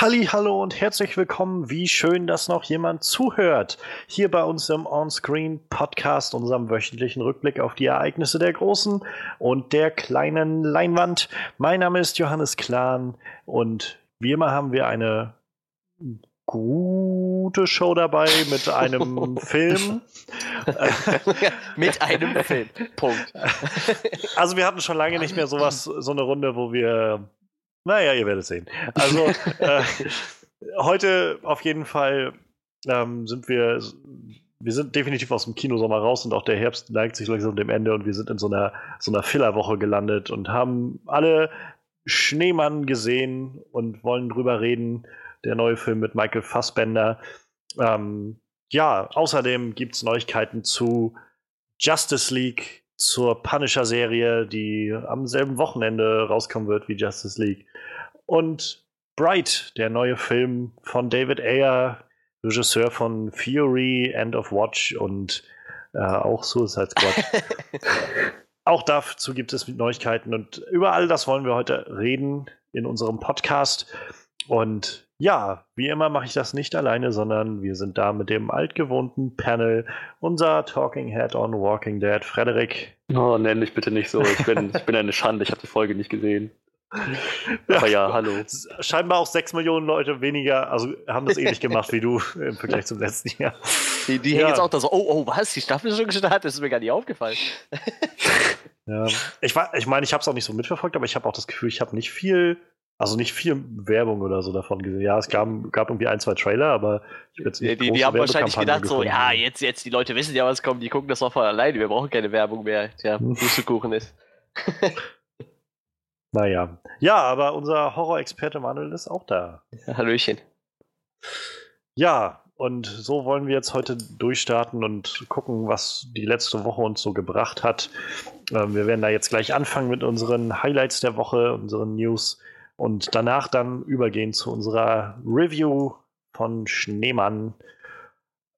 Halli, hallo und herzlich willkommen. Wie schön, dass noch jemand zuhört. Hier bei uns im Onscreen Podcast, unserem wöchentlichen Rückblick auf die Ereignisse der großen und der kleinen Leinwand. Mein Name ist Johannes Klahn und wie immer haben wir eine gute Show dabei mit einem Film. mit einem Film. Punkt. Also wir hatten schon lange nicht mehr sowas, so eine Runde, wo wir naja, ihr werdet sehen. Also, äh, heute auf jeden Fall ähm, sind wir, wir sind definitiv aus dem Kinosommer raus und auch der Herbst neigt sich langsam dem Ende und wir sind in so einer, so einer Fillerwoche gelandet und haben alle Schneemann gesehen und wollen drüber reden. Der neue Film mit Michael Fassbender. Ähm, ja, außerdem gibt es Neuigkeiten zu Justice League, zur Punisher-Serie, die am selben Wochenende rauskommen wird wie Justice League. Und Bright, der neue Film von David Ayer, Regisseur von Fury, End of Watch und äh, auch Suicide Squad. auch dazu gibt es Neuigkeiten und über all das wollen wir heute reden in unserem Podcast. Und ja, wie immer mache ich das nicht alleine, sondern wir sind da mit dem altgewohnten Panel. Unser Talking Head on Walking Dead, Frederik. Oh, nenn mich bitte nicht so. Ich bin, ich bin eine Schande. Ich habe die Folge nicht gesehen. Aber ja, hallo. Scheinbar auch sechs Millionen Leute weniger, also haben das ähnlich gemacht wie du im Vergleich zum letzten Jahr. Die, die ja. hängen jetzt auch da so, oh, oh, was? Die Staffel ist schon gestartet? Das ist mir gar nicht aufgefallen. ja. Ich, ich meine, ich habe es auch nicht so mitverfolgt, aber ich habe auch das Gefühl, ich habe nicht viel also nicht viel Werbung oder so davon gesehen. Ja, es gab, gab irgendwie ein, zwei Trailer, aber ich jetzt nicht Die, die haben wahrscheinlich gedacht so, ja, jetzt, jetzt, die Leute wissen ja, was kommt, die gucken das auch von alleine, wir brauchen keine Werbung mehr. Tja, Kuchen ist. naja. Ja, aber unser Horror-Experte Manuel ist auch da. Hallöchen. Ja, und so wollen wir jetzt heute durchstarten und gucken, was die letzte Woche uns so gebracht hat. Ähm, wir werden da jetzt gleich anfangen mit unseren Highlights der Woche, unseren News und danach dann übergehen zu unserer Review von Schneemann.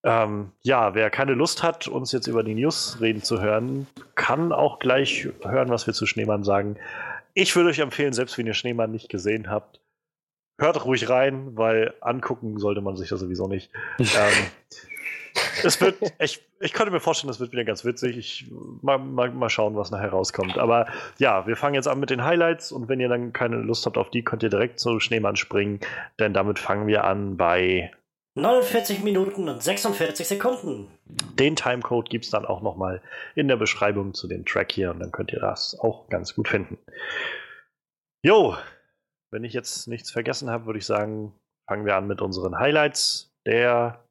Ähm, ja, wer keine Lust hat, uns jetzt über die News reden zu hören, kann auch gleich hören, was wir zu Schneemann sagen. Ich würde euch empfehlen, selbst wenn ihr Schneemann nicht gesehen habt, hört ruhig rein, weil angucken sollte man sich das sowieso nicht. ähm, es wird, ich, ich könnte mir vorstellen, es wird wieder ganz witzig. Ich mal, mal, mal schauen, was nachher rauskommt. Aber ja, wir fangen jetzt an mit den Highlights und wenn ihr dann keine Lust habt auf die, könnt ihr direkt zu Schneemann springen, denn damit fangen wir an bei 49 Minuten und 46 Sekunden. Den Timecode gibt es dann auch nochmal in der Beschreibung zu dem Track hier und dann könnt ihr das auch ganz gut finden. Jo, wenn ich jetzt nichts vergessen habe, würde ich sagen, fangen wir an mit unseren Highlights der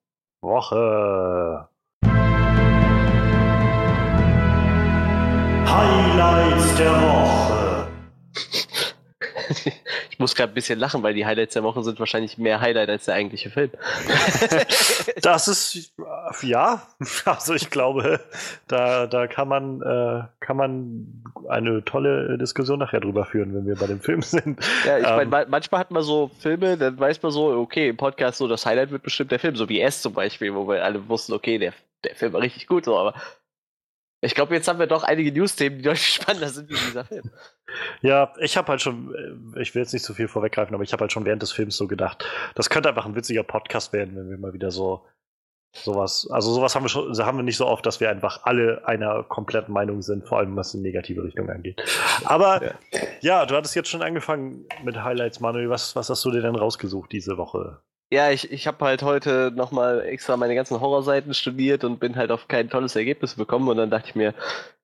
Woche. Highlights der Woche. Ich muss gerade ein bisschen lachen, weil die Highlights der Woche sind wahrscheinlich mehr Highlight als der eigentliche Film. das ist ja, also ich glaube, da, da kann man äh, kann man eine tolle Diskussion nachher drüber führen, wenn wir bei dem Film sind. Ja, ich ähm, meine, manchmal hat man so Filme, dann weiß man so, okay, im Podcast so das Highlight wird bestimmt der Film, so wie S zum Beispiel, wo wir alle wussten, okay, der, der Film war richtig gut, so, aber ich glaube, jetzt haben wir doch einige News-Themen, die deutlich spannender sind wie dieser Film. Ja, ich habe halt schon, äh, ich will jetzt nicht zu viel vorweggreifen, aber ich habe halt schon während des Films so gedacht, das könnte einfach ein witziger Podcast werden, wenn wir mal wieder so sowas, also sowas haben wir schon, haben wir nicht so oft, dass wir einfach alle einer kompletten Meinung sind, vor allem was die negative Richtung angeht. Aber ja, ja du hattest jetzt schon angefangen mit Highlights, Manuel. Was, was hast du dir denn rausgesucht diese Woche? Ja, ich, ich habe halt heute nochmal extra meine ganzen Horrorseiten studiert und bin halt auf kein tolles Ergebnis bekommen. Und dann dachte ich mir,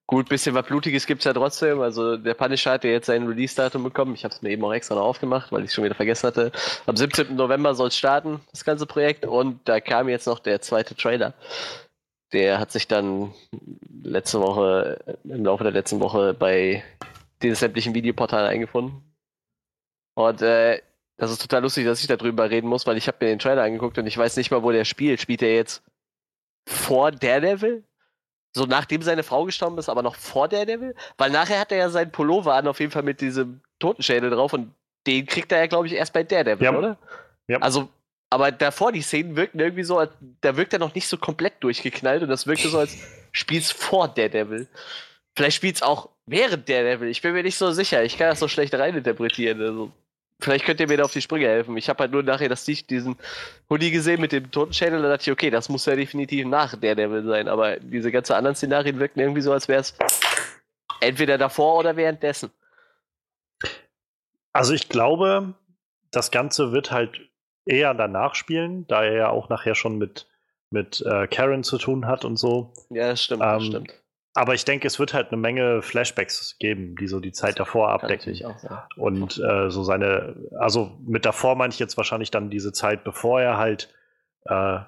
gut, bisschen was Blutiges gibt's ja trotzdem. Also der Punisher hat ja jetzt sein Release-Datum bekommen. Ich habe es mir eben auch extra noch aufgemacht, weil ich es schon wieder vergessen hatte. Am 17. November soll es starten, das ganze Projekt. Und da kam jetzt noch der zweite Trailer. Der hat sich dann letzte Woche, im Laufe der letzten Woche bei den sämtlichen Videoportalen eingefunden. Und äh, das ist total lustig, dass ich darüber reden muss, weil ich habe mir den Trailer angeguckt und ich weiß nicht mal, wo der spielt. Spielt er jetzt vor Daredevil? So nachdem seine Frau gestorben ist, aber noch vor Daredevil? Weil nachher hat er ja seinen Pullover an, auf jeden Fall mit diesem Totenschädel drauf und den kriegt er ja, glaube ich, erst bei Daredevil, ja. oder? Ja. Also, aber davor, die Szenen wirkten irgendwie so, als, da wirkt er noch nicht so komplett durchgeknallt und das wirkte so, als spielt's vor Daredevil. Vielleicht spielt's auch während Daredevil. Ich bin mir nicht so sicher. Ich kann das so schlecht reininterpretieren. Also. Vielleicht könnt ihr mir da auf die Sprünge helfen. Ich habe halt nur nachher das Licht, diesen Hoodie gesehen mit dem Totenschädel, da dachte ich, okay, das muss ja definitiv nach der Devil sein, aber diese ganzen anderen Szenarien wirken irgendwie so, als wäre es entweder davor oder währenddessen. Also ich glaube, das Ganze wird halt eher danach spielen, da er ja auch nachher schon mit, mit äh, Karen zu tun hat und so. Ja, das stimmt, das Ähm, stimmt. Aber ich denke, es wird halt eine Menge Flashbacks geben, die so die Zeit davor abdecken. Und äh, so seine, also mit davor meine ich jetzt wahrscheinlich dann diese Zeit, bevor er halt, äh,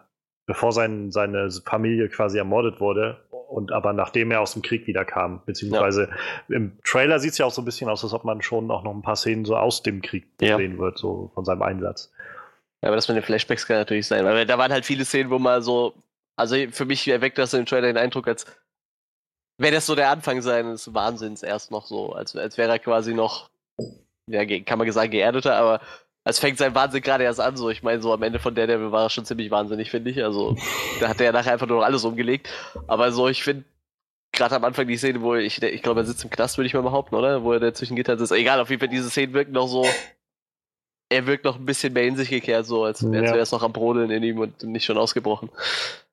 bevor sein, seine Familie quasi ermordet wurde und aber nachdem er aus dem Krieg wiederkam. Beziehungsweise im Trailer sieht es ja auch so ein bisschen aus, als ob man schon auch noch ein paar Szenen so aus dem Krieg Ja. sehen wird, so von seinem Einsatz. Ja, aber das mit den Flashbacks kann natürlich sein, weil da waren halt viele Szenen, wo man so, also für mich erweckt das im Trailer den Eindruck, als wäre das so der Anfang seines Wahnsinns erst noch so, als, als wäre er quasi noch, ja, kann man sagen, geerdeter, aber als fängt sein Wahnsinn gerade erst an, so, ich meine, so am Ende von Daredevil war er schon ziemlich wahnsinnig, finde ich, also da hat er ja nachher einfach nur noch alles umgelegt, aber so, ich finde, gerade am Anfang die Szene, wo ich, ich glaube, er sitzt im Knast, würde ich mal behaupten, oder? Wo er da zwischen Gittern sitzt. Egal, auf jeden Fall, diese Szenen wirken noch so. Er wirkt noch ein bisschen mehr in sich gekehrt, so als, als Ja. wäre es noch am Brodeln in ihm und nicht schon ausgebrochen.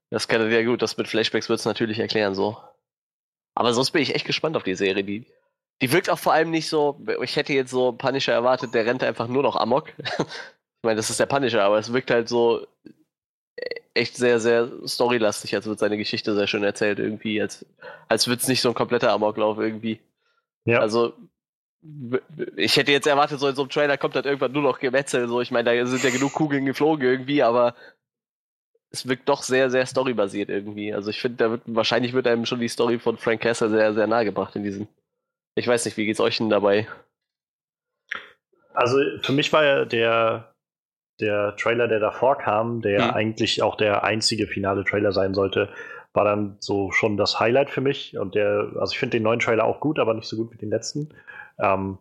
Das kann ja gut, das mit Flashbacks wird es natürlich erklären, so. Aber sonst bin ich echt gespannt auf die Serie. Die, die wirkt auch vor allem nicht so. Ich hätte jetzt so Punisher erwartet, der rennt einfach nur noch Amok. ich meine, das ist der Punisher, aber es wirkt halt so echt sehr, sehr storylastig, als wird seine Geschichte sehr schön erzählt irgendwie, als, als wird es nicht so ein kompletter Amoklauf irgendwie. Ja. Also, ich hätte jetzt erwartet, so in so einem Trailer kommt dann irgendwann nur noch Gemetzel, so, ich meine, da sind ja genug Kugeln geflogen irgendwie, aber es wirkt doch sehr, sehr storybasiert irgendwie. Also ich finde, da wird, wahrscheinlich wird einem schon die Story von Frank Castle sehr, sehr nahe gebracht in diesem. Ich weiß nicht, wie geht's euch denn dabei? Also für mich war ja der, der Trailer, der davor kam, der Mhm. eigentlich auch der einzige finale Trailer sein sollte, war dann so schon das Highlight für mich. Und der, also ich finde den neuen Trailer auch gut, aber nicht so gut wie den letzten. Ähm,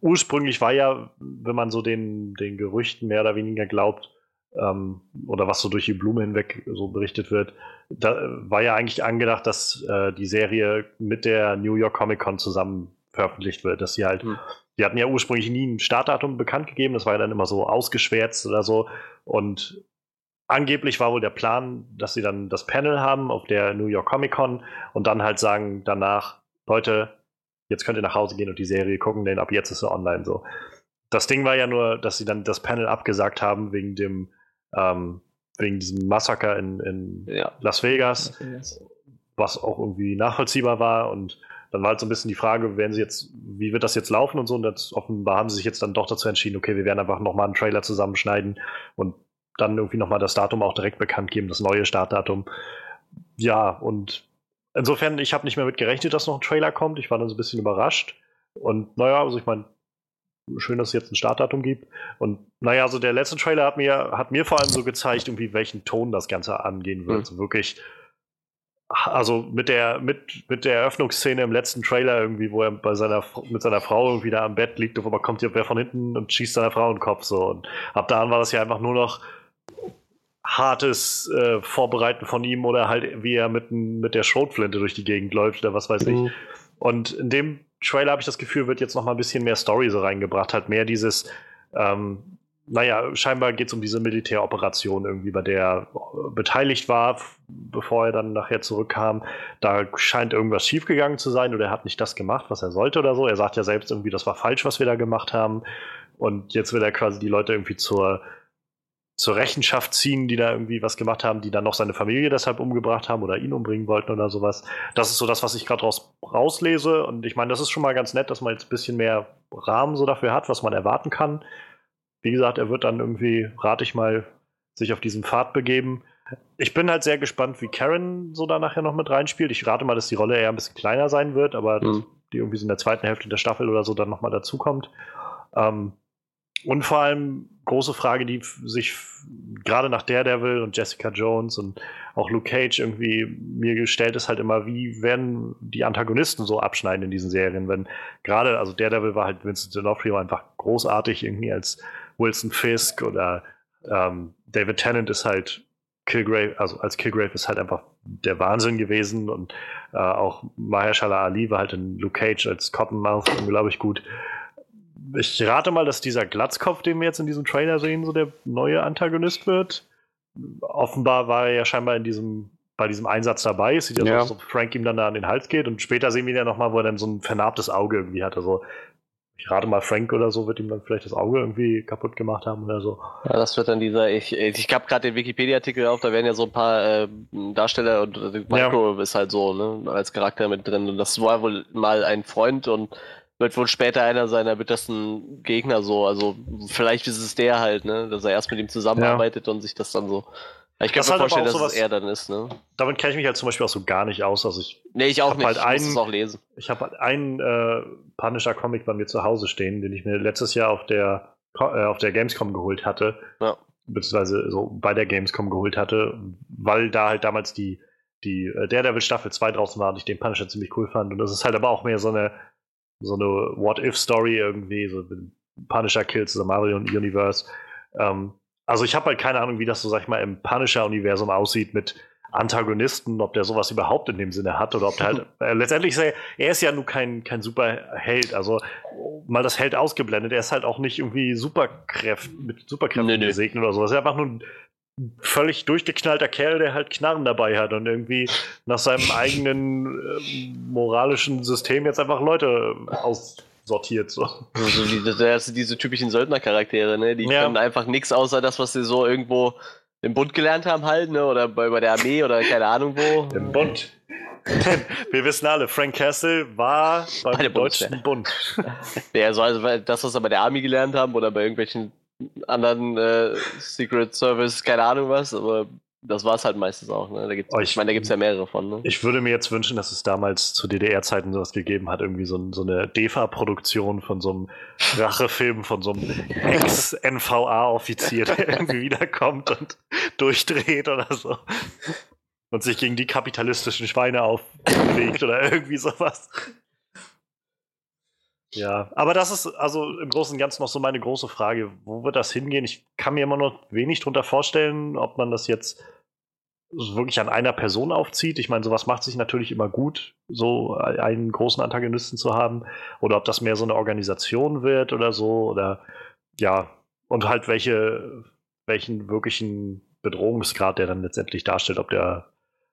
ursprünglich war ja, wenn man so den, den Gerüchten mehr oder weniger glaubt, ähm, oder was so durch die Blume hinweg so berichtet wird, da war ja eigentlich angedacht, dass äh, die Serie mit der New York Comic Con zusammen veröffentlicht wird, dass sie halt Hm. die hatten ja ursprünglich nie ein Startdatum bekannt gegeben, das war ja dann immer so ausgeschwärzt oder so. Und angeblich war wohl der Plan, dass sie dann das Panel haben auf der New York Comic Con und dann halt sagen danach, Leute, jetzt könnt ihr nach Hause gehen und die Serie gucken, denn ab jetzt ist sie online so. Das Ding war ja nur, dass sie dann das Panel abgesagt haben wegen dem, ähm, wegen diesem Massaker in, in Ja. Las Vegas was auch irgendwie nachvollziehbar war. Und dann war halt so ein bisschen die Frage, werden sie jetzt, wie wird das jetzt laufen und so. Und das, offenbar haben sie sich jetzt dann doch dazu entschieden, okay, wir werden einfach nochmal einen Trailer zusammenschneiden und dann irgendwie nochmal das Datum auch direkt bekannt geben, das neue Startdatum. Ja, und insofern, ich habe nicht mehr mit gerechnet, dass noch ein Trailer kommt. Ich war dann so ein bisschen überrascht. Und naja, also ich meine, schön, dass es jetzt ein Startdatum gibt. Und naja, also der letzte Trailer hat mir, hat mir vor allem so gezeigt, irgendwie welchen Ton das Ganze angehen wird. Mhm. So wirklich, also mit der, mit, mit der Eröffnungsszene im letzten Trailer irgendwie, wo er bei seiner, mit seiner Frau irgendwie da am Bett liegt, auf einmal kommt wer von hinten und schießt seiner Frau in den Kopf so. Und ab da an war das ja einfach nur noch hartes äh, Vorbereiten von ihm oder halt wie er mit, mit der Schrotflinte durch die Gegend läuft oder was weiß ich. Mhm. Und in dem Trailer habe ich das Gefühl, wird jetzt noch mal ein bisschen mehr Story so reingebracht. Halt mehr dieses, ähm, naja, scheinbar geht es um diese Militäroperation irgendwie, bei der er äh, beteiligt war, bevor er dann nachher zurückkam. Da scheint irgendwas schiefgegangen zu sein oder er hat nicht das gemacht, was er sollte oder so. Er sagt ja selbst irgendwie, das war falsch, was wir da gemacht haben. Und jetzt will er quasi die Leute irgendwie zur, zur Rechenschaft ziehen, die da irgendwie was gemacht haben, die dann noch seine Familie deshalb umgebracht haben oder ihn umbringen wollten oder sowas. Das ist so das, was ich gerade raus, rauslese. Und ich meine, das ist schon mal ganz nett, dass man jetzt ein bisschen mehr Rahmen so dafür hat, was man erwarten kann. Wie gesagt, er wird dann irgendwie, rate ich mal, sich auf diesen Pfad begeben. Ich bin halt sehr gespannt, wie Karen so da nachher noch mit reinspielt. Ich rate mal, dass die Rolle eher ein bisschen kleiner sein wird, aber Mhm. die irgendwie so in der zweiten Hälfte der Staffel oder so dann nochmal dazukommt. Ähm, und vor allem große Frage, die sich gerade nach Daredevil und Jessica Jones und auch Luke Cage irgendwie mir gestellt ist halt immer, wie werden die Antagonisten so abschneiden in diesen Serien, wenn gerade, also Daredevil war halt Vincent D'Onofrio einfach großartig irgendwie als Wilson Fisk oder ähm, David Tennant ist halt Kilgrave, also als Kilgrave ist halt einfach der Wahnsinn gewesen und äh, auch Mahershala Ali war halt in Luke Cage als Cottonmouth unglaublich gut ich rate mal, dass dieser Glatzkopf, den wir jetzt in diesem Trailer sehen, so der neue Antagonist wird. Offenbar war er ja scheinbar in diesem, bei diesem Einsatz dabei. Es sieht ja, Ja. so ob Frank ihm dann da an den Hals geht und später sehen wir ihn ja nochmal, wo er dann so ein vernarbtes Auge irgendwie hat. Also ich rate mal, Frank oder so wird ihm dann vielleicht das Auge irgendwie kaputt gemacht haben oder so. Ja, das wird dann dieser, ich, ich habe gerade den Wikipedia-Artikel auf, da werden ja so ein paar äh, Darsteller und äh, Micro ist halt so, ne, als Charakter mit drin. Und das war wohl mal ein Freund und wird wohl später einer seiner bittersten Gegner so. Also vielleicht ist es der halt, ne, dass er erst mit ihm zusammenarbeitet und sich das dann so. Ich kann Das mir halt vorstellen, dass sowas- es er dann ist, ne? Damit kenne ich mich halt zum Beispiel auch so gar nicht aus. Also ich, Nee, ich auch hab nicht. halt ich muss einen- es auch lesen. ich habe halt einen äh, Punisher-Comic bei mir zu Hause stehen, den ich mir letztes Jahr auf der, äh, auf der Gamescom geholt hatte. Ja. Beziehungsweise so bei der Gamescom geholt hatte, weil da halt damals die, die äh, Daredevil Staffel 2 draußen war und ich den Punisher ziemlich cool fand. Und das ist halt aber auch mehr so eine, so eine What-If-Story irgendwie, so Punisher Kills the Mario Universe. Ähm, also ich habe halt keine Ahnung, wie das so, sag ich mal, im Punisher-Universum aussieht mit Antagonisten, ob der sowas überhaupt in dem Sinne hat oder ob der halt, äh, letztendlich ist er, ist ja nun kein, kein Superheld, also mal das Held ausgeblendet, er ist halt auch nicht irgendwie Superkräft, mit Superkräften Nee, nee. gesegnet oder sowas, er ist einfach nur ein völlig durchgeknallter Kerl, der halt Knarren dabei hat und irgendwie nach seinem eigenen äh, moralischen System jetzt einfach Leute aussortiert. So. Also diese, das sind diese typischen Söldnercharaktere, ne? Die Ja. können einfach nichts außer das, was sie so irgendwo im Bund gelernt haben, halt, ne? Oder bei, bei der Armee oder keine Ahnung wo. Im Bund. Wir wissen alle, Frank Castle war beim Bei. Deutschen Bund. Ja, also, das, was sie bei der Army gelernt haben oder bei irgendwelchen anderen äh, Secret Service, keine Ahnung was, aber das war es halt meistens auch, ne? Da gibt's, Oh, ich, ich- meine, da gibt es ja mehrere von, ne? Ich würde mir jetzt wünschen, dass es damals zu DDR-Zeiten sowas gegeben hat, irgendwie so, so eine DEFA-Produktion von so einem Rachefilm von so einem Ex-NVA-Offizier, der irgendwie wiederkommt und durchdreht oder so. Und sich gegen die kapitalistischen Schweine auflegt oder irgendwie sowas. Ja, aber das ist also im Großen und Ganzen noch so meine große Frage. Wo wird das hingehen? Ich kann mir immer noch wenig drunter vorstellen, ob man das jetzt wirklich an einer Person aufzieht. Ich meine, sowas macht sich natürlich immer gut, so einen großen Antagonisten zu haben. Oder ob das mehr so eine Organisation wird oder so. Oder ja, und halt welche, welchen wirklichen Bedrohungsgrad der dann letztendlich darstellt, ob der,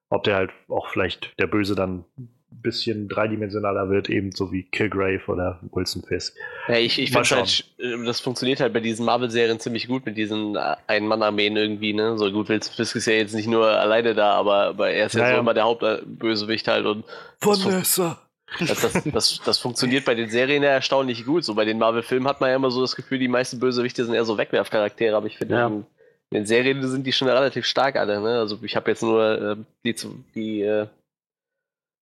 ob der halt auch vielleicht der Böse dann bisschen dreidimensionaler wird, ebenso wie Kilgrave oder Wilson Fisk. Ja, ich, ich finde halt, sch- äh, das funktioniert halt bei diesen Marvel-Serien ziemlich gut mit diesen äh, Ein-Mann-Armeen irgendwie, ne? So gut, Wilson Fisk ist ja jetzt nicht nur alleine da, aber, aber er ist ja, Ja, so immer der Hauptbösewicht halt und das, fun das, das, das, das funktioniert bei den Serien ja erstaunlich gut. So bei den Marvel-Filmen hat man ja immer so das Gefühl, die meisten Bösewichte sind eher so Wegwerfcharaktere, aber ich finde, Ja. in, den Serien sind die schon relativ stark alle, ne? Also ich habe jetzt nur äh, die, zu- die äh,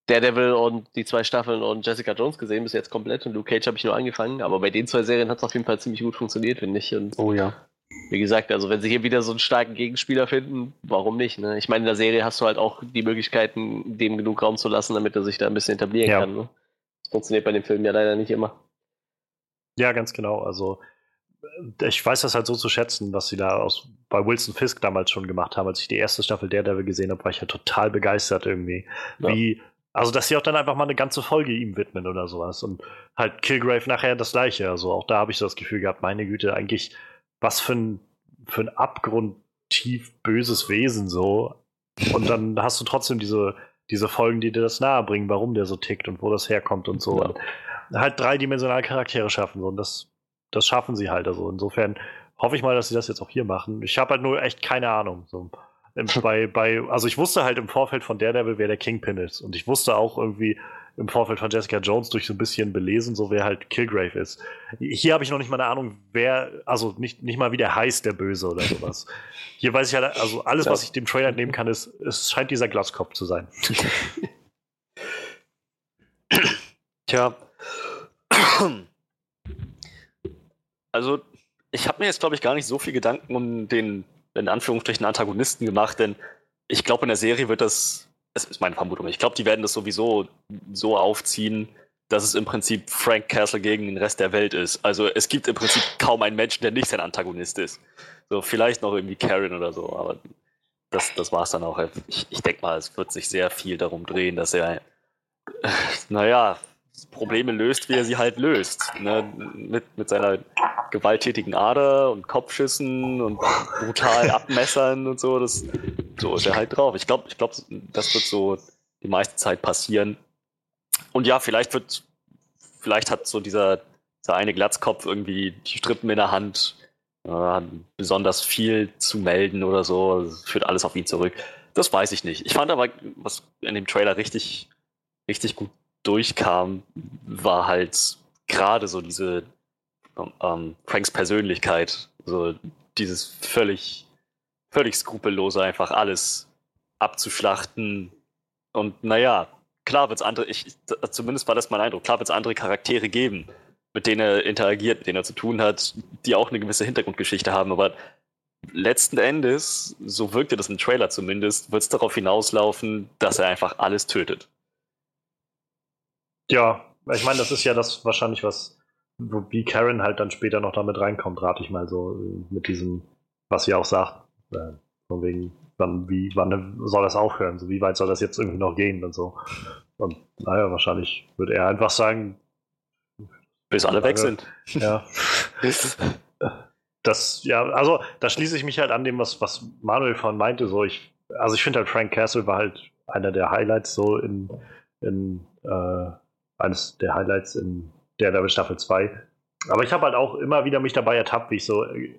Daredevil und die zwei Staffeln und Jessica Jones gesehen, bis jetzt komplett und Luke Cage habe ich nur angefangen, aber bei den zwei Serien hat es auf jeden Fall ziemlich gut funktioniert, finde ich. Und Oh ja. wie gesagt, also wenn sie hier wieder so einen starken Gegenspieler finden, warum nicht? Ne? Ich meine, in der Serie hast du halt auch die Möglichkeiten, dem genug Raum zu lassen, damit er sich da ein bisschen etablieren Ja. kann. Ne? Das funktioniert bei dem Film ja leider nicht immer. Ja, ganz genau. Also äh, ich weiß das halt so zu schätzen, was sie da aus, bei Wilson Fisk damals schon gemacht haben. Als ich die erste Staffel Daredevil gesehen habe, war ich ja total begeistert irgendwie. Ja. Wie, also dass sie auch dann einfach mal eine ganze Folge ihm widmen oder sowas. Und halt Kilgrave nachher das gleiche. Also auch da habe ich so das Gefühl gehabt, meine Güte, eigentlich was für ein, für ein abgrundtief böses Wesen so. Und dann hast du trotzdem diese, diese Folgen, die dir das nahebringen, warum der so tickt und wo das herkommt und so. Ja. Und halt dreidimensionale Charaktere schaffen. So. Und das, das schaffen sie halt. Also insofern hoffe ich mal, dass sie das jetzt auch hier machen. Ich habe halt nur echt keine Ahnung. So. Im- Bei, bei, also ich wusste halt im Vorfeld von Daredevil, wer der Kingpin ist. Und ich wusste auch irgendwie im Vorfeld von Jessica Jones durch so ein bisschen belesen, so wer halt Kilgrave ist. Hier habe ich noch nicht mal eine Ahnung, wer, also nicht, nicht mal wie der heißt, der Böse oder sowas. Hier weiß ich halt, also alles, Ja. was ich dem Trailer nehmen kann, ist, es scheint dieser Glaskopf zu sein. Tja. Also, ich habe mir jetzt, glaube ich, gar nicht so viel Gedanken um den, in Anführungsstrichen, Antagonisten gemacht, denn ich glaube, in der Serie wird das, es ist meine Vermutung, ich glaube, die werden das sowieso so aufziehen, dass es im Prinzip Frank Castle gegen den Rest der Welt ist. Also, es gibt im Prinzip kaum einen Menschen, der nicht sein Antagonist ist. So, vielleicht noch irgendwie Karen oder so, aber das, das war es dann auch. Ich, ich denke mal, es wird sich sehr viel darum drehen, dass er, äh, naja, Probleme löst, wie er sie halt löst. Ne? Mit, mit seiner gewalttätigen Ader und Kopfschüssen und brutal Abmessern und so. Das, so ist er halt drauf. Ich glaube, ich glaub, das wird so die meiste Zeit passieren. Und ja, vielleicht wird, vielleicht hat so dieser, dieser eine Glatzkopf irgendwie die Strippen in der Hand, äh, besonders viel zu melden oder so. Das führt alles auf ihn zurück. Das weiß ich nicht. Ich fand aber, was in dem Trailer richtig, richtig gut durchkam, war halt gerade so diese ähm, Franks Persönlichkeit, so dieses völlig, völlig skrupellose, einfach alles abzuschlachten. Und naja, klar wird es andere, ich, zumindest war das mein Eindruck, klar wird es andere Charaktere geben, mit denen er interagiert, mit denen er zu tun hat, die auch eine gewisse Hintergrundgeschichte haben, aber letzten Endes, so wirkte das im Trailer zumindest, wird es darauf hinauslaufen, dass er einfach alles tötet. Ja, ich meine, das ist ja das wahrscheinlich, was, wie Karen halt dann später noch damit reinkommt, rate ich mal so, mit diesem, was sie auch sagt, äh, von wegen, wann, wie, wann soll das aufhören, so wie weit soll das jetzt irgendwie noch gehen und so. Und naja, wahrscheinlich würde er einfach sagen, bis alle weg sind. Ja. das, ja, also da schließe ich mich halt an dem, was, was Manuel von meinte. So, ich, also ich finde halt Frank Castle war halt einer der Highlights so in, in äh, eines der Highlights in der Staffel 2. Aber ich habe halt auch immer wieder mich dabei ertappt, wie ich so äh,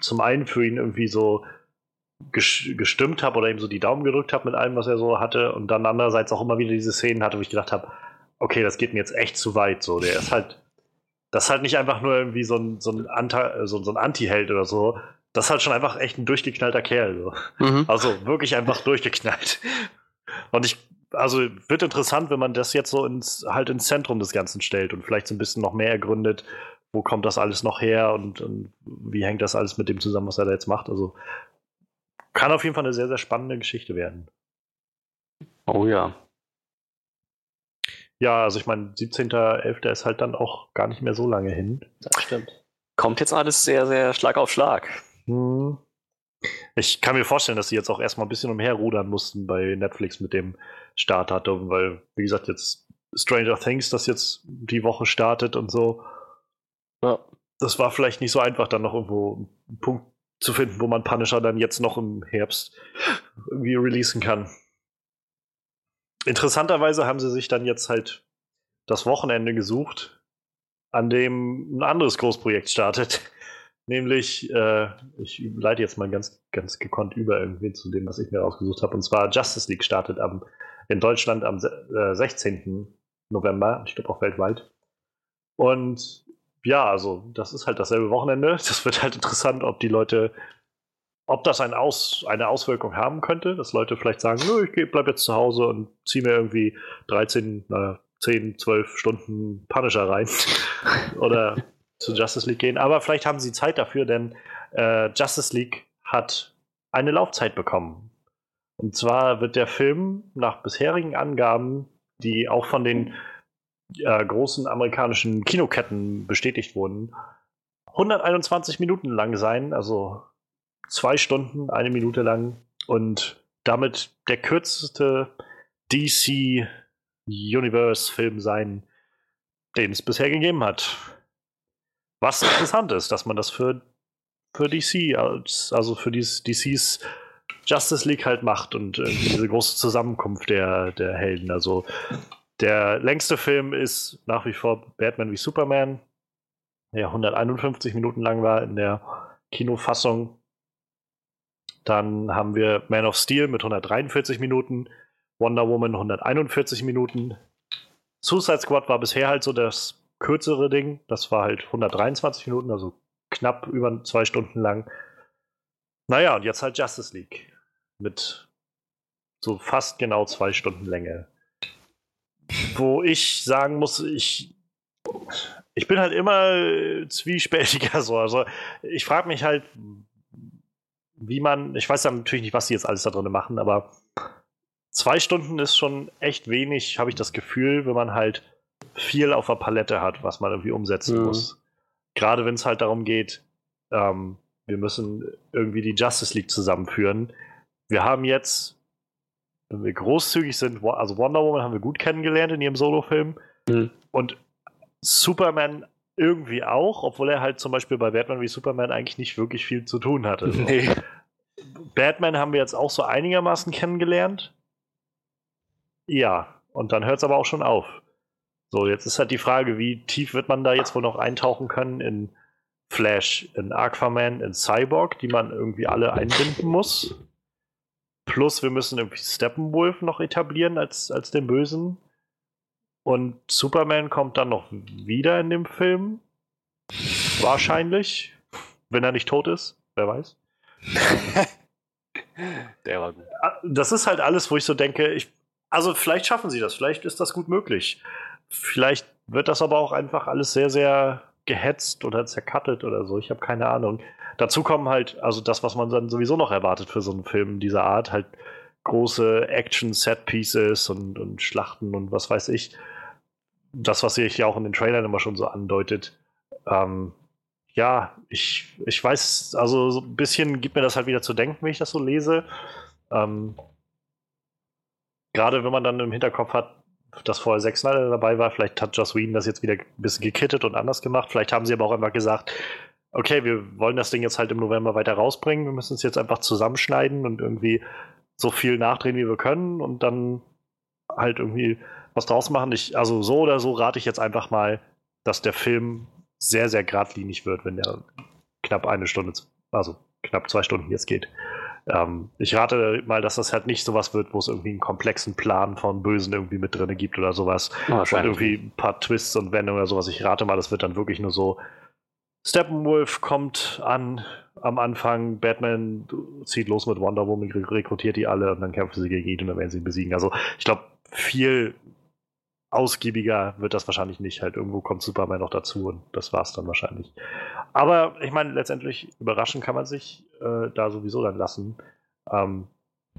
zum einen für ihn irgendwie so gestimmt habe oder ihm so die Daumen gedrückt habe mit allem, was er so hatte und dann andererseits auch immer wieder diese Szenen hatte, wo ich gedacht habe, okay, das geht mir jetzt echt zu weit. So, der ist halt, das ist halt nicht einfach nur irgendwie so ein, so ein, Anta, so, so ein Anti-Held oder so. Das ist halt schon einfach echt ein durchgeknallter Kerl. So. Mhm. Also wirklich einfach durchgeknallt. Und ich also wird interessant, wenn man das jetzt so ins, halt ins Zentrum des Ganzen stellt und vielleicht so ein bisschen noch mehr ergründet, wo kommt das alles noch her und, und, wie hängt das alles mit dem zusammen, was er da jetzt macht. Also kann auf jeden Fall eine sehr, sehr spannende Geschichte werden. Oh ja. Ja, also ich meine, 17.11. ist halt dann auch gar nicht mehr so lange hin. Das stimmt. Kommt jetzt alles sehr, sehr Schlag auf Schlag. Hm. Ich kann mir vorstellen, dass sie jetzt auch erstmal ein bisschen umherrudern mussten bei Netflix mit dem Startdatum, weil, wie gesagt, jetzt Stranger Things, das jetzt die Woche startet und so. Ja. Das war vielleicht nicht so einfach, dann noch irgendwo einen Punkt zu finden, wo man Punisher dann jetzt noch im Herbst irgendwie releasen kann. Interessanterweise haben sie sich dann jetzt halt das Wochenende gesucht, an dem ein anderes Großprojekt startet. Nämlich, äh, ich leite jetzt mal ganz, ganz gekonnt über irgendwie zu dem, was ich mir rausgesucht habe. Und zwar Justice League startet am, in Deutschland am äh, 16. November, ich glaube auch weltweit. Und ja, also das ist halt dasselbe Wochenende. Das wird halt interessant, ob die Leute, ob das ein Aus, eine Auswirkung haben könnte, dass Leute vielleicht sagen, Nö, ich bleib jetzt zu Hause und ziehe mir irgendwie 13, na, 10, 12 Stunden Punisher rein. Oder zu Justice League gehen. Aber vielleicht haben sie Zeit dafür, denn äh, Justice League hat eine Laufzeit bekommen. Und zwar wird der Film nach bisherigen Angaben, die auch von den äh, großen amerikanischen Kinoketten bestätigt wurden, 121 Minuten lang sein, also zwei Stunden, eine Minute lang und damit der kürzeste DC Universe Film sein, den es bisher gegeben hat. Was interessant ist, dass man das für, für DC, als, also für dies, DCs Justice League halt macht und diese große Zusammenkunft der, der Helden. Also der längste Film ist nach wie vor Batman wie Superman, der 151 Minuten lang war in der Kinofassung. Dann haben wir Man of Steel mit 143 Minuten, Wonder Woman 141 Minuten. Suicide Squad war bisher halt so das kürzere Ding. Das war halt 123 Minuten, also knapp über zwei Stunden lang. Naja, und jetzt halt Justice League. Mit so fast genau zwei Stunden Länge. Wo ich sagen muss, ich, ich bin halt immer zwiespältiger so. Also ich frage mich halt, wie man, ich weiß ja natürlich nicht, was sie jetzt alles da drin machen, aber zwei Stunden ist schon echt wenig, habe ich das Gefühl, wenn man halt viel auf der Palette hat, was man irgendwie umsetzen mhm. muss. Gerade wenn es halt darum geht, ähm, wir müssen irgendwie die Justice League zusammenführen. Wir haben jetzt, wenn wir großzügig sind, also Wonder Woman haben wir gut kennengelernt in ihrem Solo-Film. Mhm. Und Superman irgendwie auch, obwohl er halt zum Beispiel bei Batman wie Superman eigentlich nicht wirklich viel zu tun hatte. Nee. Batman haben wir jetzt auch so einigermaßen kennengelernt. Ja, und dann hört es aber auch schon auf. So, jetzt ist halt die Frage, wie tief wird man da jetzt wohl noch eintauchen können in Flash, in Aquaman, in Cyborg, die man irgendwie alle einbinden muss. Plus, wir müssen irgendwie Steppenwolf noch etablieren als, als den Bösen. Und Superman kommt dann noch wieder in dem Film. Wahrscheinlich. Wenn er nicht tot ist. Wer weiß. Der war gut. Das ist halt alles, wo ich so denke, ich, also vielleicht schaffen sie das, vielleicht ist das gut möglich. Vielleicht wird das aber auch einfach alles sehr, sehr gehetzt oder zercuttet oder so. Ich habe keine Ahnung. Dazu kommen halt, also das, was man dann sowieso noch erwartet für so einen Film dieser Art, halt große Action-Set-Pieces und, und Schlachten und was weiß ich. Das, was sich ja auch in den Trailern immer schon so andeutet. Ähm, ja, ich, ich weiß, also so ein bisschen gibt mir das halt wieder zu denken, wenn ich das so lese. Ähm, Gerade wenn man dann im Hinterkopf hat, dass vorher Zack Snyder dabei war, vielleicht hat Joss Whedon das jetzt wieder ein bisschen gekittet und anders gemacht. Vielleicht haben sie aber auch einfach gesagt, okay, wir wollen das Ding jetzt halt im November weiter rausbringen. Wir müssen es jetzt einfach zusammenschneiden und irgendwie so viel nachdrehen, wie wir können und dann halt irgendwie was draus machen. Ich, also so oder so rate ich jetzt einfach mal, dass der Film sehr, sehr geradlinig wird, wenn der knapp eine Stunde, also knapp zwei Stunden jetzt geht. Ähm, ich rate mal, dass das halt nicht sowas wird, wo es irgendwie einen komplexen Plan von Bösen irgendwie mit drin gibt oder sowas. und irgendwie ein paar Twists und Wendungen oder sowas. Ich rate mal, das wird dann wirklich nur so. Steppenwolf kommt an am Anfang, Batman zieht los mit Wonder Woman, rekrutiert die alle und dann kämpfen sie gegen ihn und dann werden sie ihn besiegen. Also ich glaube, viel ausgiebiger wird das wahrscheinlich nicht. Halt irgendwo kommt Superman noch dazu und das war's dann wahrscheinlich. Aber ich meine, letztendlich überraschen kann man sich äh, da sowieso dann lassen. Ähm,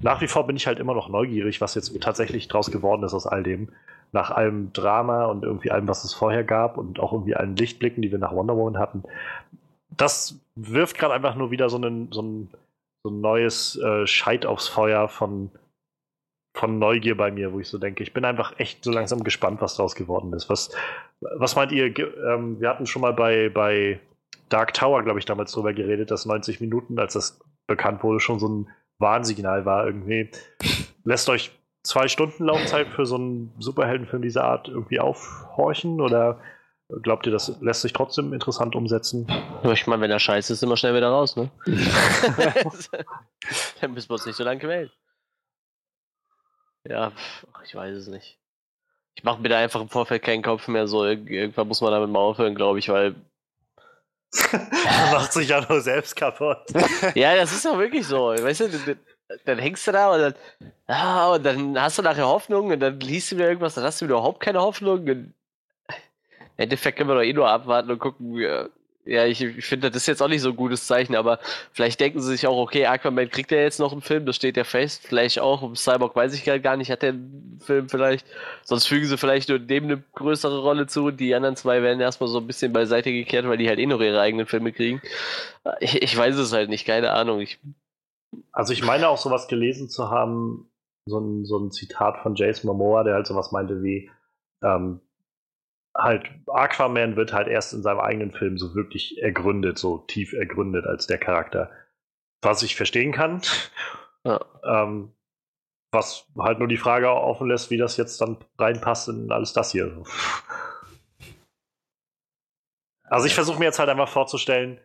nach wie vor bin ich halt immer noch neugierig, was jetzt tatsächlich draus geworden ist aus all dem. Nach allem Drama und irgendwie allem, was es vorher gab und auch irgendwie allen Lichtblicken, die wir nach Wonder Woman hatten. Das wirft gerade einfach nur wieder so, einen, so, ein, so ein neues äh, Scheit aufs Feuer von von Neugier bei mir, wo ich so denke, ich bin einfach echt so langsam gespannt, was daraus geworden ist. Was, was meint ihr? Ähm, wir hatten schon mal bei, bei Dark Tower, glaube ich, damals drüber geredet, dass 90 Minuten, als das bekannt wurde, schon so ein Warnsignal war irgendwie. Lässt euch zwei Stunden Laufzeit für so einen Superheldenfilm dieser Art irgendwie aufhorchen oder glaubt ihr, das lässt sich trotzdem interessant umsetzen? Ich meine, wenn er scheiße ist, ist immer schnell wieder raus, ne? Dann müssen wir uns nicht so lange quälen. Ja, ich weiß es nicht. Ich mache mir da einfach im Vorfeld keinen Kopf mehr. So, irgendwann muss man damit mal aufhören, glaube ich, weil. Man macht sich ja nur selbst kaputt. ja, das ist ja wirklich so. Weißt du, dann hängst du da und dann, ah, und dann hast du nachher Hoffnung und dann liest du wieder irgendwas, dann hast du wieder überhaupt keine Hoffnung. Und Im Endeffekt können wir doch eh nur abwarten und gucken, ja, ich, ich finde, das ist jetzt auch nicht so ein gutes Zeichen, aber vielleicht denken sie sich auch, okay, Aquaman kriegt ja jetzt noch einen Film, das steht ja fest. Vielleicht auch, Cyborg weiß ich gar nicht, hat der einen Film vielleicht. Sonst fügen sie vielleicht nur dem eine größere Rolle zu. Die anderen zwei werden erstmal so ein bisschen beiseite gekehrt, weil die halt eh noch ihre eigenen Filme kriegen. Ich, ich weiß es halt nicht, keine Ahnung. Ich, also ich meine auch sowas gelesen zu haben, so ein, so ein Zitat von Jason Momoa, der halt sowas meinte wie, ähm, halt, Aquaman wird halt erst in seinem eigenen Film so wirklich ergründet, so tief ergründet als der Charakter. Was ich verstehen kann. Ja. ähm, was halt nur die Frage offen lässt, wie das jetzt dann reinpasst in alles das hier. Also ich versuche mir jetzt halt einfach vorzustellen,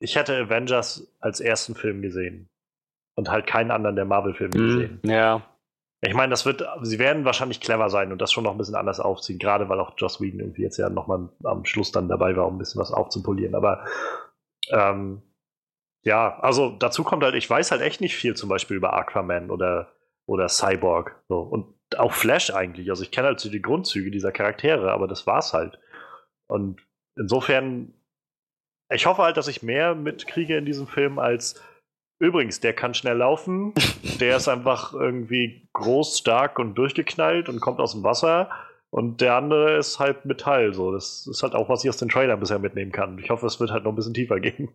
ich hätte Avengers als ersten Film gesehen und halt keinen anderen der Marvel-Filme mhm. gesehen. Ja. Ich meine, das wird, sie werden wahrscheinlich clever sein und das schon noch ein bisschen anders aufziehen, gerade weil auch Joss Whedon irgendwie jetzt ja nochmal am Schluss dann dabei war, um ein bisschen was aufzupolieren. Aber ähm, ja, also dazu kommt halt, ich weiß halt echt nicht viel zum Beispiel über Aquaman oder, oder Cyborg. So. Und auch Flash eigentlich. Also ich kenne halt so die Grundzüge dieser Charaktere, aber das war's halt. Und insofern, ich hoffe halt, dass ich mehr mitkriege in diesem Film als Übrigens, der kann schnell laufen. Der ist einfach irgendwie groß, stark und durchgeknallt und kommt aus dem Wasser. Und der andere ist halt Metall. So, das ist halt auch, was ich aus den Trailern bisher mitnehmen kann. Ich hoffe, es wird halt noch ein bisschen tiefer gehen.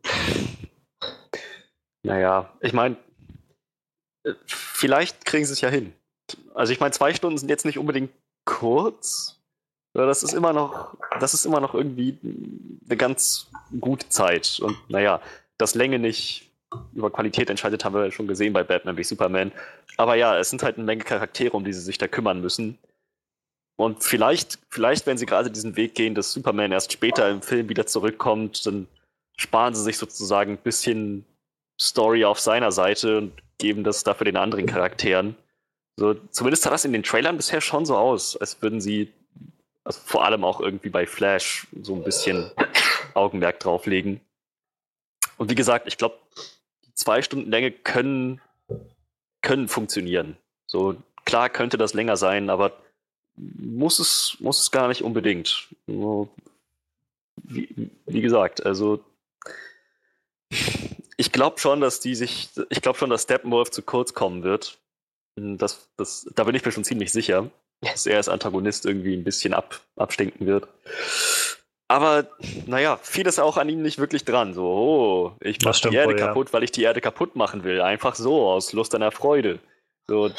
Naja, ich meine, vielleicht kriegen sie es ja hin. Also ich meine, zwei Stunden sind jetzt nicht unbedingt kurz, das ist immer noch, das ist immer noch irgendwie eine ganz gute Zeit. Und naja, dass Länge nicht über Qualität entscheidet, haben wir schon gesehen bei Batman wie Superman. Aber ja, es sind halt eine Menge Charaktere, um die sie sich da kümmern müssen. Und vielleicht, vielleicht, wenn sie gerade diesen Weg gehen, dass Superman erst später im Film wieder zurückkommt, dann sparen sie sich sozusagen ein bisschen Story auf seiner Seite und geben das dafür den anderen Charakteren. So, zumindest sah das in den Trailern bisher schon so aus, als würden sie also vor allem auch irgendwie bei Flash so ein bisschen Augenmerk drauflegen. Und wie gesagt, ich glaube, zwei Stunden Länge können, können funktionieren. So, klar könnte das länger sein, aber muss es, muss es gar nicht unbedingt. Wie, wie gesagt, also ich glaube schon, dass die sich, ich glaube schon, dass Steppenwolf zu kurz kommen wird. Das, das, da bin ich mir schon ziemlich sicher, dass er als Antagonist irgendwie ein bisschen ab, abstinken wird. Aber naja, vieles auch an ihm nicht wirklich dran. So, oh, ich mach die Erde wohl, kaputt, ja. weil ich die Erde kaputt machen will. Einfach so, aus Lust an der Freude. So,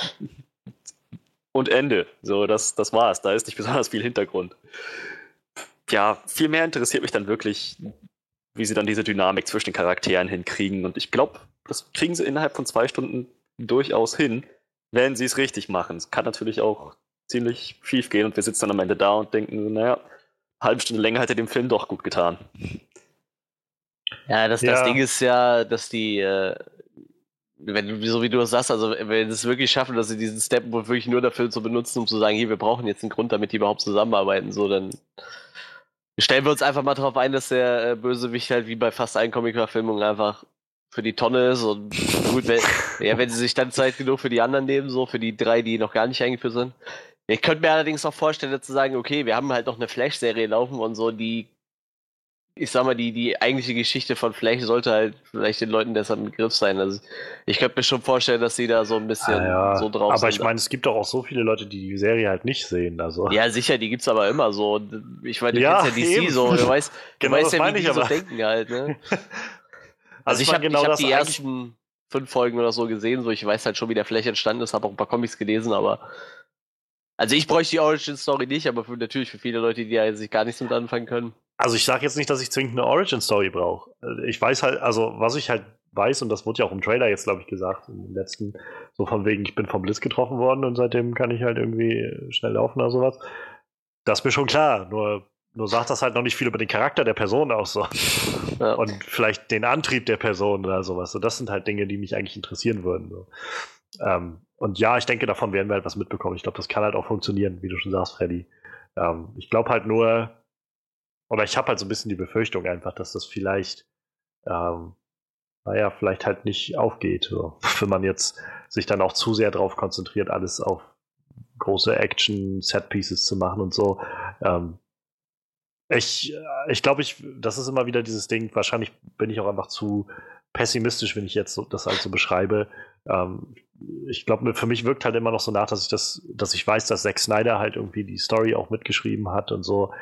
und Ende. So, das, das war's. Da ist nicht besonders viel Hintergrund. Ja, viel mehr interessiert mich dann wirklich, wie sie dann diese Dynamik zwischen den Charakteren hinkriegen. Und ich glaube, das kriegen sie innerhalb von zwei Stunden durchaus hin, wenn sie es richtig machen. Es kann natürlich auch ziemlich schief gehen und wir sitzen dann am Ende da und denken, naja, halbe Stunde länger hätte dem Film doch gut getan. Ja, das, ja. das Ding ist ja, dass die, äh, wenn, so wie du das sagst, also wenn sie es wirklich schaffen, dass sie diesen Step wirklich nur dafür zu benutzen, um zu sagen, hier, wir brauchen jetzt einen Grund, damit die überhaupt zusammenarbeiten, so, dann stellen wir uns einfach mal darauf ein, dass der äh, Bösewicht halt wie bei fast allen Comic-Verfilmungen einfach für die Tonne ist und gut, wenn, ja, wenn sie sich dann Zeit genug für die anderen nehmen, so für die drei, die noch gar nicht eingeführt sind. Ich könnte mir allerdings auch vorstellen, zu sagen, okay, wir haben halt noch eine Flash-Serie laufen und so, die ich sag mal, die, die eigentliche Geschichte von Flash sollte halt vielleicht den Leuten deshalb ein Begriff sein. Also ich könnte mir schon vorstellen, dass sie da so ein bisschen ah, ja. so drauf aber sind. Aber ich meine, es gibt doch auch so viele Leute, die die Serie halt nicht sehen. Also. Ja, sicher, die gibt's aber immer so. Ich meine, du ja, kennst ja DC eben. so, du weißt, genau, du weißt ja, wie die aber. so denken halt, ne? Also, also ich, ich habe genau hab die ersten fünf Folgen oder so gesehen, so ich weiß halt schon, wie der Flash entstanden ist, habe auch ein paar Comics gelesen, aber also ich bräuchte die Origin Story nicht, aber für, natürlich für viele Leute, die ja sich gar nichts mit anfangen können. Also ich sage jetzt nicht, dass ich zwingend eine Origin-Story brauche. Ich weiß halt, also was ich halt weiß, und das wurde ja auch im Trailer jetzt, glaube ich, gesagt, im letzten, so von wegen, ich bin vom Blitz getroffen worden und seitdem kann ich halt irgendwie schnell laufen oder sowas. Das ist mir schon klar, nur, nur sagt das halt noch nicht viel über den Charakter der Person aus. So. Ja. Und vielleicht den Antrieb der Person oder sowas. So, das sind halt Dinge, die mich eigentlich interessieren würden. So. Ähm, und ja, ich denke, davon werden wir halt was mitbekommen. Ich glaube, das kann halt auch funktionieren, wie du schon sagst, Freddy. Ähm, ich glaube halt nur, oder ich habe halt so ein bisschen die Befürchtung einfach, dass das vielleicht, ähm, naja, vielleicht halt nicht aufgeht. So. Wenn man jetzt sich dann auch zu sehr darauf konzentriert, alles auf große Action-Set-Pieces zu machen und so. Ähm, ich ich glaube, ich, das ist immer wieder dieses Ding, wahrscheinlich bin ich auch einfach zu pessimistisch, wenn ich jetzt so, das halt so beschreibe. Ähm, ich glaube, für mich wirkt halt immer noch so nach, dass ich das, dass ich weiß, dass Zack Snyder halt irgendwie die Story auch mitgeschrieben hat und so.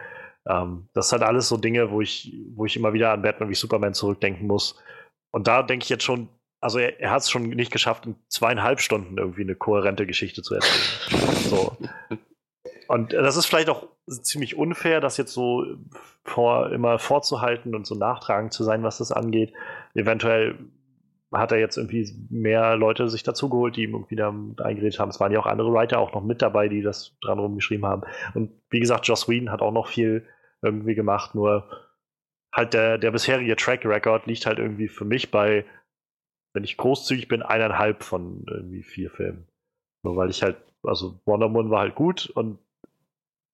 Ähm, das sind halt alles so Dinge, wo ich, wo ich immer wieder an Batman wie Superman zurückdenken muss. Und da denke ich jetzt schon, also er, er hat es schon nicht geschafft, in zweieinhalb Stunden irgendwie eine kohärente Geschichte zu erzählen. so. Und das ist vielleicht auch ziemlich unfair, das jetzt so vor, immer vorzuhalten und so nachtragend zu sein, was das angeht. Eventuell hat er jetzt irgendwie mehr Leute sich dazugeholt, die ihm irgendwie da eingeredet haben. Es waren ja auch andere Writer auch noch mit dabei, die das dran rumgeschrieben haben. Und wie gesagt, Joss Whedon hat auch noch viel irgendwie gemacht, nur halt der, der bisherige Track Record liegt halt irgendwie für mich bei, wenn ich großzügig bin, eineinhalb von irgendwie vier Filmen. Nur weil ich halt, also Wonder Woman war halt gut und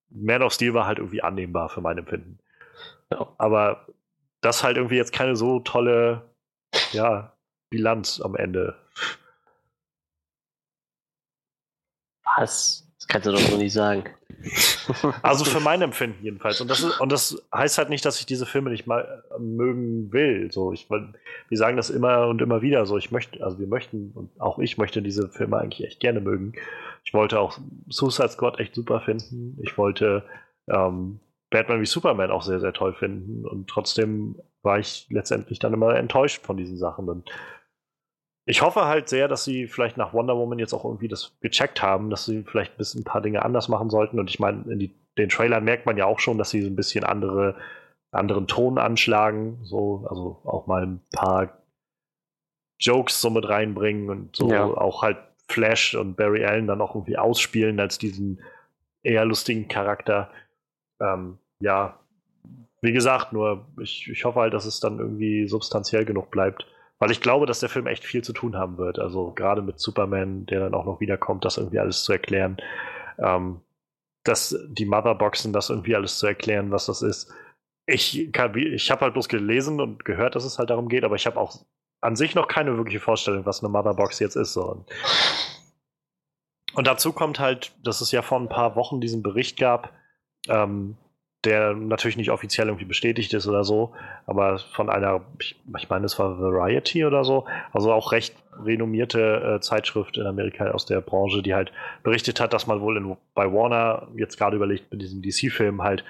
Man of Steel war halt irgendwie annehmbar für mein Empfinden. Ja. Aber das halt irgendwie jetzt keine so tolle, ja, Bilanz am Ende. Was? Das kannst du doch so nicht sagen. Also für mein Empfinden jedenfalls. Und das, ist, und das heißt halt nicht, dass ich diese Filme nicht mal äh, mögen will. So, ich, wir sagen das immer und immer wieder. So, ich möchte, also wir möchten, und auch ich möchte diese Filme eigentlich echt gerne mögen. Ich wollte auch Suicide Squad echt super finden. Ich wollte ähm, Batman wie Superman auch sehr, sehr toll finden. Und trotzdem war ich letztendlich dann immer enttäuscht von diesen Sachen. Und ich hoffe halt sehr, dass sie vielleicht nach Wonder Woman jetzt auch irgendwie das gecheckt haben, dass sie vielleicht ein bisschen ein paar Dinge anders machen sollten. Und ich meine, in die, den Trailern merkt man ja auch schon, dass sie so ein bisschen andere, anderen Ton anschlagen. So, also auch mal ein paar Jokes so mit reinbringen und so Ja. auch halt Flash und Barry Allen dann auch irgendwie ausspielen als diesen eher lustigen Charakter. Ähm, ja, wie gesagt, nur ich, ich hoffe halt, dass es dann irgendwie substanziell genug bleibt. Weil ich glaube, dass der Film echt viel zu tun haben wird. Also gerade mit Superman, der dann auch noch wiederkommt, das irgendwie alles zu erklären. Ähm, dass die Motherboxen, das irgendwie alles zu erklären, was das ist. Ich, ich habe halt bloß gelesen und gehört, dass es halt darum geht, aber ich habe auch an sich noch keine wirkliche Vorstellung, was eine Motherbox jetzt ist. So. Und dazu kommt halt, dass es ja vor ein paar Wochen diesen Bericht gab, ähm, der natürlich nicht offiziell irgendwie bestätigt ist oder so, aber von einer, ich, ich meine, es war Variety oder so, also auch recht renommierte äh, Zeitschrift in Amerika aus der Branche, die halt berichtet hat, dass man wohl in, bei Warner jetzt gerade überlegt, mit diesem DC-Film halt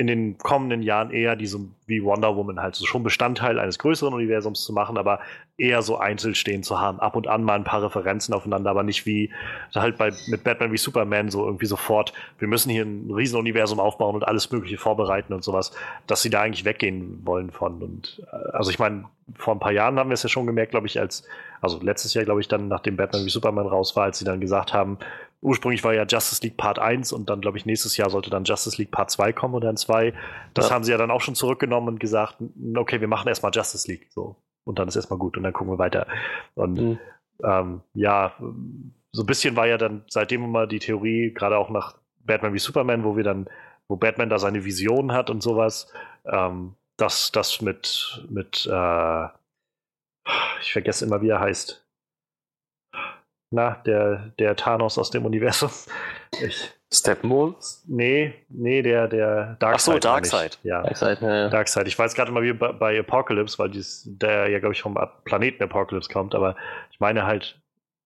in den kommenden Jahren eher diese wie Wonder Woman halt so schon Bestandteil eines größeren Universums zu machen, aber eher so einzeln stehen zu haben. Ab und an mal ein paar Referenzen aufeinander, aber nicht wie halt bei mit Batman wie Superman so irgendwie sofort, wir müssen hier ein Riesenuniversum aufbauen und alles Mögliche vorbereiten und sowas, dass sie da eigentlich weggehen wollen von. Und äh, also ich meine, vor ein paar Jahren haben wir es ja schon gemerkt, glaube ich, als, also letztes Jahr, glaube ich, dann, nachdem Batman wie Superman raus war, als sie dann gesagt haben, ursprünglich war ja Justice League Part 1 und dann, glaube ich, nächstes Jahr sollte dann Justice League Part 2 kommen oder ein 2. Das Ja. haben sie ja dann auch schon zurückgenommen und gesagt, okay, wir machen erstmal Justice League. So. Und dann ist erstmal gut und dann gucken wir weiter. Und Mhm. ähm, ja, so ein bisschen war ja dann seitdem immer die Theorie, gerade auch nach Batman wie Superman, wo wir dann, wo Batman da seine Visionen hat und sowas, ähm, dass das mit, mit, äh, ich vergesse immer, wie er heißt. Na, der, der Thanos aus dem Universum. Ich, Steppenwolf? nee, nee, der, der Darkseid. Ach so, meine ich. Darkseid. Ja. Darkseid, ja, ja. Darkseid. Ich weiß gerade immer wie bei, bei Apocalypse, weil dies, der ja, glaube ich, vom Planeten Apocalypse kommt, aber ich meine halt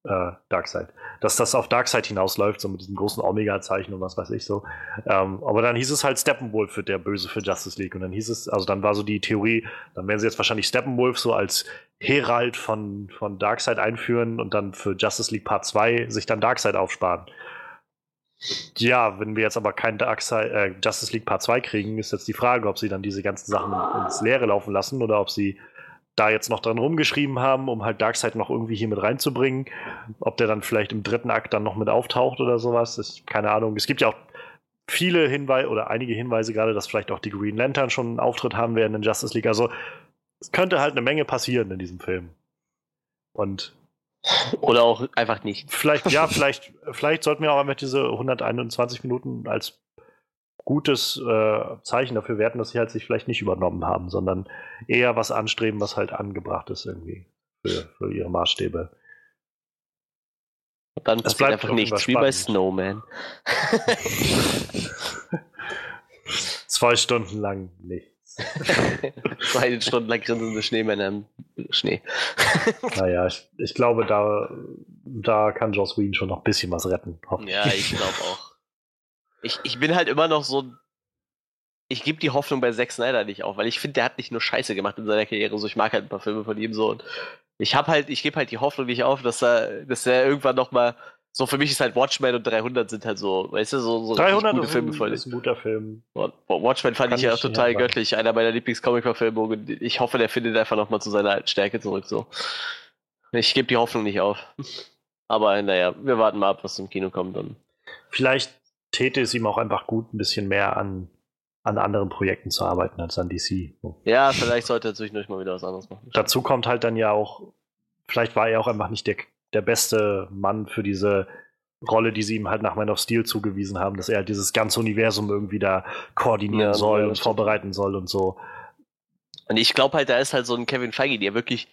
äh, Darkseid. Dass das auf Darkseid hinausläuft, so mit diesem großen Omega-Zeichen und was weiß ich so. Ähm, aber dann hieß es halt Steppenwolf für der Böse für Justice League. Und dann hieß es, also dann war so die Theorie, dann werden sie jetzt wahrscheinlich Steppenwolf so als Herald von, von Darkseid einführen und dann für Justice League Part 2 sich dann Darkseid aufsparen. Ja, wenn wir jetzt aber kein Darkseid, äh, Justice League Part 2 kriegen, ist jetzt die Frage, ob sie dann diese ganzen Sachen ins Leere laufen lassen oder ob sie da jetzt noch dran rumgeschrieben haben, um halt Darkseid noch irgendwie hier mit reinzubringen. Ob der dann vielleicht im dritten Akt dann noch mit auftaucht oder sowas. Ich, keine Ahnung. Es gibt ja auch viele Hinweise oder einige Hinweise gerade, dass vielleicht auch die Green Lantern schon einen Auftritt haben werden in Justice League. Also es könnte halt eine Menge passieren in diesem Film. Und Oder auch einfach nicht. vielleicht, ja, vielleicht, vielleicht sollten wir auch einfach diese 121 Minuten als gutes äh, Zeichen dafür werten, dass sie halt sich vielleicht nicht übernommen haben, sondern eher was anstreben, was halt angebracht ist irgendwie für, für ihre Maßstäbe. Und dann Es passiert bleibt einfach nichts, wie bei. Snowman. Zwei Stunden lang nichts. Zwei Stunden lang grinsende Schneemänner im Schnee. Naja, ich, ich glaube, da, da kann Joss Whedon schon noch ein bisschen was retten. Ja, ich glaube auch. Ich, ich bin halt immer noch so. Ich gebe die Hoffnung bei Zack Snyder nicht auf, weil ich finde, der hat nicht nur Scheiße gemacht in seiner Karriere. So, ich mag halt ein paar Filme von ihm so. Und ich habe halt, ich gebe halt die Hoffnung nicht auf, dass er, dass er irgendwann noch mal so für mich ist halt Watchmen und 300 sind halt so, weißt du, so, so richtig 300 gute ist, Filme von ist ein guter Film. Watchmen fand Kann ich ja total sagen. göttlich, einer meiner Lieblings-Comic-Verfilmungen. Ich hoffe, der findet einfach noch mal zu seiner alten Stärke zurück. So. Ich gebe die Hoffnung nicht auf. Aber naja, wir warten mal ab, was im Kino kommt. Und Vielleicht täte es ihm auch einfach gut, ein bisschen mehr an, an anderen Projekten zu arbeiten als an DC. Ja, vielleicht sollte er zwischendurch mal wieder was anderes machen. Dazu kommt halt dann ja auch, vielleicht war er auch einfach nicht der, der beste Mann für diese Rolle, die sie ihm halt nach Man of Steel zugewiesen haben, dass er halt dieses ganze Universum irgendwie da koordinieren Ja, soll ja, und vorbereiten soll und so. Und ich glaube halt, da ist halt so ein Kevin Feige, der wirklich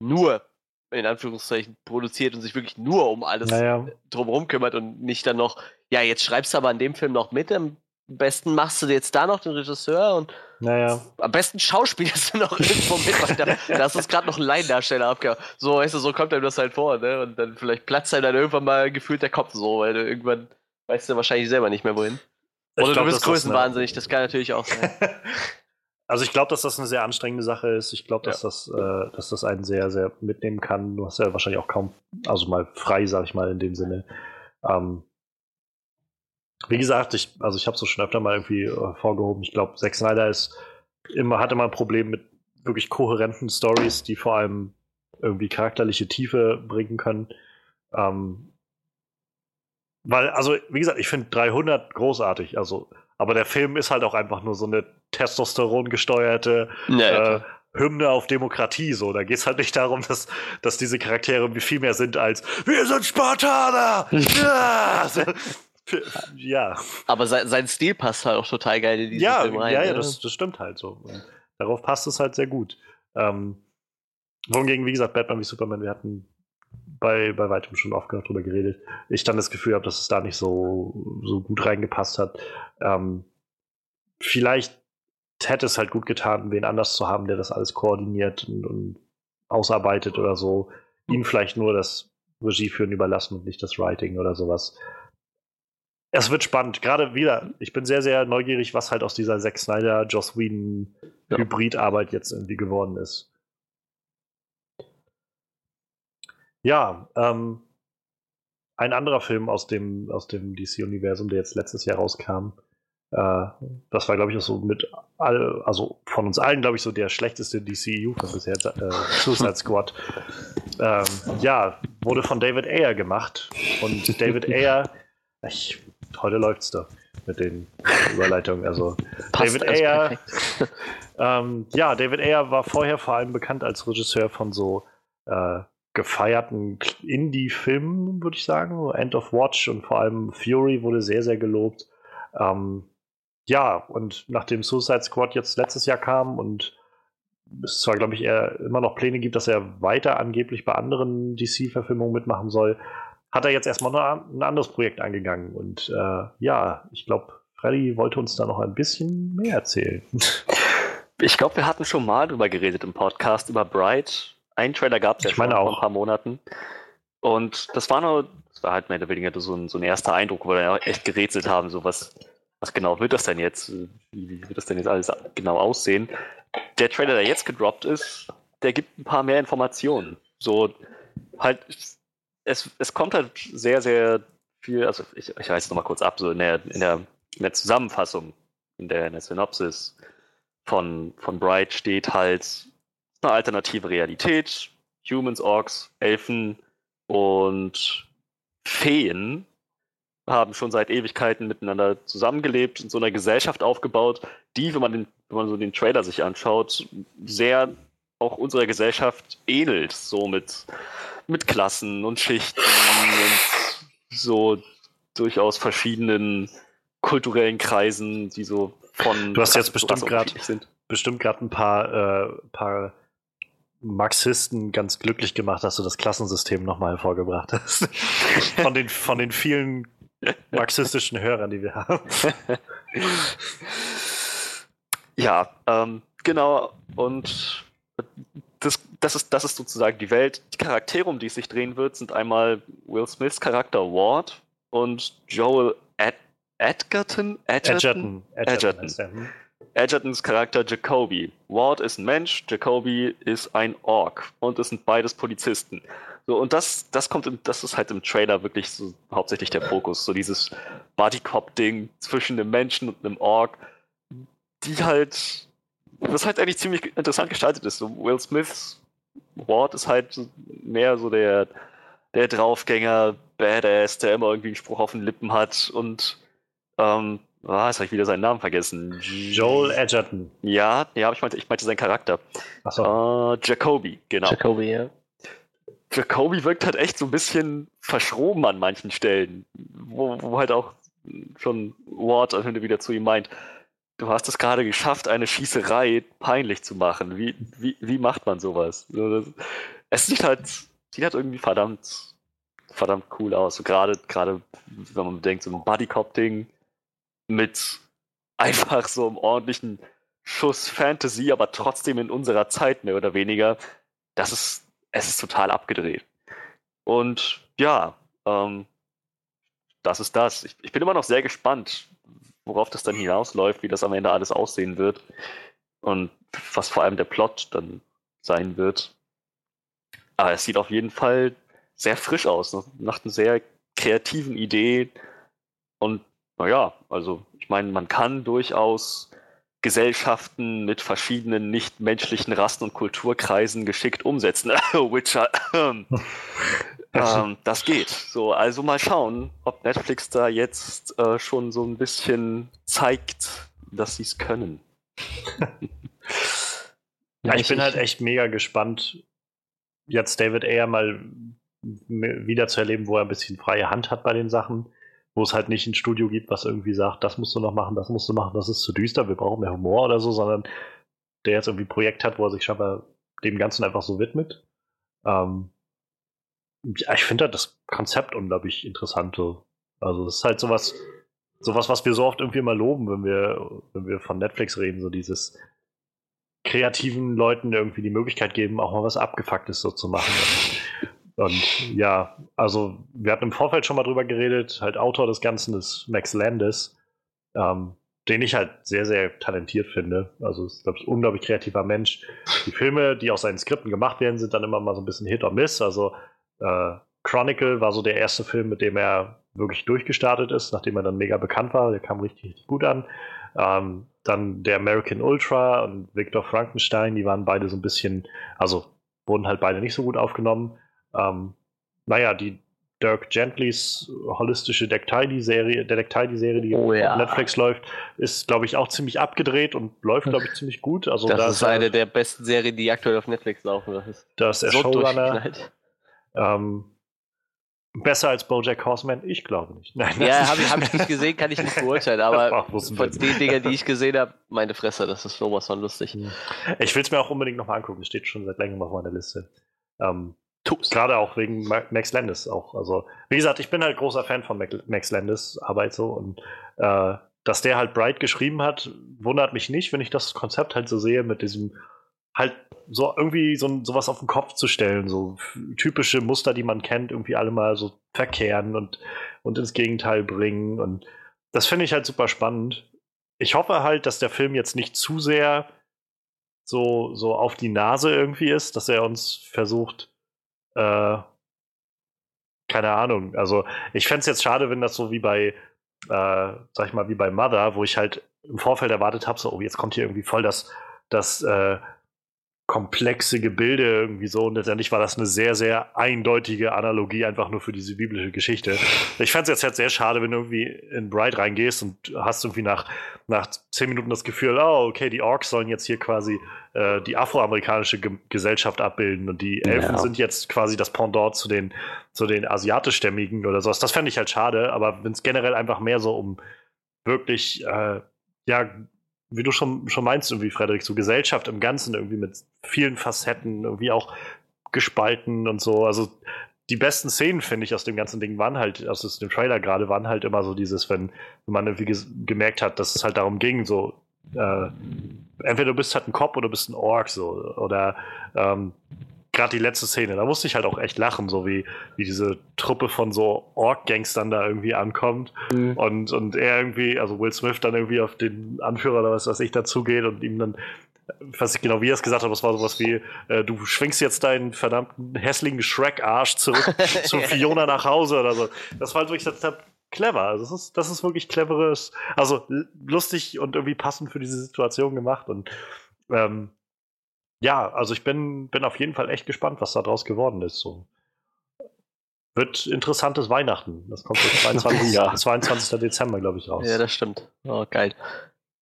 nur, in Anführungszeichen, produziert und sich wirklich nur um alles Naja, drumherum kümmert und nicht dann noch, ja, jetzt schreibst du aber an dem Film noch mit, am besten machst du jetzt da noch den Regisseur und naja. am besten schauspielerst du noch irgendwo mit, weil da, da ist uns gerade noch ein Laiendarsteller abgehauen. So, weißt du, so kommt einem das halt vor, ne? Und dann vielleicht platzt einem dann irgendwann mal gefühlt der Kopf so, weil du irgendwann weißt du wahrscheinlich selber nicht mehr wohin. Oder glaub, du bist das größenwahnsinnig, das kann natürlich auch sein. Also ich glaube, dass das eine sehr anstrengende Sache ist. Ich glaube, dass, Ja. das, äh, dass das einen sehr, sehr mitnehmen kann. Du hast ja wahrscheinlich auch kaum, also mal frei, sag ich mal, in dem Sinne. Ähm, wie gesagt, ich, also ich habe so schon öfter mal irgendwie äh, vorgehoben. Ich glaube, Zack Snyder ist immer, hat immer ein Problem mit wirklich kohärenten Stories, die vor allem irgendwie charakterliche Tiefe bringen können. Ähm, weil, also, wie gesagt, ich finde 300 großartig. Also, aber der Film ist halt auch einfach nur so eine Testosteron gesteuerte Ja, äh. Hymne auf Demokratie. So, da geht es halt nicht darum, dass, dass diese Charaktere irgendwie viel mehr sind als wir sind Spartaner. ja, ja, Aber sein, sein Stil passt halt auch total geil in diesen ja, Film rein. ja, ja, ne? das, das stimmt halt so. Und darauf passt es halt sehr gut. Ähm, wohingegen, wie gesagt, Batman wie Superman, wir hatten bei, bei weitem schon oft genug drüber geredet. Ich dann das Gefühl habe, dass es da nicht so, so gut reingepasst hat. Ähm, vielleicht hätte es halt gut getan, wen anders zu haben, der das alles koordiniert und, und ausarbeitet oder so. Ihm vielleicht nur das Regie führen überlassen und nicht das Writing oder sowas. Es wird spannend. Gerade wieder, ich bin sehr, sehr neugierig, was halt aus dieser Zack Snyder, Joss Whedon Ja. Hybridarbeit jetzt irgendwie geworden ist. Ja, ähm, ein anderer Film aus dem, aus dem DC-Universum, der jetzt letztes Jahr rauskam, äh, das war, glaube ich, auch so mit all, also von uns allen, glaube ich, so der schlechteste DCU-Film bisher, äh, Suicide Squad. Ähm, ja, wurde von David Ayer gemacht. Und David Ayer, ich, heute läuft's da mit den Überleitungen. Also Passt David also Ayer, ähm, ja, David Ayer war vorher vor allem bekannt als Regisseur von so äh, gefeierten Indie-Filmen, würde ich sagen. So End of Watch und vor allem Fury wurde sehr, sehr gelobt. Ähm, ja, und nachdem Suicide Squad jetzt letztes Jahr kam und es zwar, glaube ich, eher immer noch Pläne gibt, dass er weiter angeblich bei anderen DC-Verfilmungen mitmachen soll, hat er jetzt erstmal ein anderes Projekt angegangen. Und äh, ja, ich glaube, Freddy wollte uns da noch ein bisschen mehr erzählen. Ich glaube, wir hatten schon mal drüber geredet im Podcast über Bright. Einen Trailer gab es ja Ich schon vor auch. ein paar Monaten. Und das war nur, das war halt mehr oder weniger so ein, so ein erster Eindruck, wo wir ja echt gerätselt haben, so was, was genau wird das denn jetzt? Wie, wie wird das denn jetzt alles genau aussehen? Der Trailer, der jetzt gedroppt ist, der gibt ein paar mehr Informationen. So halt, es, es kommt halt sehr, sehr viel, also ich, ich reiße nochmal kurz ab, so in der, in der, in der Zusammenfassung, in der, in der Synopsis von, von Bright steht halt eine alternative Realität, Humans, Orks, Elfen und Feen haben schon seit Ewigkeiten miteinander zusammengelebt, in so einer Gesellschaft aufgebaut, die, wenn man, den, wenn man so den Trailer sich anschaut, sehr auch unserer Gesellschaft ähnelt, so mit, mit Klassen und Schichten und so durchaus verschiedenen kulturellen Kreisen, die so von Du hast jetzt. Bestimmt gerade ein paar, äh, paar Marxisten ganz glücklich gemacht, dass du das Klassensystem nochmal hervorgebracht hast. von, den, von den vielen marxistischen Hörern, die wir haben. Ja, ähm, genau. Und das, das, ist, das ist sozusagen die Welt. Die Charaktere, um die es sich drehen wird, sind einmal Will Smiths Charakter Ward und Joel Ed Edgerton? Edgerton. Edgerton. heißt der, hm? Edgertons Charakter Jacoby. Ward ist ein Mensch, Jacoby ist ein Ork und es sind beides Polizisten. So, und das, das kommt im, das ist halt im Trailer wirklich so hauptsächlich der Fokus. So dieses Buddy-Cop-Ding zwischen einem Menschen und einem Ork, die halt, was halt eigentlich ziemlich interessant gestaltet ist. So Will Smiths Ward ist halt mehr so der, der Draufgänger, Badass, der immer irgendwie einen Spruch auf den Lippen hat und ähm, ah, jetzt habe ich wieder seinen Namen vergessen. Joel Edgerton. Ja, ja, aber ich meinte, ich meinte seinen Charakter. Achso. Äh, Jacoby, genau. Jacoby, ja. Jacoby wirkt halt echt so ein bisschen verschroben an manchen Stellen, wo, wo halt auch schon Ward am Ende wieder zu ihm meint, du hast es gerade geschafft, eine Schießerei peinlich zu machen. Wie, wie, wie macht man sowas? Es sieht halt, sieht halt irgendwie verdammt, verdammt cool aus. Gerade, gerade, wenn man bedenkt, so ein Buddy-Cop-Ding mit einfach so einem ordentlichen Schuss Fantasy, aber trotzdem in unserer Zeit mehr oder weniger. Das ist, es ist total abgedreht. Und ja, ähm, das ist das. Ich, ich bin immer noch sehr gespannt, worauf das dann hinausläuft, wie das am Ende alles aussehen wird. und was vor allem der Plot dann sein wird. Aber es sieht auf jeden Fall sehr frisch aus, ne? nach einer sehr kreativen Idee. Und naja, also ich meine, man kann durchaus Gesellschaften mit verschiedenen nichtmenschlichen Rassen und Kulturkreisen geschickt umsetzen. Witcher. ähm, das geht. So, also mal schauen, ob Netflix da jetzt äh, schon so ein bisschen zeigt, dass sie es können. ja, ich bin halt echt mega gespannt, jetzt David Ayer mal wieder zu erleben, wo er ein bisschen freie Hand hat bei den Sachen, wo es halt nicht ein Studio gibt, was irgendwie sagt, das musst du noch machen, das musst du machen, das ist zu düster, wir brauchen mehr Humor oder so, sondern der jetzt irgendwie ein Projekt hat, wo er sich scheinbar dem Ganzen einfach so widmet. Ähm, ich finde das Konzept unglaublich interessant. Also es ist halt sowas, sowas, was wir so oft irgendwie mal loben, wenn wir, wenn wir von Netflix reden, so dieses kreativen Leuten irgendwie die Möglichkeit geben, auch mal was Abgefucktes so zu machen. Und ja, also wir hatten im Vorfeld schon mal drüber geredet, halt Autor des Ganzen ist Max Landis, ähm, den ich halt sehr, sehr talentiert finde. Also ist, glaube ich, ein unglaublich kreativer Mensch. Die Filme, die aus seinen Skripten gemacht werden, sind dann immer mal so ein bisschen Hit or Miss. Also äh, Chronicle war so der erste Film, mit dem er wirklich durchgestartet ist, nachdem er dann mega bekannt war. Der kam richtig, richtig gut an. Ähm, dann der American Ultra und Victor Frankenstein, die waren beide so ein bisschen, also wurden halt beide nicht so gut aufgenommen. Ähm, naja, die Dirk Gentlys holistische der Deck Tidy-Serie, die oh, ja. auf Netflix läuft, ist, glaube ich, auch ziemlich abgedreht und läuft, glaube ich, ziemlich gut. Also das da ist eine der besten Serien, die aktuell auf Netflix laufen. Das ist, da ist der so Showrunner. Ähm, besser als Bojack Horseman? Ich glaube nicht. Nein, ja, habe ich, hab ich nicht gesehen, kann ich nicht beurteilen, aber von den Dingen, die ich gesehen habe, meine Fresse, das ist sowas von lustig. Hm. Ich will es mir auch unbedingt nochmal angucken, das steht schon seit längerem auf meiner Liste. Ähm, Gerade auch wegen Max Landis auch. Also, wie gesagt, ich bin halt großer Fan von Max Landis Arbeit so und äh, dass der halt Bright geschrieben hat, wundert mich nicht, wenn ich das Konzept halt so sehe mit diesem halt so irgendwie so sowas auf den Kopf zu stellen, so typische Muster, die man kennt, irgendwie alle mal so verkehren und, und ins Gegenteil bringen. Und das finde ich halt super spannend. Ich hoffe halt, dass der Film jetzt nicht zu sehr so, so auf die Nase irgendwie ist, dass er uns versucht, äh, keine Ahnung. Also ich fände es jetzt schade, wenn das so wie bei, äh, sag ich mal, wie bei Mother, wo ich halt im Vorfeld erwartet habe, so, oh, jetzt kommt hier irgendwie voll das, das äh, komplexe Gebilde irgendwie so. Und letztendlich war das eine sehr, sehr eindeutige Analogie einfach nur für diese biblische Geschichte. Ich fand es jetzt halt sehr schade, wenn du irgendwie in Bright reingehst und hast irgendwie nach, nach zehn Minuten das Gefühl, oh, okay, die Orks sollen jetzt hier quasi äh, die afroamerikanische Ge Gesellschaft abbilden und die Elfen ja. sind jetzt quasi das Pendant zu den, zu den asiatischstämmigen oder sowas. Das fände ich halt schade, aber wenn es generell einfach mehr so um wirklich, äh, ja, wie du schon, schon meinst, irgendwie, Frederik, so Gesellschaft im Ganzen irgendwie mit vielen Facetten, irgendwie auch gespalten und so. Also die besten Szenen, finde ich, aus dem ganzen Ding waren halt, aus dem Trailer gerade, waren halt immer so dieses, wenn, wenn man irgendwie gemerkt hat, dass es halt darum ging, so, äh, entweder du bist halt ein Cop oder bist ein Ork, so, oder ähm, gerade die letzte Szene, da musste ich halt auch echt lachen, so wie, wie diese Truppe von so Ork-Gangstern da irgendwie ankommt mhm. und, und er irgendwie, also Will Smith dann irgendwie auf den Anführer oder was weiß ich dazugeht und ihm dann, ich weiß nicht genau, wie er es gesagt hat, es war sowas wie, äh, du schwingst jetzt deinen verdammten hässlichen Shrek-Arsch zurück zu Fiona nach Hause oder so. Das war halt wirklich das, clever. Also das ist, das ist wirklich cleveres, also lustig und irgendwie passend für diese Situation gemacht und ähm, ja, also ich bin, bin auf jeden Fall echt gespannt, was da draus geworden ist. So. Wird interessantes Weihnachten. Das kommt am 22. ja. 22. Dezember, glaube ich, raus. Ja, das stimmt. Oh, geil.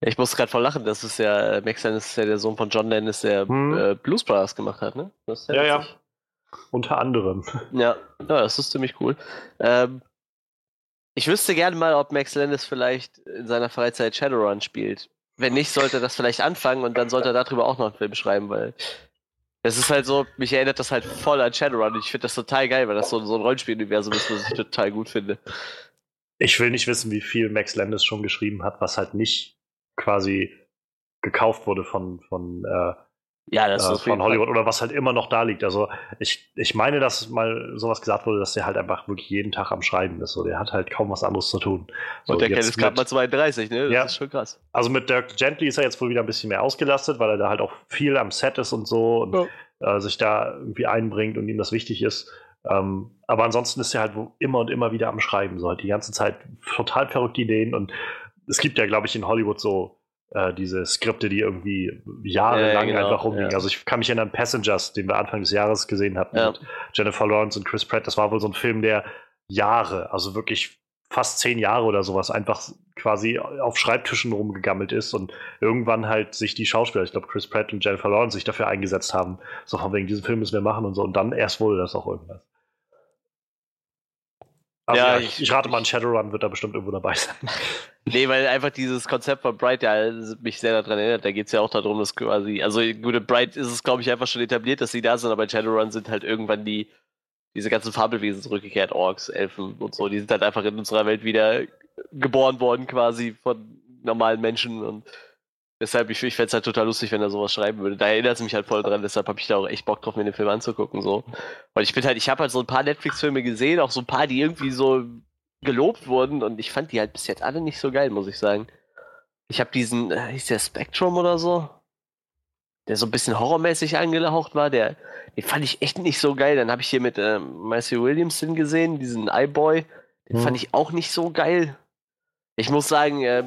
Ich muss gerade voll lachen, das ist ja, Max Lennon ist ja der Sohn von John Lennon, der hm. äh, Blues Brothers gemacht hat, ne? ja, ja, ja. Unter anderem. Ja, ja, das ist ziemlich cool. Ähm, ich wüsste gerne mal, ob Max Landis vielleicht in seiner Freizeit Shadowrun spielt wenn nicht, sollte das vielleicht anfangen und dann sollte er darüber auch noch einen Film schreiben, weil es ist halt so, mich erinnert das halt voll an Shadowrun. Ich finde das total geil, weil das so, so ein Rollenspiel-Universum ist, was ich total gut finde. Ich will nicht wissen, wie viel Max Landis schon geschrieben hat, was halt nicht quasi gekauft wurde von, von äh, Ja, das äh, ist von Hollywood oder was halt immer noch da liegt. Also ich, ich meine, dass mal sowas gesagt wurde, dass der halt einfach wirklich jeden Tag am Schreiben ist. So, der hat halt kaum was anderes zu tun. So, Und der jetzt ist gerade mal 32, ne? Das Ja. ist schon krass. Also mit Dirk Gently ist er jetzt wohl wieder ein bisschen mehr ausgelastet, weil er da halt auch viel am Set ist und so und äh, sich da irgendwie einbringt und ihm das wichtig ist. Ähm, aber ansonsten ist er halt immer und immer wieder am Schreiben, so halt die ganze Zeit total verrückte Ideen und es gibt ja, glaube ich, in Hollywood so äh, diese Skripte, die irgendwie jahrelang Ja, genau, einfach rumliegen. ja. Also ich kann mich erinnern, Passengers, den wir Anfang des Jahres gesehen hatten Ja. mit Jennifer Lawrence und Chris Pratt, das war wohl so ein Film, der Jahre, also wirklich fast zehn Jahre oder sowas, einfach quasi auf Schreibtischen rumgegammelt ist und irgendwann halt sich die Schauspieler, ich glaube Chris Pratt und Jennifer Lawrence, sich dafür eingesetzt haben, so von wegen, diesen Film müssen wir machen und so. Und dann erst wurde das auch irgendwas. Also Ja, ich- ich, rate mal, ein Shadowrun wird da bestimmt irgendwo dabei sein. Nee, weil einfach dieses Konzept von Bright ja mich sehr daran erinnert. Da geht es ja auch darum, dass quasi, also gut, in Bright ist es, glaube ich, einfach schon etabliert, dass sie da sind, aber in Shadowrun sind halt irgendwann die, diese ganzen Fabelwesen zurückgekehrt, Orks, Elfen und so. Die sind halt einfach in unserer Welt wieder geboren worden, quasi von normalen Menschen und deshalb, ich, ich fände es halt total lustig, wenn er sowas schreiben würde. Da erinnert es mich halt voll dran, deshalb habe ich da auch echt Bock drauf, mir den Film anzugucken. So. Und ich bin halt, ich habe halt so ein paar Netflix-Filme gesehen, auch so ein paar, die irgendwie so gelobt wurden und ich fand die halt bis jetzt alle nicht so geil, muss ich sagen. Ich habe diesen, äh, hieß der Spectrum oder so? Der so ein bisschen horrormäßig angehaucht war, der, den fand ich echt nicht so geil. Dann habe ich hier mit ähm, Matthew Williamson gesehen, diesen iBoy, den Hm. fand ich auch nicht so geil. Ich muss sagen, äh,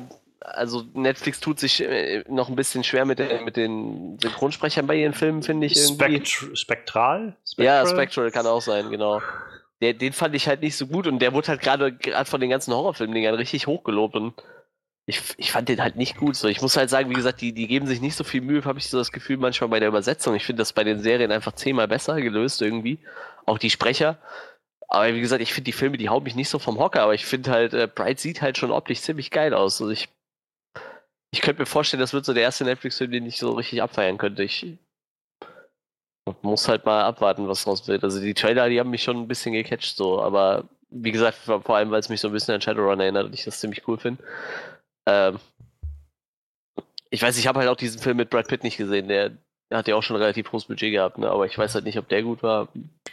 also Netflix tut sich äh, noch ein bisschen schwer mit, der, mit den Synchronsprechern bei ihren Filmen, finde ich irgendwie. Spekt Spektral? Ja, Spectral? Spectral kann auch sein, genau. Der, den fand ich halt nicht so gut und der wurde halt gerade gerade von den ganzen Horrorfilmdingern richtig hochgelobt und ich, ich fand den halt nicht gut. So, ich muss halt sagen, wie gesagt, die, die geben sich nicht so viel Mühe, habe ich so das Gefühl manchmal bei der Übersetzung. Ich finde das bei den Serien einfach zehnmal besser gelöst irgendwie. Auch die Sprecher. Aber wie gesagt, ich finde die Filme, die hauen mich nicht so vom Hocker, aber ich finde halt, äh, Bright sieht halt schon optisch ziemlich geil aus. Also ich, ich könnte mir vorstellen, das wird so der erste Netflix-Film, den ich so richtig abfeiern könnte. Ich muss halt mal abwarten, was draus wird. Also die Trailer, die haben mich schon ein bisschen gecatcht, so, aber wie gesagt, vor allem, weil es mich so ein bisschen an Shadowrun erinnert und ich das ziemlich cool finde. Ähm, ich weiß, ich habe halt auch diesen Film mit Brad Pitt nicht gesehen, der, hat ja auch schon ein relativ hohes Budget gehabt, ne? aber ich weiß halt nicht, ob der gut war.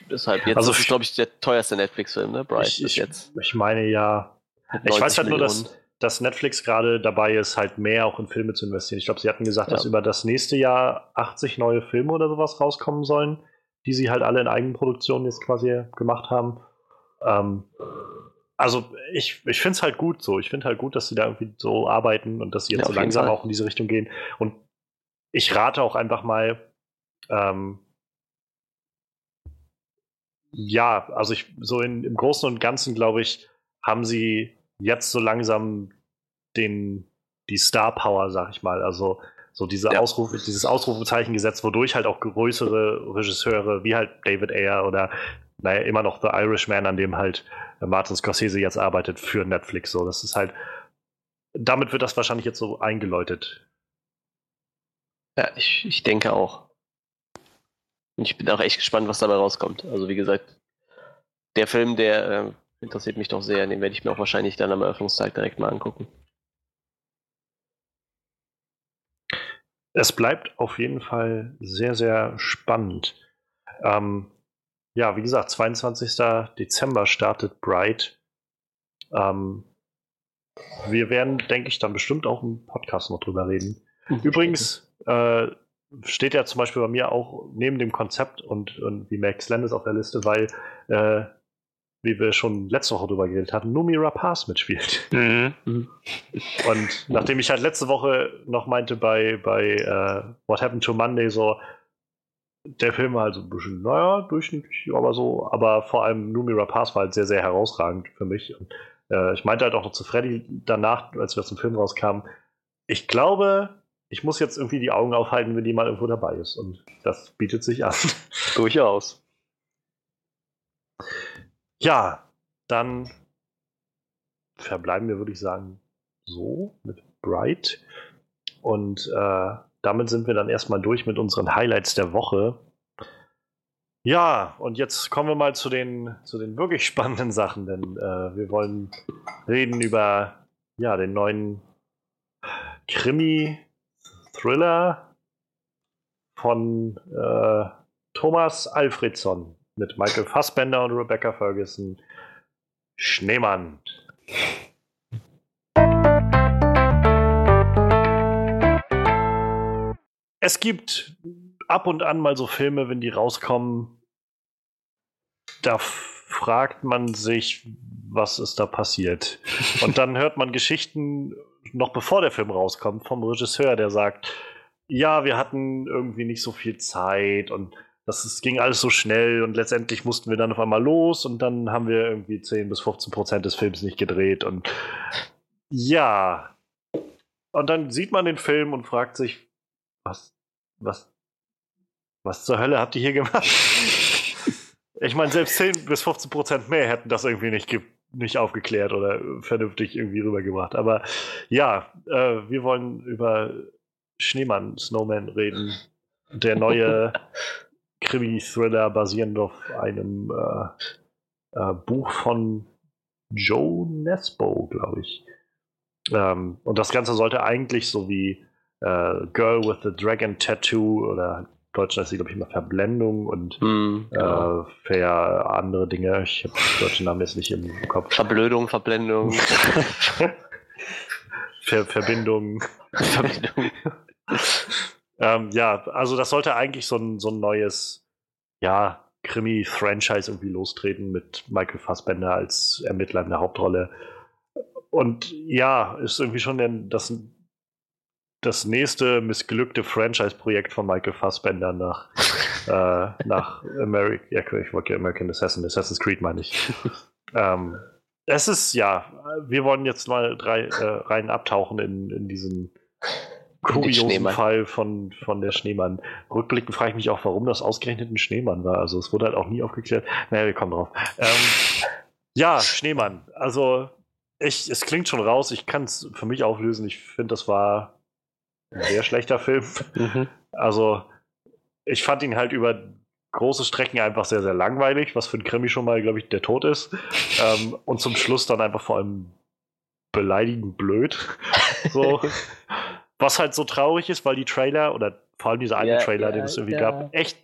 Deshalb, jetzt Also ist glaube ich, der teuerste Netflix-Film, ne? Bright Ich, ich, jetzt. ich meine ja. Ich weiß 90 halt nur, Millionen. dass, dass Netflix gerade dabei ist, halt mehr auch in Filme zu investieren. Ich glaube, sie hatten gesagt, Ja. dass über das nächste Jahr 80 neue Filme oder sowas rauskommen sollen, die sie halt alle in Eigenproduktion jetzt quasi gemacht haben. Ähm, also ich, ich finde es halt gut so. Ich finde halt gut, dass sie da irgendwie so arbeiten und dass sie Ja, jetzt so auf jeden langsam auch in diese Richtung gehen. Und ich rate auch einfach mal, ähm, ja, also ich so in, im Großen und Ganzen glaube ich, haben sie jetzt so langsam den die Star Power, sag ich mal, also so diese Ja. Ausrufe, dieses Ausrufezeichen gesetzt, wodurch halt auch größere Regisseure wie halt David Ayer oder naja, immer noch The Irishman, an dem halt Martin Scorsese jetzt arbeitet für Netflix. So, das ist halt, damit wird das wahrscheinlich jetzt so eingeläutet. Ja, ich, ich denke auch. Und ich bin auch echt gespannt, was dabei rauskommt. Also wie gesagt, der Film, der äh, interessiert mich doch sehr. Den werde ich mir auch wahrscheinlich dann am Eröffnungstag direkt mal angucken. Es bleibt auf jeden Fall sehr, sehr spannend. Ähm, ja, wie gesagt, 22. Dezember startet Bright. Ähm, wir werden, denke ich, dann bestimmt auch im Podcast noch drüber reden. Übrigens äh, steht ja zum Beispiel bei mir auch neben dem Konzept und, und wie Max Landis auf der Liste, weil, äh, wie wir schon letzte Woche drüber geredet hatten, Numi Rapaz mitspielt. Mhm. Und nachdem ich halt letzte Woche noch meinte bei, bei äh, What Happened to Monday so, der Film war halt so ein bisschen, naja, durchschnittlich, aber so, aber vor allem Numi Rapaz war halt sehr, sehr herausragend für mich. Und äh, ich meinte halt auch noch zu Freddy danach, als wir zum Film rauskamen, ich glaube, ich muss jetzt irgendwie die Augen aufhalten, wenn mal irgendwo dabei ist. Und das bietet sich an. Durchaus. Ja, dann verbleiben wir, würde ich sagen, so mit Bright. Und äh, damit sind wir dann erstmal durch mit unseren Highlights der Woche. Ja, und jetzt kommen wir mal zu den, zu den wirklich spannenden Sachen, denn äh, wir wollen reden über ja, den neuen Krimi-Thriller von äh, Thomas Alfredson mit Michael Fassbender und Rebecca Ferguson. Schneemann. Es gibt ab und an mal so Filme, wenn die rauskommen, da fragt man sich, was ist da passiert. Und dann hört man Geschichten, noch bevor der Film rauskommt, vom Regisseur, der sagt, ja, wir hatten irgendwie nicht so viel Zeit und das, das ging alles so schnell und letztendlich mussten wir dann auf einmal los und dann haben wir irgendwie 10 bis 15 Prozent des Films nicht gedreht und ja. Und dann sieht man den Film und fragt sich, was, was, was zur Hölle habt ihr hier gemacht? ich meine, selbst 10 bis 15 Prozent mehr hätten das irgendwie nicht, nicht aufgeklärt oder vernünftig irgendwie rübergebracht. Aber ja, äh, wir wollen über Schneemann, Snowman reden. Der neue Krimi-Thriller basierend auf einem äh, äh, Buch von Joe Nesbo, glaube ich. Ähm, und das Ganze sollte eigentlich so wie äh, Girl with the Dragon Tattoo oder Deutsch heißt sie, glaube ich, immer Verblendung und mm, genau. äh, andere Dinge. Ich habe den deutschen Namen jetzt nicht im Kopf. Verblödung, Verblendung. Ver Verbindung. Verbindung. ähm, ja, also das sollte eigentlich so ein, so ein neues, ja, Krimi-Franchise irgendwie lostreten mit Michael Fassbender als Ermittler in der Hauptrolle. Und ja, ist irgendwie schon denn das, das nächste missglückte Franchise-Projekt von Michael Fassbender nach, äh, nach American, ja, ich wollte American Assassin, Assassin's Creed meine ich. ähm, es ist, ja, wir wollen jetzt mal drei, äh, rein abtauchen in, in diesen kuriosen Fall von, von der Schneemann. Rückblickend frage ich mich auch, warum das ausgerechnet ein Schneemann war. Also es wurde halt auch nie aufgeklärt. Naja, wir kommen drauf. Ähm, ja, Schneemann. Also ich, es klingt schon raus. Ich kann es für mich auflösen. Ich finde, das war ein sehr schlechter Film. Mhm. Also ich fand ihn halt über große Strecken einfach sehr, sehr langweilig, was für ein Krimi schon mal, glaube ich, der Tod ist. ähm, und zum Schluss dann einfach vor allem beleidigend blöd. so. Was halt so traurig ist, weil die Trailer oder vor allem dieser eine yeah, Trailer, yeah, den es irgendwie yeah. gab, echt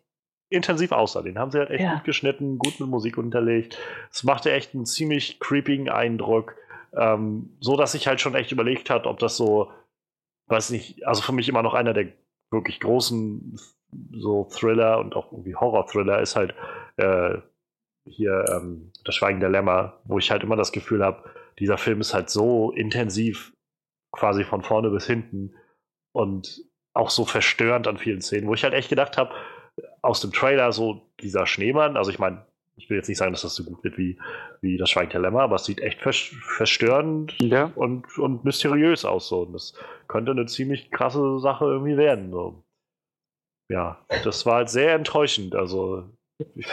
intensiv aussah. Den haben sie halt echt ja. gut geschnitten, gut mit Musik unterlegt. Es machte echt einen ziemlich creepigen Eindruck. Ähm, so dass ich halt schon echt überlegt hat, ob das so, weiß nicht, also für mich immer noch einer der wirklich großen so Thriller und auch irgendwie Horror-Thriller ist halt äh, hier ähm, Das Schweigen der Lämmer, wo ich halt immer das Gefühl habe, dieser Film ist halt so intensiv quasi von vorne bis hinten und auch so verstörend an vielen Szenen, wo ich halt echt gedacht habe, aus dem Trailer so dieser Schneemann, also ich meine, ich will jetzt nicht sagen, dass das so gut wird wie, wie das Schweig der Lämmer, aber es sieht echt verstörend ja. und, und mysteriös aus. So. Und das könnte eine ziemlich krasse Sache irgendwie werden. So. Ja, das war halt sehr enttäuschend. Also, ich,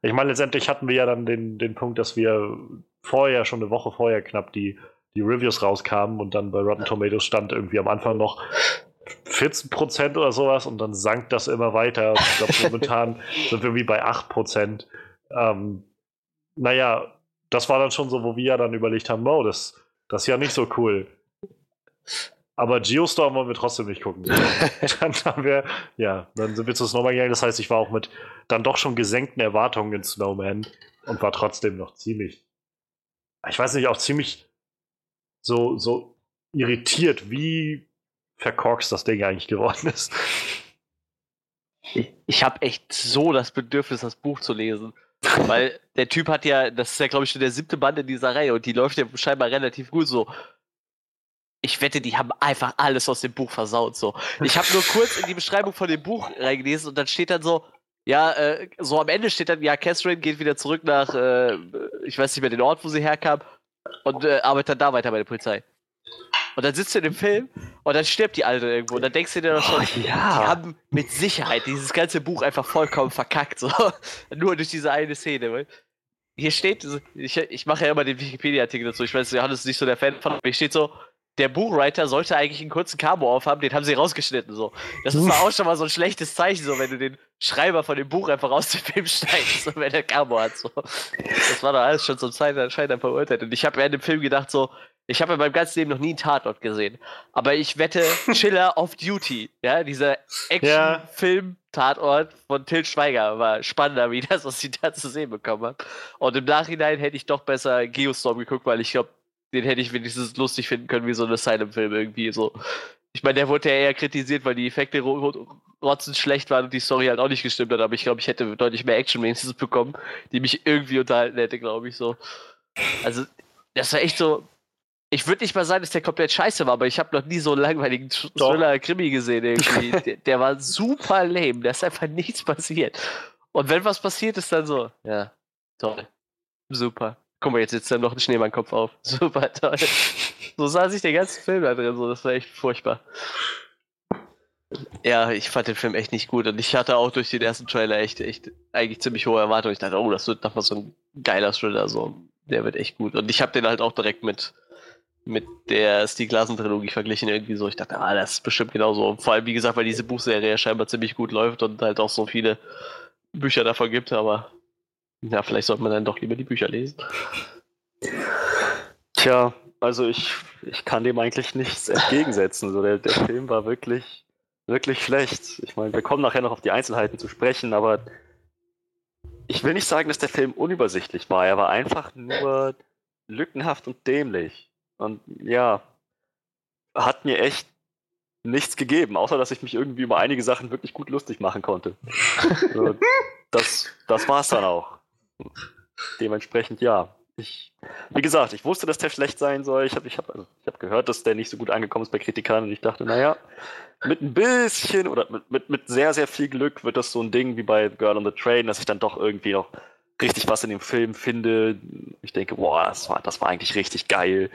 ich meine, letztendlich hatten wir ja dann den, den Punkt, dass wir vorher, schon eine Woche vorher knapp die die Reviews rauskamen und dann bei Rotten Tomatoes stand irgendwie am Anfang noch 14% oder sowas und dann sank das immer weiter. ich glaube, momentan sind wir irgendwie bei 8%. Ähm, naja, das war dann schon so, wo wir ja dann überlegt haben, oh, das, das ist ja nicht so cool. Aber Geostorm wollen wir trotzdem nicht gucken. dann haben wir, ja, dann sind wir zu Snowman gegangen. Das heißt, ich war auch mit dann doch schon gesenkten Erwartungen in Snowman und war trotzdem noch ziemlich, ich weiß nicht, auch ziemlich so, so irritiert, wie verkorkst das Ding eigentlich geworden ist. Ich, ich habe echt so das Bedürfnis, das Buch zu lesen. Weil der Typ hat ja, das ist ja, glaube ich, schon der siebte Band in dieser Reihe und die läuft ja scheinbar relativ gut so. Ich wette, die haben einfach alles aus dem Buch versaut. So. Ich habe nur kurz in die Beschreibung von dem Buch reingelesen und dann steht dann so, ja, äh, so am Ende steht dann, ja, Catherine geht wieder zurück nach, äh, ich weiß nicht mehr den Ort, wo sie herkam und äh, arbeitet dann da weiter bei der Polizei. Und dann sitzt du in dem Film und dann stirbt die Alte irgendwo. Und dann denkst du dir doch schon, oh, ja. die haben mit Sicherheit dieses ganze Buch einfach vollkommen verkackt. So. Nur durch diese eine Szene. Weil hier steht, ich, ich mache ja immer den Wikipedia-Artikel dazu. Ich weiß, Johannes ist nicht so der Fan von, aber hier steht so, der Buchwriter sollte eigentlich einen kurzen Camo aufhaben, den haben sie rausgeschnitten. So. Das ist auch schon mal so ein schlechtes Zeichen, so wenn du den Schreiber von dem Buch einfach aus dem Film schneidest, so, wenn der Camo hat. So. Das war doch alles schon zum anscheinend verurteilt. Und ich habe während dem Film gedacht, so, Ich habe in meinem ganzen Leben noch nie einen Tatort gesehen. Aber ich wette, Chiller of Duty, ja, dieser Action-Film-Tatort von Till Schweiger war spannender, wie das, was ich da zu sehen bekommen habe. Und im Nachhinein hätte ich doch besser Geostorm geguckt, weil ich glaube, den hätte ich wenigstens lustig finden können, wie so ein Asylum-Film irgendwie so. Ich meine, der wurde ja eher kritisiert, weil die Effekte ro ro rotzend schlecht waren und die Story halt auch nicht gestimmt hat, aber ich glaube, ich hätte deutlich mehr Action wenigstens bekommen, die mich irgendwie unterhalten hätte, glaube ich so. Also, das war echt so. Ich würde nicht mal sagen, dass der komplett scheiße war, aber ich habe noch nie so einen langweiligen. Thriller-Krimi gesehen irgendwie. der, der war super lame, da ist einfach nichts passiert. Und wenn was passiert, ist dann so, ja, toll. Super. Guck mal, jetzt sitzt dann noch ein Schneemannkopf auf. Super toll. So sah sich der ganze Film da drin, so, das war echt furchtbar. Ja, ich fand den Film echt nicht gut und ich hatte auch durch den ersten Trailer echt, echt eigentlich ziemlich hohe Erwartungen. Ich dachte, oh, das wird nochmal so ein geiler Thriller, so. Der wird echt gut. Und ich habe den halt auch direkt mit, mit der Stieg Larsen-Trilogie verglichen, irgendwie so. Ich dachte, ah, das ist bestimmt genauso. Und vor allem, wie gesagt, weil diese Buchserie ja scheinbar ziemlich gut läuft und halt auch so viele Bücher davon gibt, aber ja, vielleicht sollte man dann doch lieber die Bücher lesen. Tja, also ich, ich kann dem eigentlich nichts entgegensetzen. So, der, der Film war wirklich, wirklich schlecht. Ich meine, wir kommen nachher noch auf die Einzelheiten zu sprechen, aber ich will nicht sagen, dass der Film unübersichtlich war. Er war einfach nur lückenhaft und dämlich. Und ja, hat mir echt nichts gegeben, außer dass ich mich irgendwie über einige Sachen wirklich gut lustig machen konnte. das, das war's dann auch. Dementsprechend ja. Ich, wie gesagt, ich wusste, dass der schlecht sein soll. Ich habe ich hab, also, hab gehört, dass der nicht so gut angekommen ist bei Kritikern und ich dachte, naja, mit ein bisschen oder mit, mit, mit sehr, sehr viel Glück wird das so ein Ding wie bei Girl on the Train, dass ich dann doch irgendwie noch richtig was in dem Film finde. Ich denke, boah, das war, das war eigentlich richtig geil.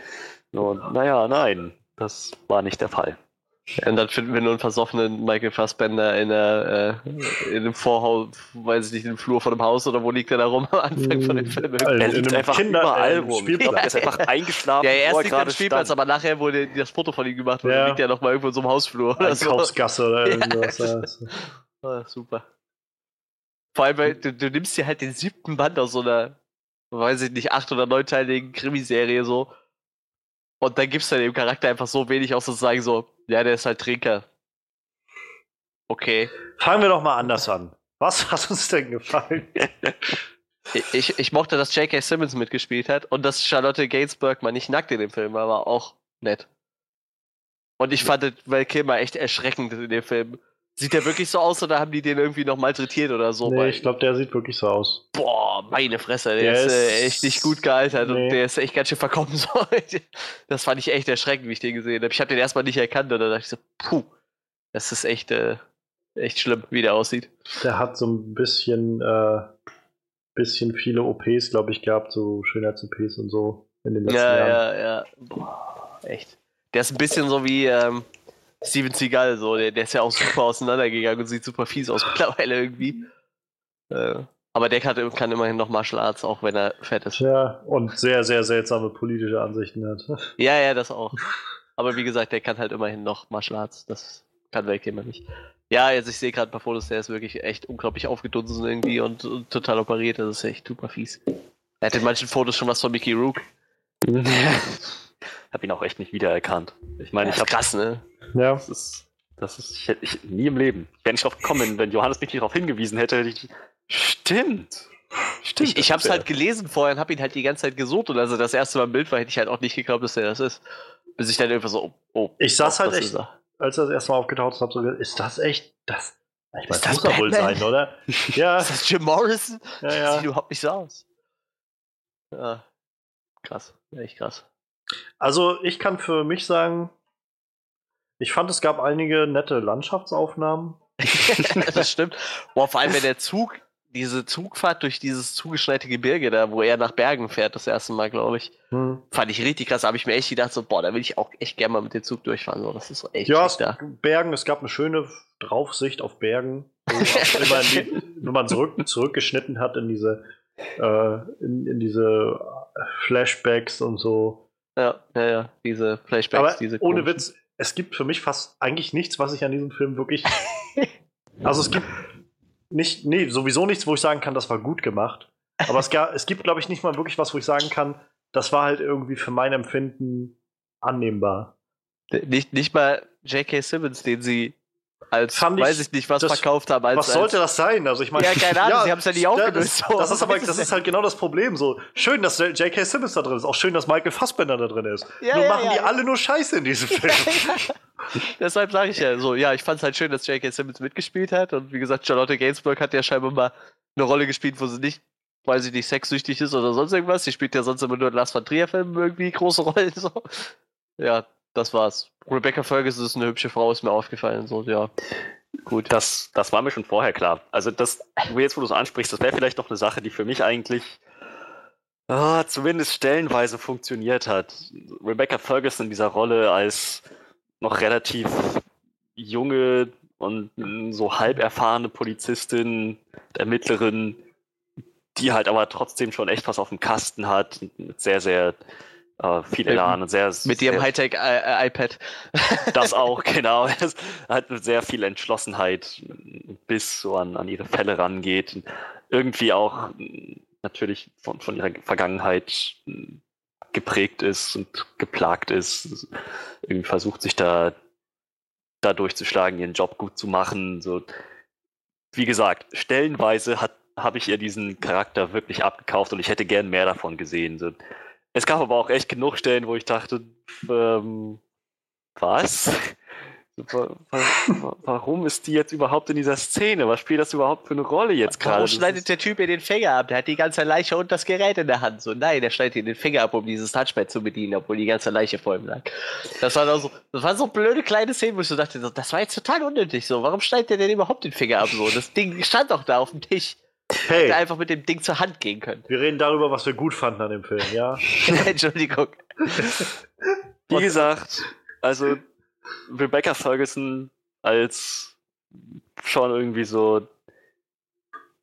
Und naja, nein, das war nicht der Fall. Und dann finden wir nur einen versoffenen Michael Fassbender in, der, äh, in einem Vorhaus, weiß ich nicht, im Flur von einem Haus oder wo liegt er da rum am Anfang von dem Film? Also, Er in liegt einem einfach Kinder- überall äh, rum. Spielplatz. er ist einfach eingeschlafen, Ja, erst er liegt er am gerade Spielplatz, stand. aber nachher wurde das Foto von ihm gemacht und Ja. dann liegt er noch mal irgendwo in so einem Hausflur oder so. Einkaufsgasse oder Ja. irgendwas. Ja. das- Ah, super. Vor allem, weil du, du nimmst dir halt den siebten Band aus so einer, weiß ich nicht, acht- oder neunteiligen Krimiserie so und dann gibst du dem Charakter einfach so wenig aus, sozusagen so, ja, der ist halt Trinker. Okay. Fangen wir doch mal anders an. Was hat uns denn gefallen? Ich- Ich, mochte, dass J.K. Simmons mitgespielt hat und dass Charlotte Gainsbourg mal nicht nackt in dem Film war, war auch nett. Und ich fand Val Kilmer echt erschreckend in dem Film. Sieht der wirklich so aus oder haben die den irgendwie noch malträtiert oder so? nee, ich glaube, der sieht wirklich so aus. Boah, meine Fresse, der, Der ist, äh, echt nicht gut gealtert Nee. und der ist echt ganz schön verkommen. So. Das fand ich echt erschreckend, wie ich den gesehen habe. Ich habe den erstmal nicht erkannt und dann dachte ich so, puh, das ist echt, äh, echt schlimm, wie der aussieht. Der hat so ein bisschen, äh, bisschen viele OPs, glaube ich, gehabt, so Schönheits-OPs und so in den letzten Ja, Jahren. ja, ja. Boah, echt. Der ist ein bisschen so wie ähm, Steven Seagal, so. Der, der ist ja auch super auseinandergegangen und sieht super fies aus mittlerweile irgendwie. Äh, aber der kann, kann immerhin noch Martial Arts, auch wenn er fett ist. Ja, und sehr, sehr seltsame politische Ansichten hat. Ja, ja, das auch. Aber wie gesagt, der kann halt immerhin noch Martial Arts. Das kann Weltgamer nicht. Ja, jetzt ich sehe gerade ein paar Fotos, der ist wirklich echt unglaublich aufgedunsen irgendwie und, und total operiert. Das ist echt super fies. Er hat in manchen Fotos schon was von Mickey Rook. hab ihn auch echt nicht wiedererkannt. Ich meine, Das ich habe krass, ne? Ja, Das ist, das ist, ich, hätte- ich, nie im Leben. Ich wäre nicht drauf gekommen, wenn Johannes mich nicht darauf hingewiesen hätte, hätte ich, stimmt. Stimmt. Ich, ich das hab's ist er. halt gelesen vorher und hab ihn halt die ganze Zeit gesucht und als er das erste Mal im Bild war, hätte ich halt auch nicht geglaubt, dass er das ist. Bis ich dann einfach so, oh, oh Ich saß doch, halt das echt- er. als er das erste Mal aufgetaucht ist, hab so ist das echt das? Ich meine, das das muss er wohl sein, oder? Ja, Ist das Jim Morrison? ja, Das ja. sieht überhaupt nicht so aus. Ja, krass. Echt krass. Also ich kann für mich sagen, ich fand, es gab einige nette Landschaftsaufnahmen. das stimmt. Boah, vor allem, wenn der Zug, diese Zugfahrt durch dieses zugeschneite Gebirge da, wo er nach Bergen fährt, das erste Mal, glaube ich, Hm. fand ich richtig krass. Da habe ich mir echt gedacht, so, boah, da will ich auch echt gerne mal mit dem Zug durchfahren. So, das ist so echt Ja, es, da. Bergen, es gab eine schöne Draufsicht auf Bergen, wenn man zurück, zurückgeschnitten hat in diese, äh, in, in diese Flashbacks und so. Ja, ja, ja, diese Flashbacks, Aber diese ohne komischen- Witz, es gibt für mich fast eigentlich nichts, was ich an diesem Film wirklich. also es gibt nicht, nee, sowieso nichts, wo ich sagen kann, das war gut gemacht. Aber es, es gibt, glaube ich, nicht mal wirklich was, wo ich sagen kann, das war halt irgendwie für mein Empfinden annehmbar. Nicht, nicht mal J.K. Simmons, den sie als, Fand ich- weiß ich nicht, was das- verkauft haben. Als, Was sollte als, das sein? Also ich meine, Ja, keine Ahnung, sie haben's ja nicht aufgelöst, Das, so. das, ist aber, das ist halt genau das Problem. So schön, dass J.K. Simmons da drin ist. Auch schön, dass Michael Fassbender da drin ist. Ja, Nur ja, machen ja. die alle nur Scheiße in diesem Film. Deshalb sage ich ja so, ja, ich fand es halt schön, dass J.K. Simmons mitgespielt hat. Und wie gesagt, Charlotte Gainsbourg hat ja scheinbar mal eine Rolle gespielt, wo sie nicht, weiß ich nicht, sexsüchtig ist oder sonst irgendwas. Sie spielt ja sonst immer nur in Lars von Trier-Filmen irgendwie große Rollen. So. Ja, das war's. Rebecca Ferguson ist eine hübsche Frau, ist mir aufgefallen. So, ja. Gut. Das, das war mir schon vorher klar. Also das, jetzt, wo du es ansprichst, das wäre vielleicht noch eine Sache, die für mich eigentlich ah, zumindest stellenweise funktioniert hat. Rebecca Ferguson in dieser Rolle als noch relativ junge und so halb erfahrene Polizistin, Ermittlerin, die halt aber trotzdem schon echt was auf dem Kasten hat, mit sehr, sehr äh, viel Mit- Elan und sehr Mit ihrem sehr, Hightech-iPad. das auch, genau. Hat sehr viel Entschlossenheit bis so an, an ihre Fälle rangeht. Und irgendwie auch natürlich von, von ihrer Vergangenheit geprägt ist und geplagt ist. Irgendwie versucht sich da, da durchzuschlagen, ihren Job gut zu machen. So. Wie gesagt, stellenweise hat habe ich ihr diesen Charakter wirklich abgekauft und ich hätte gern mehr davon gesehen. So. Es gab aber auch echt genug Stellen, wo ich dachte, ähm, was? Wa- wa- Warum ist die jetzt überhaupt in dieser Szene? Was spielt das überhaupt für eine Rolle jetzt gerade? Warum schneidet der Typ ihr den Finger ab? Der hat die ganze Leiche und das Gerät in der Hand. So, nein, der schneidet ihr den Finger ab, um dieses Touchpad zu bedienen, obwohl die ganze Leiche vor ihm lag. Das war so, das waren so blöde kleine Szenen, wo ich so dachte, das war jetzt total unnötig. So, warum schneidet der denn überhaupt den Finger ab? So, das Ding stand doch da auf dem Tisch. Hey, Hätte einfach mit dem Ding zur Hand gehen können. wir reden darüber, was wir gut fanden an dem Film, ja? Entschuldigung. Wie gesagt, also Rebecca Ferguson als schon irgendwie so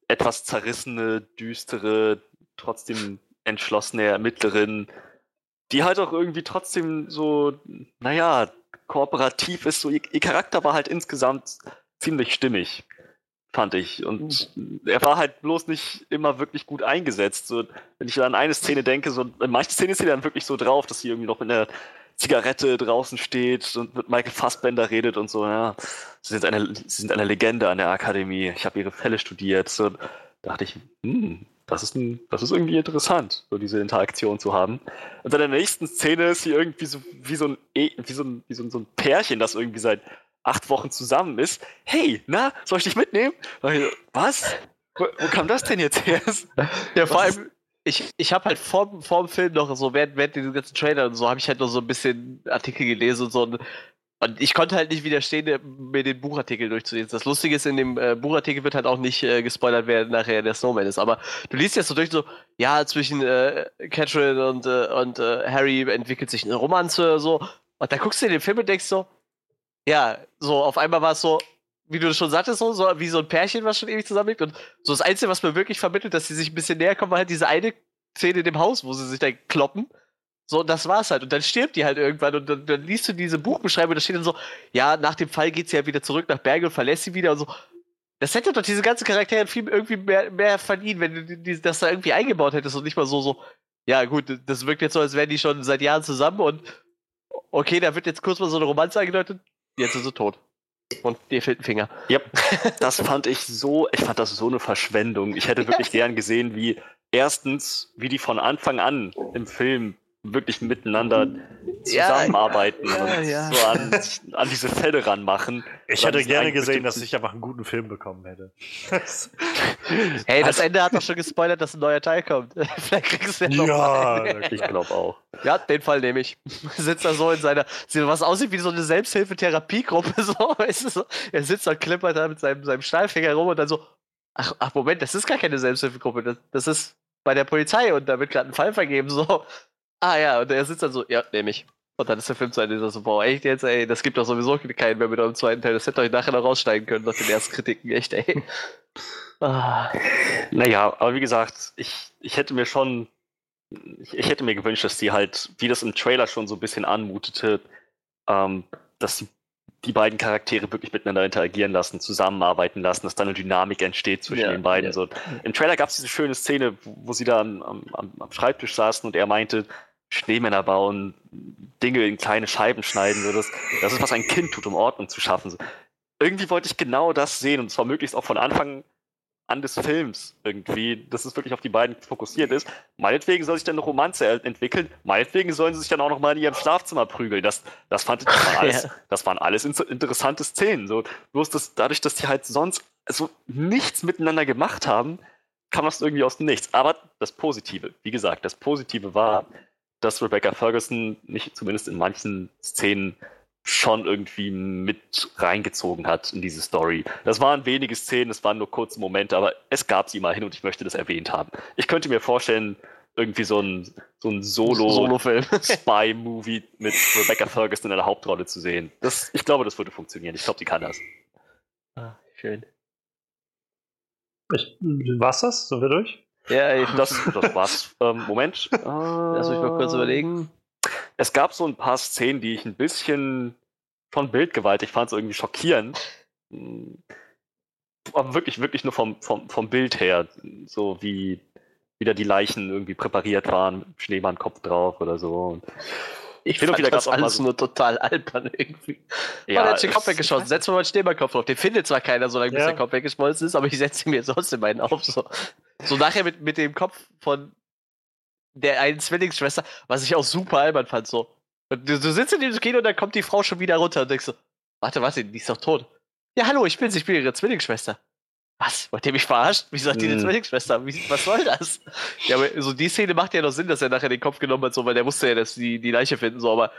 etwas zerrissene, düstere, trotzdem entschlossene Ermittlerin, die halt auch irgendwie trotzdem so, naja, kooperativ ist. So, ihr, ihr Charakter war halt insgesamt ziemlich stimmig, fand ich. Und er war halt bloß nicht immer wirklich gut eingesetzt. So, wenn ich an eine Szene denke, so in manchen Szenen ist sie dann wirklich so drauf, dass sie irgendwie noch mit einer Zigarette draußen steht und mit Michael Fassbender redet und so, ja, sie sind eine, sie sind eine Legende an der Akademie, ich habe ihre Fälle studiert. So, dachte ich, hm, das ist, ein, das ist irgendwie interessant, so diese Interaktion zu haben. Und dann in der nächsten Szene ist sie irgendwie so wie so ein, E- wie so ein, wie so ein, so ein Pärchen, das irgendwie seit acht Wochen zusammen ist. Hey, na, soll ich dich mitnehmen? Was? Wo, wo kam das denn jetzt her? Ja, vor Was? allem, ich, ich habe halt vor, vor dem Film noch so, während, während diesen ganzen Trailer und so, habe ich halt noch so ein bisschen Artikel gelesen und so. Und, und ich konnte halt nicht widerstehen, mir den Buchartikel durchzulesen. Das Lustige ist, in dem äh, Buchartikel wird halt auch nicht äh, gespoilert, wer nachher der Snowman ist. Aber du liest jetzt so durch, so, ja, zwischen äh, Catherine und, äh, und äh, Harry entwickelt sich eine Romanze, so. Und dann guckst du in den Film und denkst so, ja, so auf einmal war es so, wie du schon sagtest, so, so wie so ein Pärchen, was schon ewig zusammenliegt. Und so das Einzige, was mir wirklich vermittelt, dass sie sich ein bisschen näher kommen, war halt diese eine Szene in dem Haus, wo sie sich dann kloppen. So, und das war's halt. Und dann stirbt die halt irgendwann und dann, dann liest du diese Buchbeschreibung da steht dann so, ja, nach dem Fall geht sie ja wieder zurück nach Berge und verlässt sie wieder und so. Das hätte doch diese ganzen Charaktere Film irgendwie mehr, mehr verdient, wenn du das da irgendwie eingebaut hättest und nicht mal so, so, ja gut, das wirkt jetzt so, als wären die schon seit Jahren zusammen und okay, da wird jetzt kurz mal so eine Romanze angedeutet, jetzt ist sie tot. Und dir fehlt ein Finger. Ja, das fand ich so, ich fand das so eine Verschwendung. Ich hätte wirklich gern gesehen, wie erstens, wie die von Anfang an im Film wirklich miteinander Ja, zusammenarbeiten ja, und ja. so an, an diese Fälle ranmachen. Ich hätte gerne gesehen, dass ich einfach einen guten Film bekommen hätte. Hey, das Also- Ende hat doch schon gespoilert, dass ein neuer Teil kommt. Vielleicht kriegst du ja noch Ja, mal. Ich glaube auch. Ja, den Fall nehme ich. Sitzt da so in seiner, sieht was aussieht wie so eine Selbsthilfetherapiegruppe, so. Er sitzt da und klippert da mit seinem, seinem Stahlfinger rum und dann so, ach, ach, Moment, das ist gar keine Selbsthilfegruppe, das, das ist bei der Polizei und da wird gerade ein Fall vergeben, so. Ah ja, und er sitzt dann so, ja, nehme ich. Und dann ist der Film zu Ende, so, boah, echt jetzt, ey, das gibt doch sowieso keinen mehr mit eurem zweiten Teil, das hättet ihr euch nachher noch raussteigen können nach den ersten Kritiken, echt, ey. Ah. Naja, aber wie gesagt, ich, ich hätte mir schon, ich, ich hätte mir gewünscht, dass die halt, wie das im Trailer schon so ein bisschen anmutete, ähm, dass die, die beiden Charaktere wirklich miteinander interagieren lassen, zusammenarbeiten lassen, dass da eine Dynamik entsteht zwischen Ja, den beiden. ja. So, Im Trailer gab es diese schöne Szene, wo, wo sie da am, am, am Schreibtisch saßen und er meinte, Schneemänner bauen, Dinge in kleine Scheiben schneiden. So, das, ist, was ein Kind tut, um Ordnung zu schaffen. Irgendwie wollte ich genau das sehen und zwar möglichst auch von Anfang an des Films irgendwie, dass es wirklich auf die beiden fokussiert ist. Meinetwegen soll sich dann eine Romanze entwickeln, meinetwegen sollen sie sich dann auch noch mal in ihrem Schlafzimmer prügeln. Das, das fand ich das waren alles, das waren alles interessante Szenen. So, bloß das, dadurch, dass die halt sonst so nichts miteinander gemacht haben, kam das irgendwie aus dem Nichts. Aber das Positive, wie gesagt, das Positive war, dass Rebecca Ferguson nicht zumindest in manchen Szenen schon irgendwie mit reingezogen hat in diese Story. Das waren wenige Szenen, das waren nur kurze Momente, aber es gab sie immerhin und ich möchte das erwähnt haben. Ich könnte mir vorstellen, irgendwie so ein, so ein Solo-Spy-Movie mit Rebecca Ferguson in der Hauptrolle zu sehen. Das, ich glaube, das würde funktionieren. Ich glaube, die kann das. Ah, schön. Ich, war's das? Sind wir durch? Ja, das, das war's. Ähm, Moment. Lass mich mal kurz überlegen. Es gab so ein paar Szenen, die ich ein bisschen von Bildgewalt, ich fand es irgendwie schockierend. Hm. Aber wirklich, wirklich nur vom, vom, vom Bild her. So wie wieder die Leichen irgendwie präpariert waren, Schneemannkopf drauf oder so. Ich finde wieder das alles so nur total albern irgendwie. Ja, Man hat den Kopf weggeschossen. Setz mal meinen Schneemannkopf drauf. Den findet zwar keiner, solange ja. bis der Kopf weggeschmolzen ist, aber ich setze mir trotzdem einen auf. So, so nachher mit, mit dem Kopf von der einen Zwillingsschwester, was ich auch super albern fand, so. Und du, du sitzt in diesem Kino und dann kommt die Frau schon wieder runter und denkst so, warte, warte, die ist doch tot. Ja, hallo, ich bin's, ich bin ihre Zwillingsschwester. Was? Wollt ihr mich verarscht? Wie sagt die eine Zwillingsschwester? Wie, was soll das? Ja, aber so die Szene macht ja noch Sinn, dass er nachher den Kopf genommen hat, so, weil der wusste ja, dass die die Leiche finden, so, aber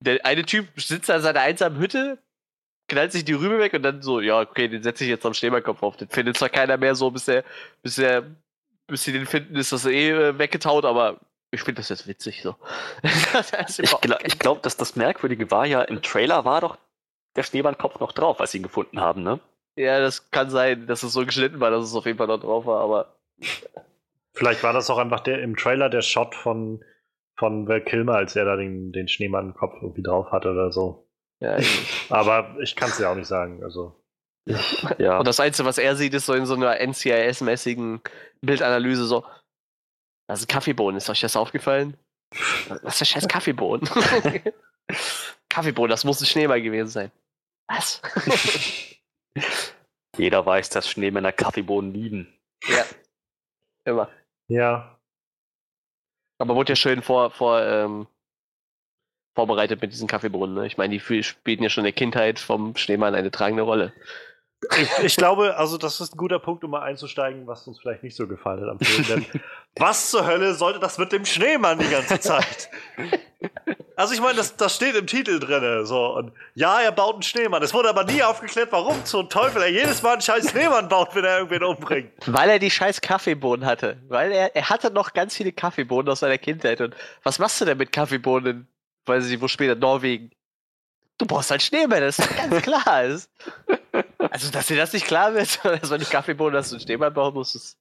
der eine Typ sitzt da in seiner einsamen Hütte, knallt sich die Rübe weg und dann so, ja, okay, den setze ich jetzt am Schneemannskopf auf. Den findet zwar keiner mehr so, bis er, bis er bis sie den finden, ist das eh äh, weggetaut, aber ich finde das jetzt witzig so. ich glaube, glaub, dass das Merkwürdige war ja, im Trailer war doch der Schneemannkopf noch drauf, als sie ihn gefunden haben, ne? Ja, das kann sein, dass es so geschnitten war, dass es auf jeden Fall noch drauf war, aber. Vielleicht war das auch einfach der im Trailer der Shot von, von Val Kilmer, als er da den, den Schneemannkopf irgendwie drauf hatte oder so. Ja, aber ich kann es ja auch nicht sagen, also. ja. Und das Einzige, was er sieht, ist so in so einer NCIS-mäßigen Bildanalyse so. Das ist ein Kaffeebohnen, ist euch das aufgefallen? Was ist der scheiß Kaffeebohnen? Kaffeebohnen, das muss ein Schneemann gewesen sein. Was? Jeder weiß, dass Schneemänner Kaffeebohnen lieben. Ja. Immer. Ja. Aber wurde ja schön vor, vor, ähm, vorbereitet mit diesen Kaffeebohnen. Ne? Ich meine, die spielten ja schon in der Kindheit vom Schneemann eine tragende Rolle. Ich, ich, glaube, also das ist ein guter Punkt, um mal einzusteigen, was uns vielleicht nicht so gefallen hat am Film. Denn was zur Hölle sollte das mit dem Schneemann die ganze Zeit? Also ich meine, das, das steht im Titel drin. So. Und ja, er baut einen Schneemann. Es wurde aber nie aufgeklärt, warum zum Teufel er jedes Mal einen scheiß Schneemann baut, wenn er irgendwen umbringt. Weil er die scheiß Kaffeebohnen hatte. Weil er, er hatte noch ganz viele Kaffeebohnen aus seiner Kindheit. Und was machst du denn mit Kaffeebohnen? Weiß ich, wo später? Norwegen. Du brauchst halt Schneemann, das ist ganz klar. also, dass dir das nicht klar wird, dass wenn du Kaffeebohnen hast und Schneemann bauen musst, ist.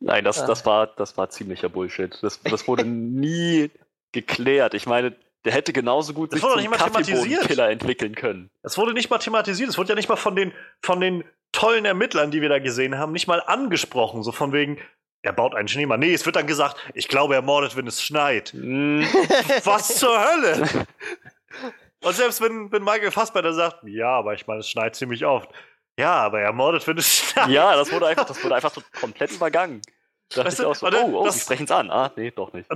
Nein, das, das, war, das war ziemlicher Bullshit. Das, das wurde nie geklärt. Ich meine, der hätte genauso gut das sich zum Kaffeebohnenkiller entwickeln können. Es wurde nicht mal thematisiert. Es wurde ja nicht mal von den, von den tollen Ermittlern, die wir da gesehen haben, nicht mal angesprochen. So von wegen, er baut einen Schneemann. Nee, es wird dann gesagt, ich glaube, er mordet, wenn es schneit. Mm. Was zur Hölle? Und selbst wenn, wenn Michael Fassbender sagt, ja, aber ich meine, es schneit ziemlich oft. Ja, aber er mordet, wenn es schneit. Ja, das wurde einfach, das wurde einfach so komplett übergangen. Da weißt du, so, oh, oh, das, die sprechen es an. Ah, nee, doch nicht.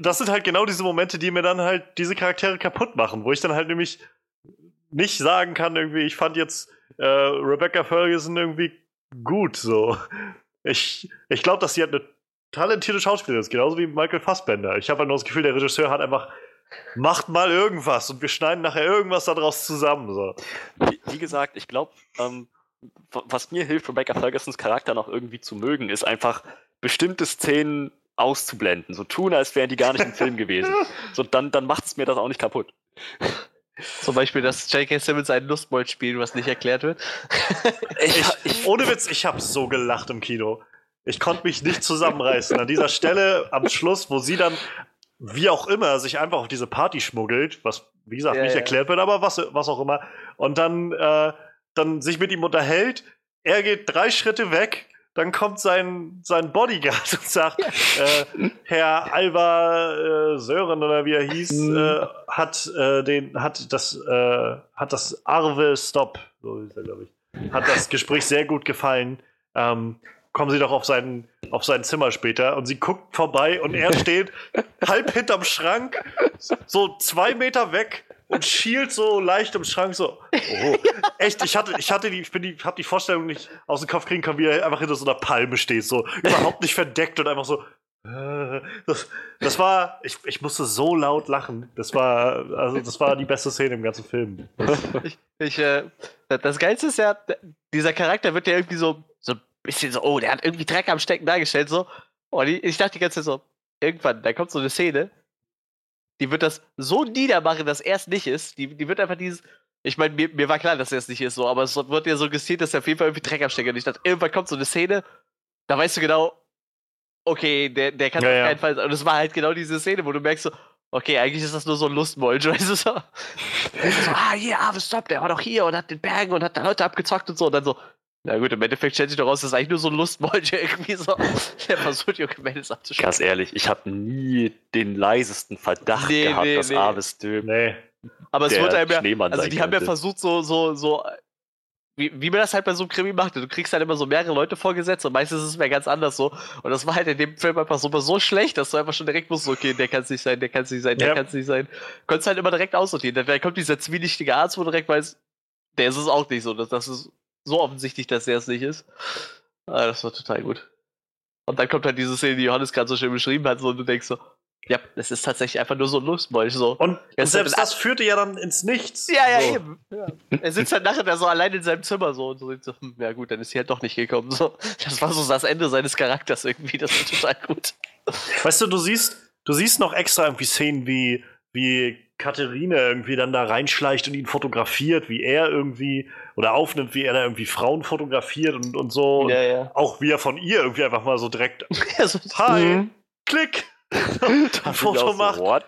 Das sind halt genau diese Momente, die mir dann halt diese Charaktere kaputt machen, wo ich dann halt nämlich nicht sagen kann, irgendwie, ich fand jetzt äh, Rebecca Ferguson irgendwie gut, so. Ich, ich glaube, dass sie halt eine talentierte Schauspielerin ist, genauso wie Michael Fassbender. Ich habe halt nur das Gefühl, der Regisseur hat einfach macht mal irgendwas und wir schneiden nachher irgendwas daraus zusammen. So. Wie, wie gesagt, ich glaube, ähm, was mir hilft, Rebecca Fergusons Charakter noch irgendwie zu mögen, ist einfach bestimmte Szenen auszublenden. So tun, als wären die gar nicht im Film gewesen. So, dann, dann macht es mir das auch nicht kaputt. Zum Beispiel, dass J.K. Simmons ein Lustmold spielt, was nicht erklärt wird. ich, ich, ohne Witz, ich habe so gelacht im Kino. Ich konnte mich nicht zusammenreißen. An dieser Stelle am Schluss, wo sie dann wie auch immer, sich einfach auf diese Party schmuggelt, was, wie gesagt, ja, nicht ja. erklärt wird, aber was, was auch immer, und dann, äh, dann sich mit ihm unterhält. Er geht drei Schritte weg, dann kommt sein, sein Bodyguard und sagt, äh, Herr Alva äh, Sören oder wie er hieß, Mhm. äh, hat äh, den, hat das, äh, hat das Arve Stop, so hieß er, glaube ich, hat das Gespräch sehr gut gefallen. Ähm, kommen Sie doch auf sein, auf sein Zimmer später und sie guckt vorbei und er steht halb hinterm Schrank, so zwei Meter weg und schielt so leicht im Schrank so. Oh, echt, ich hatte, ich hatte die, ich bin die, hab die Vorstellung nicht aus dem Kopf kriegen können, wie er einfach hinter so einer Palme steht, so überhaupt nicht verdeckt und einfach so. äh, Das, das war, ich, ich musste so laut lachen. Das war, also das war die beste Szene im ganzen Film. Ich, ich, äh, das- Geilste ist ja, dieser Charakter wird ja irgendwie so, bisschen so, oh, der hat irgendwie Dreck am Stecken dargestellt, so. Und ich, ich dachte die ganze Zeit so, irgendwann, da kommt so eine Szene, die wird das so niedermachen, dass er es nicht ist. Die, die wird einfach dieses, ich meine, mir, mir war klar, dass er es nicht ist, so, aber es wird ja suggestiert, dass er auf jeden Fall irgendwie Dreck am Stecken hat. Und ich dachte, irgendwann kommt so eine Szene, da weißt du genau, okay, der, der kann Ja, auf ja. keinen Fall sein. Und es war halt genau diese Szene, wo du merkst so, okay, eigentlich ist das nur so ein Lustmolch, weißt du so. so ah, hier, Arve Stop, der war doch hier und hat den Bergen und hat da Leute abgezockt und so. Und dann so, na gut, im Endeffekt stellt sich doch raus, das ist eigentlich nur so ein Lustmolch irgendwie so. Der versucht, junge Mädels abzuschießen. Ganz ehrlich, ich habe nie den leisesten Verdacht Nee, gehabt, nee, dass nee. Avis Döm Nee. Aber es der wird einem ja, Schneemann also die haben ja könnte. versucht, so, so, so, wie, wie man das halt bei so einem Krimi macht. Du kriegst halt immer so mehrere Leute vorgesetzt und meistens ist es mir ganz anders so. Und das war halt in dem Film einfach so, so schlecht, dass du einfach schon direkt musst, okay, der kann es nicht sein, der kann es nicht sein, der Ja. kann es nicht sein. Konntest halt immer direkt aussortieren. Dann kommt dieser zwielichtige Arzt, wo du direkt weißt, der ist es auch nicht so. Das, das ist so offensichtlich, dass der es nicht ist. Ah, das war total gut. Und dann kommt halt diese Szene, die Johannes gerade so schön beschrieben hat, so, und du denkst so, ja, das ist tatsächlich einfach nur so ein Lustmolch, so. Und, und selbst mit- das führte ja dann ins Nichts. Ja, ja, so. eben. Ja. Er sitzt halt nachher da so allein in seinem Zimmer so und so, denkt so hm, ja gut, dann ist sie halt doch nicht gekommen. So. Das war so das Ende seines Charakters irgendwie, das war total gut. Weißt du, du siehst, du siehst noch extra irgendwie Szenen, wie, wie Katharine irgendwie dann da reinschleicht und ihn fotografiert, wie er irgendwie oder aufnimmt, wie er da irgendwie Frauen fotografiert und, und so. Und ja. auch wie er von ihr irgendwie einfach mal so direkt ja so, Hi, Mhm. Klick, ein Foto so, macht What?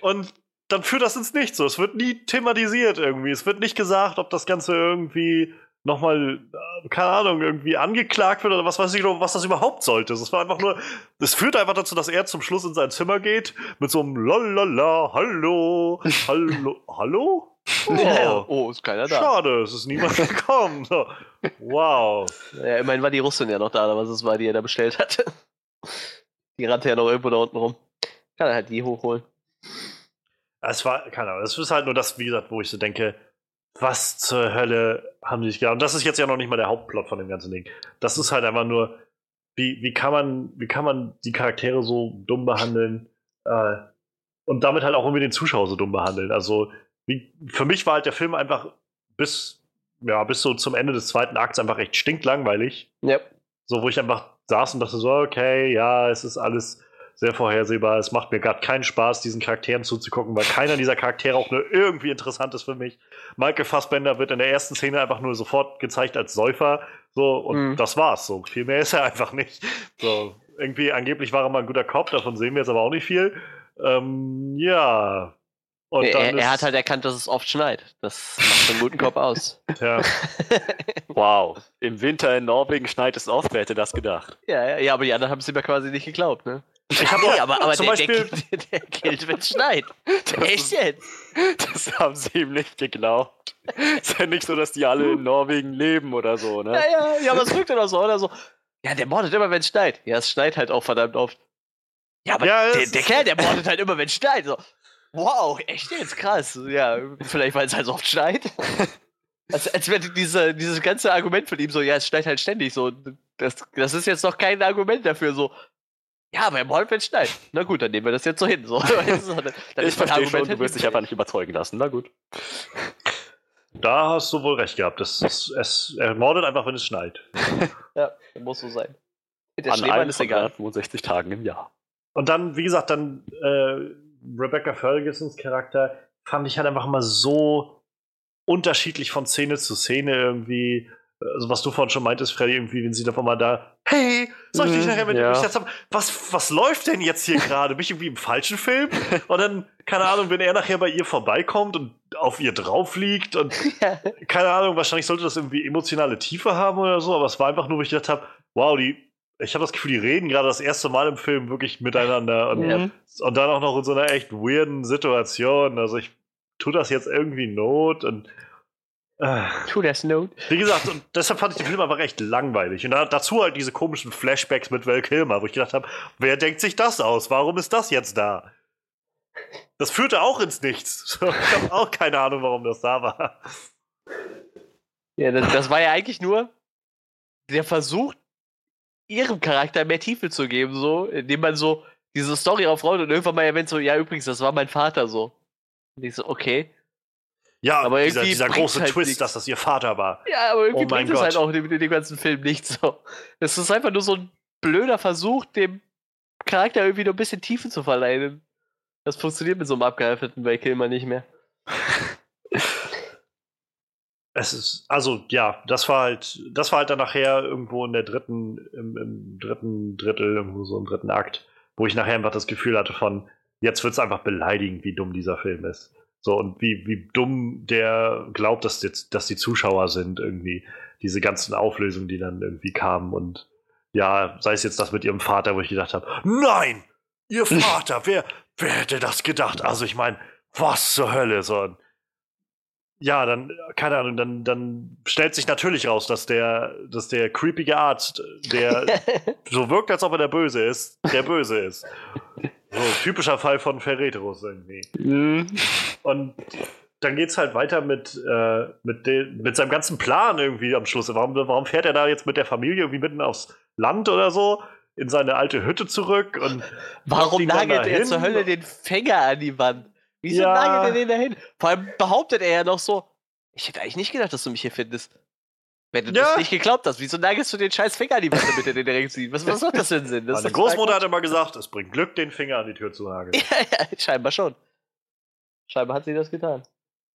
und dann führt das ins Nichts. So. Es wird nie thematisiert irgendwie. Es wird nicht gesagt, ob das Ganze irgendwie nochmal, äh, keine Ahnung, irgendwie angeklagt wird oder was weiß ich, noch, was das überhaupt sollte. Es war einfach nur, es führt einfach dazu, dass er zum Schluss in sein Zimmer geht mit so einem Lalala, hallo, hallo, hallo? Ja, Oh, oh, ist keiner da. schade, es ist niemand gekommen. So. Wow. Ja, immerhin war die Russin ja noch da, aber was es war, die er da bestellt hatte. Die rannte ja noch irgendwo da unten rum. Kann er halt die hochholen. Es war, keine Ahnung, es ist halt nur das, wie gesagt, wo ich so denke, was zur Hölle haben die sich gedacht? Und das ist jetzt ja noch nicht mal der Hauptplot von dem ganzen Ding. Das ist halt einfach nur, wie, wie kann man, wie kann man die Charaktere so dumm behandeln äh, und damit halt auch irgendwie den Zuschauer so dumm behandeln. Also, wie, für mich war halt der Film einfach bis, ja, bis so zum Ende des zweiten Akts einfach echt stinklangweilig. Ja. So, wo ich einfach saß und dachte so, okay, ja, es ist alles sehr vorhersehbar. Es macht mir gerade keinen Spaß, diesen Charakteren zuzugucken, weil keiner dieser Charaktere auch nur irgendwie interessant ist für mich. Michael Fassbender wird in der ersten Szene einfach nur sofort gezeigt als Säufer. So, und Mhm. das war's. So, viel mehr ist er einfach nicht. So, irgendwie, angeblich war er mal ein guter Cop, davon sehen wir jetzt aber auch nicht viel. Ähm, ja. Und er, dann er, er hat halt erkannt, dass es oft schneit. Das macht einen guten Kopf aus. ja, Wow. Im Winter in Norwegen schneit es oft, wer hätte das gedacht? Ja, ja, ja, aber die anderen haben es ihm ja quasi nicht geglaubt, ne? Ich hab Nee, auch- aber, aber zum der, Beispiel- der, der, der gilt, wenn es schneit. Echt jetzt? Das haben sie ihm nicht geglaubt. Ist ja nicht so, dass die alle in Norwegen leben oder so, ne? Ja, ja, ja, aber es wirkt dann auch so, oder so. Ja, der mordet immer, wenn es schneit. Ja, es schneit halt auch verdammt oft. Ja, aber Ja, der, der Kerl, der mordet halt immer, wenn es schneit. So. Wow, echt jetzt? Krass. Ja, vielleicht, weil es halt so oft schneit. Als, als wäre diese, dieses ganze Argument von ihm so, ja, es schneit halt ständig so. Das, das ist jetzt noch kein Argument dafür, so. Ja, aber er mordet, wenn es schneit. Na gut, dann nehmen wir das jetzt so hin. So. Weißt du, dann, dann ich verstehe schon, halt du wirst dich einfach nicht überzeugen lassen. Na gut. da hast du wohl recht gehabt. Das, es, es, er mordet einfach, wenn es schneit. Ja, muss so sein. Der An Schneemann ist egal. 365 Tagen im Jahr. Und dann, wie gesagt, dann äh, Rebecca Fergusons Charakter fand ich halt einfach immer so unterschiedlich von Szene zu Szene irgendwie. Also was du vorhin schon meintest, Freddy, irgendwie, wenn sie dann mal da, hey, soll ich dich Mhm, nachher mit ja. haben? Was, was läuft denn jetzt hier gerade? Bin ich irgendwie im falschen Film? Und dann, keine Ahnung, wenn er nachher bei ihr vorbeikommt und auf ihr drauf liegt und keine Ahnung, wahrscheinlich sollte das irgendwie emotionale Tiefe haben oder so, aber es war einfach nur, wo ich gedacht habe, wow, die, ich habe das Gefühl, die reden gerade das erste Mal im Film wirklich miteinander und, Ja. und dann auch noch in so einer echt weirden Situation. Also ich tue das jetzt irgendwie Not und äh, Tu das Note. wie gesagt, und deshalb fand ich den Film einfach recht langweilig. Und da, dazu halt diese komischen Flashbacks mit Val Kilmer, wo ich gedacht habe, wer denkt sich das aus? Warum ist das jetzt da? Das führte auch ins Nichts. Ich habe auch keine Ahnung, warum das da war. Ja, das, das war ja eigentlich nur der Versuch, ihrem Charakter mehr Tiefe zu geben, so, indem man so diese Story aufrollt und irgendwann mal erwähnt, so, ja, übrigens, das war mein Vater so. Und ich so, okay. Ja, Aber dieser, irgendwie dieser große halt Twist, nichts. dass das ihr Vater war. Ja, aber irgendwie Oh bringt es halt auch in, dem ganzen Film nichts so. Es ist einfach nur so ein blöder Versuch, dem Charakter irgendwie noch ein bisschen Tiefe zu verleihen. Das funktioniert mit so einem abgehalfterten Val Kilmer nicht mehr. Es ist, also ja, das war halt, das war halt dann nachher irgendwo in der dritten, im, im dritten Drittel, irgendwo so im dritten Akt, wo ich nachher einfach das Gefühl hatte von, jetzt wird es einfach beleidigend, wie dumm dieser Film ist. So, und wie, wie dumm der glaubt, dass, jetzt, dass die Zuschauer sind, irgendwie. Diese ganzen Auflösungen, die dann irgendwie kamen und ja, sei es jetzt das mit ihrem Vater, wo ich gedacht habe, nein, ihr Vater, wer, wer hätte das gedacht? Also ich meine, was zur Hölle, so. Ja, dann, keine Ahnung, dann, dann stellt sich natürlich raus, dass der, dass der creepige Arzt, der so wirkt, als ob er der Böse ist, der Böse ist. So, typischer Fall von Ferreterus irgendwie. Mhm. Und dann geht's halt weiter mit, äh, mit, den, mit seinem ganzen Plan irgendwie am Schluss. Warum, warum fährt er da jetzt mit der Familie irgendwie mitten aufs Land oder so? In seine alte Hütte zurück und Warum nagelt er zur Hölle den Fänger an die Wand? Wieso Ja. nagelt er den dahin? Vor allem behauptet er ja noch so, ich hätte eigentlich nicht gedacht, dass du mich hier findest. Wenn du Ja. das nicht geglaubt hast, wieso nagelst du den scheiß Finger an die Wand, damit er den direkt sieht? Was, was macht das denn Sinn? Das meine Großmutter hat immer gesagt, es bringt Glück, den Finger an die Tür zu nageln. ja, ja, scheinbar schon. Scheinbar hat sie das getan.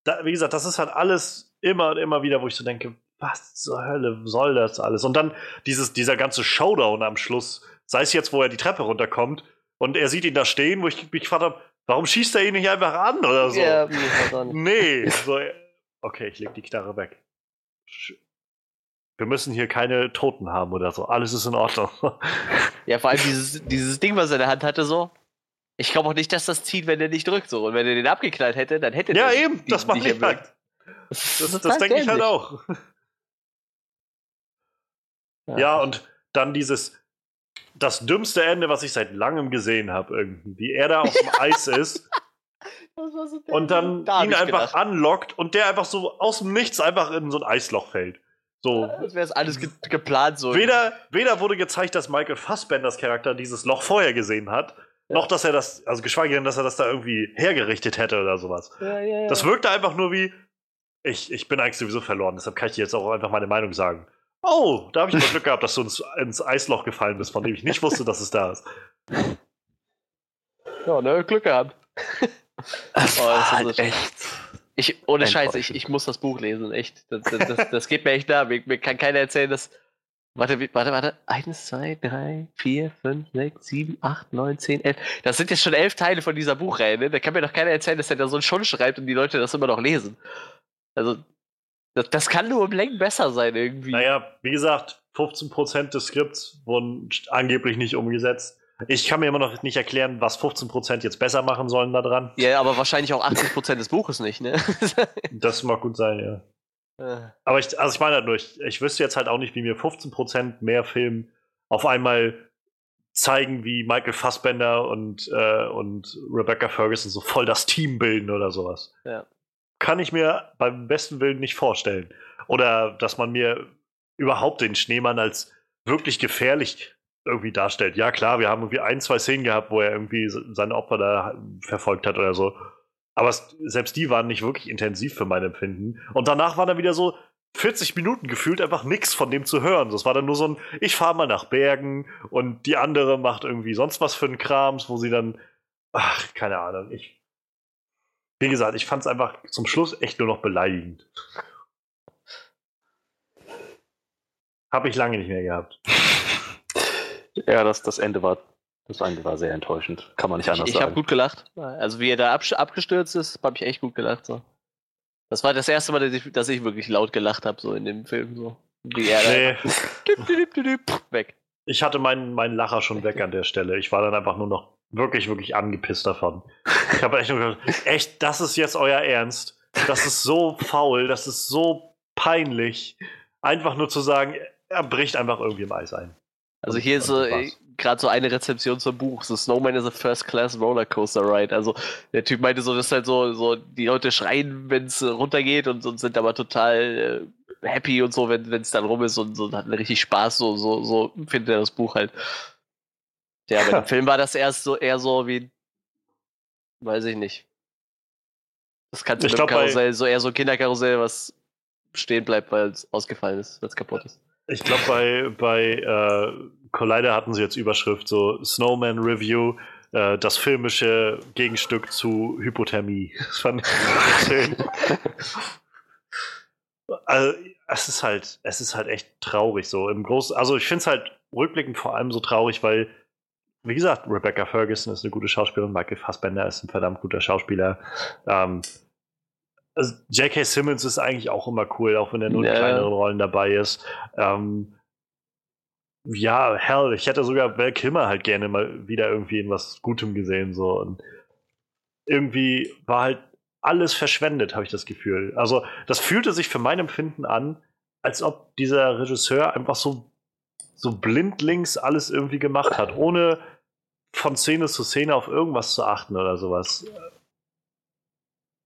da, wie gesagt, das ist halt alles immer und immer wieder, wo ich so denke, was zur Hölle soll das alles? Und dann dieses, dieser ganze Showdown am Schluss, sei es jetzt, wo er die Treppe runterkommt und er sieht ihn da stehen, wo ich mich gefragt habe, warum schießt er ihn nicht einfach an oder so? Ja. Nee. So, okay, ich leg die Knarre weg. Wir müssen hier keine Toten haben oder so. Alles ist in Ordnung. ja, vor allem dieses, dieses Ding, was er in der Hand hatte, so. Ich glaube auch nicht, dass das zieht, wenn er nicht drückt, so. Und wenn er den abgeknallt hätte, dann hätte ja, der eben, die- das die mache nicht halt. Das, Das, das denke ich halt auch. Ja, und dann dieses, das dümmste Ende, was ich seit langem gesehen habe, irgendwie. Wie er da auf dem Eis ist so und dann Da ihn einfach gedacht. anlockt und der einfach so aus dem Nichts einfach in so ein Eisloch fällt. So. Das wäre alles ge geplant so. Weder, weder wurde gezeigt, dass Michael Fassbenders Charakter dieses Loch vorher gesehen hat, Ja. noch dass er das, also geschweige denn, dass er das da irgendwie hergerichtet hätte oder sowas. Ja, ja, ja. Das wirkte einfach nur wie, ich, ich bin eigentlich sowieso verloren, deshalb kann ich dir jetzt auch einfach meine Meinung sagen. Oh, da habe ich mal Glück gehabt, dass du ins, ins Eisloch gefallen bist, von dem ich nicht wusste, dass es da ist. ja, ne, Glück gehabt. Das Oh, war das ist halt so- echt. Ich, ohne Scheiß, ich, ich muss das Buch lesen, echt. Das, das, das, das geht mir echt nah. Mir, mir kann keiner erzählen, dass. Warte, warte, warte. Eins, zwei, drei, vier, fünf, sechs, sieben, acht, neun, zehn, elf. Das sind jetzt schon elf Teile von dieser Buchreihe, ne? Da kann mir doch keiner erzählen, dass er da so einen Schon schreibt und die Leute das immer noch lesen. Also, das, das kann nur um Längen besser sein, irgendwie. Naja, wie gesagt, 15% des Skripts wurden angeblich nicht umgesetzt. Ich kann mir immer noch nicht erklären, was 15% jetzt besser machen sollen daran. Ja, aber wahrscheinlich auch 80% des Buches nicht, ne? Das mag gut sein, ja. Äh, Aber ich, also ich meine halt nur, ich, ich wüsste jetzt halt auch nicht, wie mir 15% mehr Film auf einmal zeigen, wie Michael Fassbender und, äh, und Rebecca Ferguson so voll das Team bilden oder sowas. Ja. Kann ich mir beim besten Willen nicht vorstellen. Oder dass man mir überhaupt den Schneemann als wirklich gefährlich irgendwie darstellt. Ja, klar, wir haben irgendwie ein, zwei Szenen gehabt, wo er irgendwie se- seine Opfer da verfolgt hat oder so. Aber es, selbst die waren nicht wirklich intensiv für mein Empfinden. Und danach war dann wieder so 40 Minuten gefühlt einfach nichts von dem zu hören. Das war dann nur so ein, ich fahre mal nach Bergen und die andere macht irgendwie sonst was für einen Krams, wo sie dann, ach, keine Ahnung, ich, wie gesagt, ich fand es einfach zum Schluss echt nur noch beleidigend. Habe ich lange nicht mehr gehabt. Ja, das, das Ende war. Das Ende war sehr enttäuschend. Kann man nicht anders ich ich habe sagen. gut gelacht. Also, wie er da abgestürzt ist, habe ich echt gut gelacht. So. Das war das erste Mal, dass ich, dass ich wirklich laut gelacht habe, so in dem Film. So. Wie er Nee, düp, weg. ich hatte meinen, meinen Lacher schon weg an der Stelle. Ich war dann einfach nur noch wirklich, wirklich angepisst davon. Ich habe echt nur gedacht, echt, das ist jetzt euer Ernst. Das ist so faul, das ist so peinlich. Einfach nur zu sagen, er bricht einfach irgendwie im Eis ein. Also hier ist so war's. gerade so eine Rezeption zum Buch. So Snowman is a first class rollercoaster ride. Also der Typ meinte so, das ist halt so, so die Leute schreien, wenn es runtergeht und, und sind aber total äh, happy und so, wenn es dann rum ist und so und hatten richtig Spaß. So, so, so findet er das Buch halt. Ja, aber im Film war das erst so eher so wie, weiß ich nicht. Das kannst du Ich mit dem glaub, bei- Karussell, so eher so ein Kinderkarussell, was stehen bleibt, weil es ausgefallen ist, weil es kaputt ist. Ich glaube, bei, bei äh, Collider hatten sie jetzt Überschrift so Snowman Review, äh, das filmische Gegenstück zu Hypothermie. Das fand ich schön. Also, es ist halt, es ist halt echt traurig so. Im Großen, also ich finde es halt rückblickend vor allem so traurig, weil, wie gesagt, Rebecca Ferguson ist eine gute Schauspielerin, Michael Fassbender ist ein verdammt guter Schauspieler. Ähm, also J.K. Simmons ist eigentlich auch immer cool, auch wenn er nur in Ja. kleineren Rollen dabei ist. Ähm, ja, hell, ich hätte sogar Val Kilmer halt gerne mal wieder irgendwie in was Gutem gesehen, so. Und irgendwie war halt alles verschwendet, habe ich das Gefühl. Also, das fühlte sich für mein Empfinden an, als ob dieser Regisseur einfach so, so blindlings alles irgendwie gemacht hat, ohne von Szene zu Szene auf irgendwas zu achten oder sowas.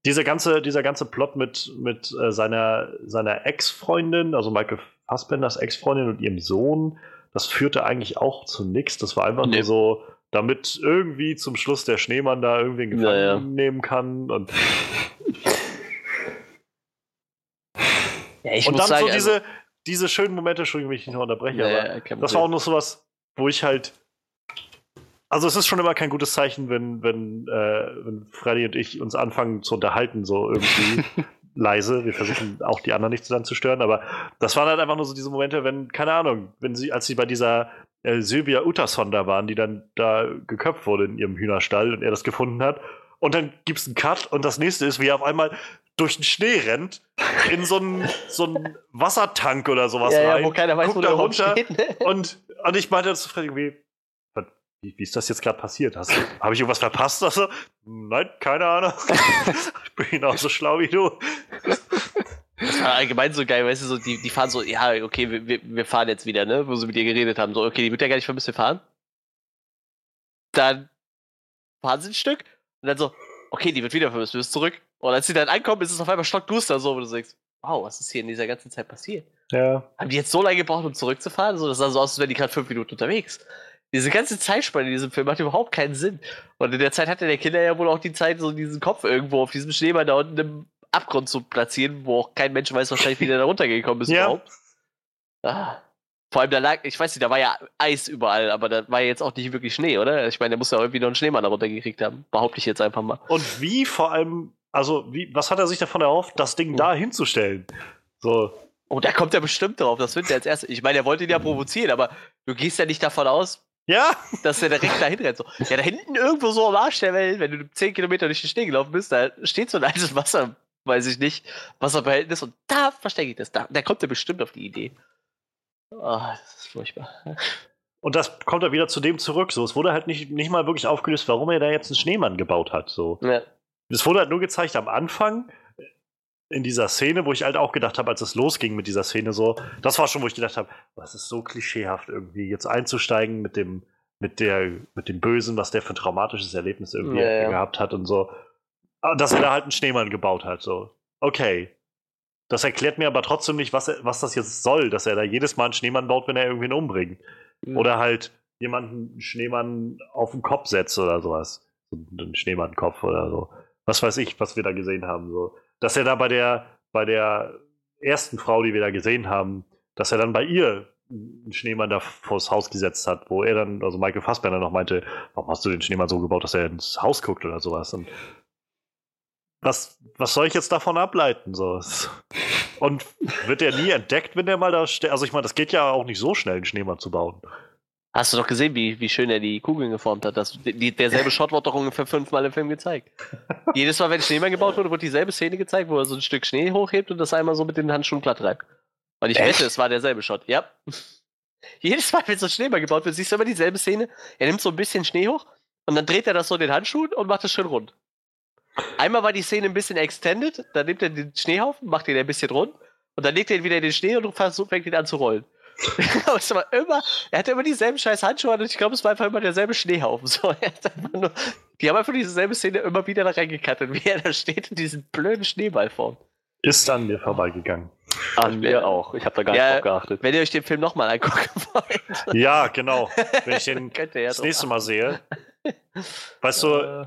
Dieser ganze, dieser ganze Plot mit, mit äh, seiner, seiner Ex-Freundin, also Michael Fassbenders Ex-Freundin und ihrem Sohn, das führte eigentlich auch zu nichts. Das war einfach Nee. nur so, damit irgendwie zum Schluss der Schneemann da irgendwie in Gefangen Ja, ja. nehmen kann. Und, Ja, ich und muss dann sagen, so also- diese, diese schönen Momente, Entschuldigung, wenn ich dich noch unterbreche, aber das war auch noch sowas, wo ich halt. Also es ist schon immer kein gutes Zeichen, wenn, wenn, äh, wenn Freddy und ich uns anfangen zu unterhalten, so irgendwie leise. Wir versuchen auch die anderen nicht zu stören, aber das waren halt einfach nur so diese Momente, wenn, keine Ahnung, wenn sie, als sie bei dieser äh, Sylvia Utterson da waren, die dann da geköpft wurde in ihrem Hühnerstall und er das gefunden hat. Und dann gibt es einen Cut und das nächste ist, wie er auf einmal durch den Schnee rennt, in so einen, so einen Wassertank oder sowas ja, rein. ja, wo keiner weiß, guckt wo da der runter steht. Ne? und, und ich meinte zu Freddy irgendwie, "Was- wie, wie ist das jetzt gerade passiert? Habe ich irgendwas verpasst? Also, nein, keine Ahnung. ich bin genauso schlau wie du. Das war allgemein so geil, weißt du, so, die, die fahren so, ja, okay, wir- wir, fahren jetzt wieder, ne? Wo sie mit ihr geredet haben. So, okay, die wird ja gar nicht vermisst, wir fahren. Dann fahren sie ein Stück und dann so, okay, die wird wieder vermisst, wir müssen zurück. Und als sie dann ankommen, ist es auf einmal stockduster, so, wo du denkst, wow, was ist hier in dieser ganzen Zeit passiert? Ja. Haben die jetzt so lange gebraucht, um zurückzufahren? So, das sah so aus, als wären die gerade fünf Minuten unterwegs. Diese ganze Zeitspanne in diesem Film macht überhaupt keinen Sinn. Und in der Zeit hatte der Kinder ja wohl auch die Zeit, so diesen Kopf irgendwo auf diesem Schneemann da unten im Abgrund zu platzieren, wo auch kein Mensch weiß wahrscheinlich, wie der da runtergekommen ist Ja. überhaupt. Ah. Vor allem, da lag, ich weiß nicht, da war ja Eis überall, aber da war ja jetzt auch nicht wirklich Schnee, oder? Ich meine, der muss ja irgendwie noch einen Schneemann da runtergekriegt haben. Behaupte ich jetzt einfach mal. Und wie vor allem, also, wie, was hat er sich davon erhofft, das Ding da hinzustellen? So. Oh, da kommt er bestimmt drauf, das wird er als erstes. Ich meine, er wollte ihn ja provozieren, aber du gehst ja nicht davon aus, Ja, dass er direkt dahin rennt. So. Ja, da hinten irgendwo so am Arsch der Welt, wenn du 10 Kilometer durch den Schnee gelaufen bist, da steht so ein altes Wasser, weiß ich nicht, Wasserbehältnis und da verstecke ich das. Da, da kommt er bestimmt auf die Idee. Oh, das ist furchtbar. und das kommt er wieder zu dem zurück. So, es wurde halt nicht, nicht mal wirklich aufgelöst, warum er da jetzt einen Schneemann gebaut hat. So. Ja. Es wurde halt nur gezeigt am Anfang in dieser Szene, wo ich halt auch gedacht habe, als es losging mit dieser Szene so, das war schon, wo ich gedacht habe, das ist so klischeehaft irgendwie, jetzt einzusteigen mit dem, mit der, mit dem Bösen, was der für ein traumatisches Erlebnis irgendwie Ja, ja. gehabt hat und so. Aber Dass er da halt einen Schneemann gebaut hat, so. Okay. Das erklärt mir aber trotzdem nicht, was, er, was das jetzt soll, dass er da jedes Mal einen Schneemann baut, wenn er irgendwen umbringt. Mhm. Oder halt jemanden einen Schneemann auf den Kopf setzt oder sowas. So einen Schneemannkopf oder so. Was weiß ich, was wir da gesehen haben. So. Dass er da bei der, bei der ersten Frau, die wir da gesehen haben, dass er dann bei ihr einen Schneemann da vors Haus gesetzt hat, wo er dann, also Michael Fassbender noch meinte, warum hast du den Schneemann so gebaut, dass er ins Haus guckt oder sowas. Und was, was soll ich jetzt davon ableiten? So? Und wird der nie entdeckt, wenn der mal da steht? Also ich meine, das geht ja auch nicht so schnell, einen Schneemann zu bauen. Hast du doch gesehen, wie, wie schön er die Kugeln geformt hat? Das, die, derselbe Shot wurde doch ungefähr fünfmal im Film gezeigt. Jedes Mal, wenn Schneemann gebaut wurde, wurde dieselbe Szene gezeigt, wo er so ein Stück Schnee hochhebt und das einmal so mit den Handschuhen glatt reibt. Und ich Echt? wette, es war derselbe Shot. Ja. Jedes Mal, wenn so ein Schneeball gebaut wird, siehst du immer dieselbe Szene. Er nimmt so ein bisschen Schnee hoch und dann dreht er das so in den Handschuhen und macht es schön rund. Einmal war die Szene ein bisschen extended, dann nimmt er den Schneehaufen, macht ihn ein bisschen rund und dann legt er ihn wieder in den Schnee und versucht, fängt ihn an zu rollen. Es war immer, er hatte immer dieselben scheiß Handschuhe an und ich glaube, es war einfach immer derselbe Schneehaufen. So, nur, die haben einfach dieselbe Szene immer wieder da reingekattet, wie er da steht und diesen blöden Schneeball formt. Ist an mir vorbeigegangen. An mir auch. Ich habe da gar Ja. nicht drauf geachtet. Wenn ihr euch den Film nochmal angucken wollt, Ja, genau. Wenn ich den ja das nächste Mal sehe. Weißt du, Äh,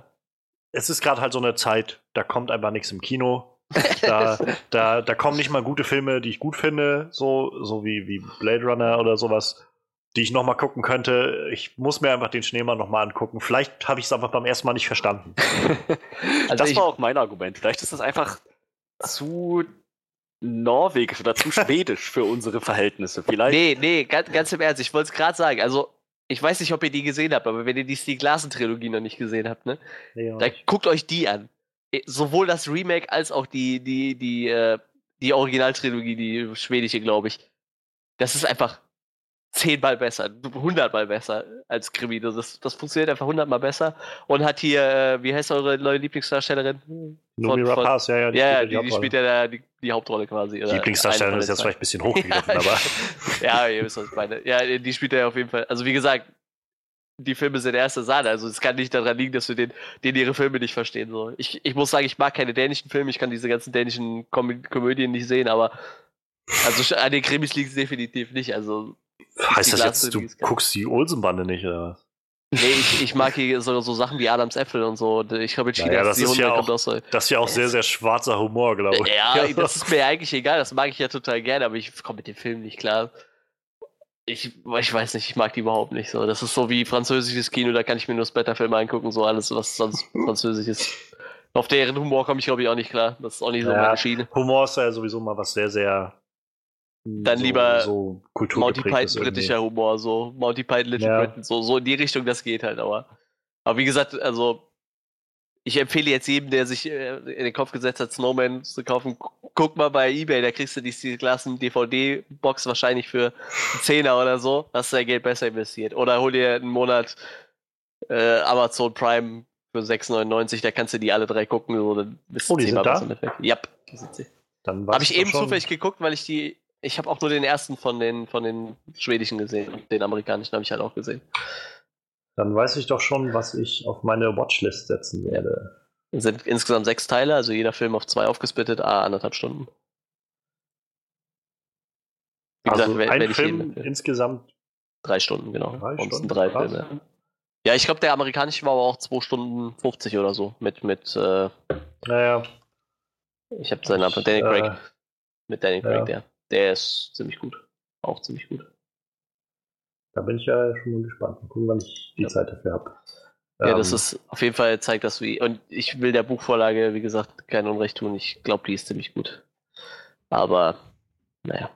es ist gerade halt so eine Zeit, da kommt einfach nichts im Kino. Da, da, da kommen nicht mal gute Filme, die ich gut finde, so, so wie, wie Blade Runner oder sowas, die ich nochmal gucken könnte. Ich muss mir einfach den Schneemann nochmal angucken. Vielleicht habe ich es einfach beim ersten Mal nicht verstanden. Also das war auch mein Argument. Vielleicht ist das einfach zu norwegisch oder zu schwedisch für unsere Verhältnisse. Vielleicht. Nee, nee, ganz, ganz im Ernst, ich wollte es gerade sagen. Also, ich weiß nicht, ob ihr die gesehen habt, aber wenn ihr die Stieg Larsen-Trilogie noch nicht gesehen habt, ne, dann guckt euch die an. Eh, Sowohl das Remake als auch die, die, die, äh, die Originaltrilogie, die schwedische, glaube ich. Das ist einfach zehnmal besser, hundertmal besser als Krimi. Das, das funktioniert einfach hundertmal besser. Und hat hier, äh, wie heißt eure neue Lieblingsdarstellerin? Von- Rapaz, ja, ja, Ja, ja, spielt die, die Hauptrolle. spielt ja da die, die Hauptrolle quasi. Lieblingsdarstellerin ist jetzt vielleicht ein bisschen hochgegriffen, aber ja, ihr wisst, was ich meine. Ja, die spielt er auf jeden Fall. Also wie gesagt, die Filme sind erste Sahne. Also es kann nicht daran liegen, dass wir den, den ihre Filme nicht verstehen. So. Ich, ich muss sagen, ich mag keine dänischen Filme. Ich kann diese ganzen dänischen Komö Komödien nicht sehen, aber also an den Krimis liegt es definitiv nicht. Also heißt das jetzt, du guckst die Olsenbande nicht, oder was? nee, ich, ich mag hier so, so Sachen wie Adams Äpfel und so. Ich glaube, in China Naja, das ist ja auch- aus so. Das ist ja auch sehr, sehr schwarzer Humor, glaube ich. Ja, das ist mir eigentlich egal, das mag ich ja total gerne, aber ich komme mit dem Film nicht klar. Ich, ich weiß nicht, ich mag die überhaupt nicht so. Das ist so wie französisches Kino, da kann ich mir nur Splatter-Filme angucken, so alles, was sonst französisch ist. Auf deren Humor komme ich, glaube ich, auch nicht klar. Das ist auch nicht so Ja. meine Schiene. Humor ist ja sowieso mal was sehr, sehr. Dann so, lieber so Monty Python britischer Humor, so Monty Python Little Ja. Britain, so, so in die Richtung, das geht halt, aber. Aber wie gesagt, also ich empfehle jetzt jedem, der sich äh, in den Kopf gesetzt hat, Snowman zu kaufen, gu- guck mal bei Ebay, da kriegst du die Steel Glassen DVD-Box wahrscheinlich für einen Zehner oder so, hast du dein Geld besser investiert. Oder hol dir einen Monat äh, Amazon Prime für 6,99, da kannst du die alle drei gucken, so, dann bist du Oh, die sind da? Ja, die sind sie. Dann Habe ich eben schon- zufällig geguckt, weil ich die. Ich habe auch nur den ersten von den, von den schwedischen gesehen. Den amerikanischen habe ich halt auch gesehen. Dann weiß ich doch schon, was ich auf meine Watchlist setzen werde. Es sind insgesamt sechs Teile, also jeder Film auf zwei aufgesplittet, a anderthalb Stunden. Wie Also gesagt, ein Film insgesamt. drei Stunden, genau. Drei sind Stunden? drei Krass. Filme. Ja, ich glaube, der amerikanische war aber auch 2 Stunden 50 oder so. Mit, mit, äh, Naja. ich habe seinen Namen, Danny äh, Craig. Mit Danny Craig, ja. der. Der ist ziemlich gut. Auch ziemlich gut. Da bin ich ja schon mal gespannt. Mal gucken, wann ich die Ja. Zeit dafür habe. Ja, das ist auf jeden Fall zeigt das wie. Und ich will der Buchvorlage, wie gesagt, kein Unrecht tun. Ich glaube, die ist ziemlich gut. Aber, naja.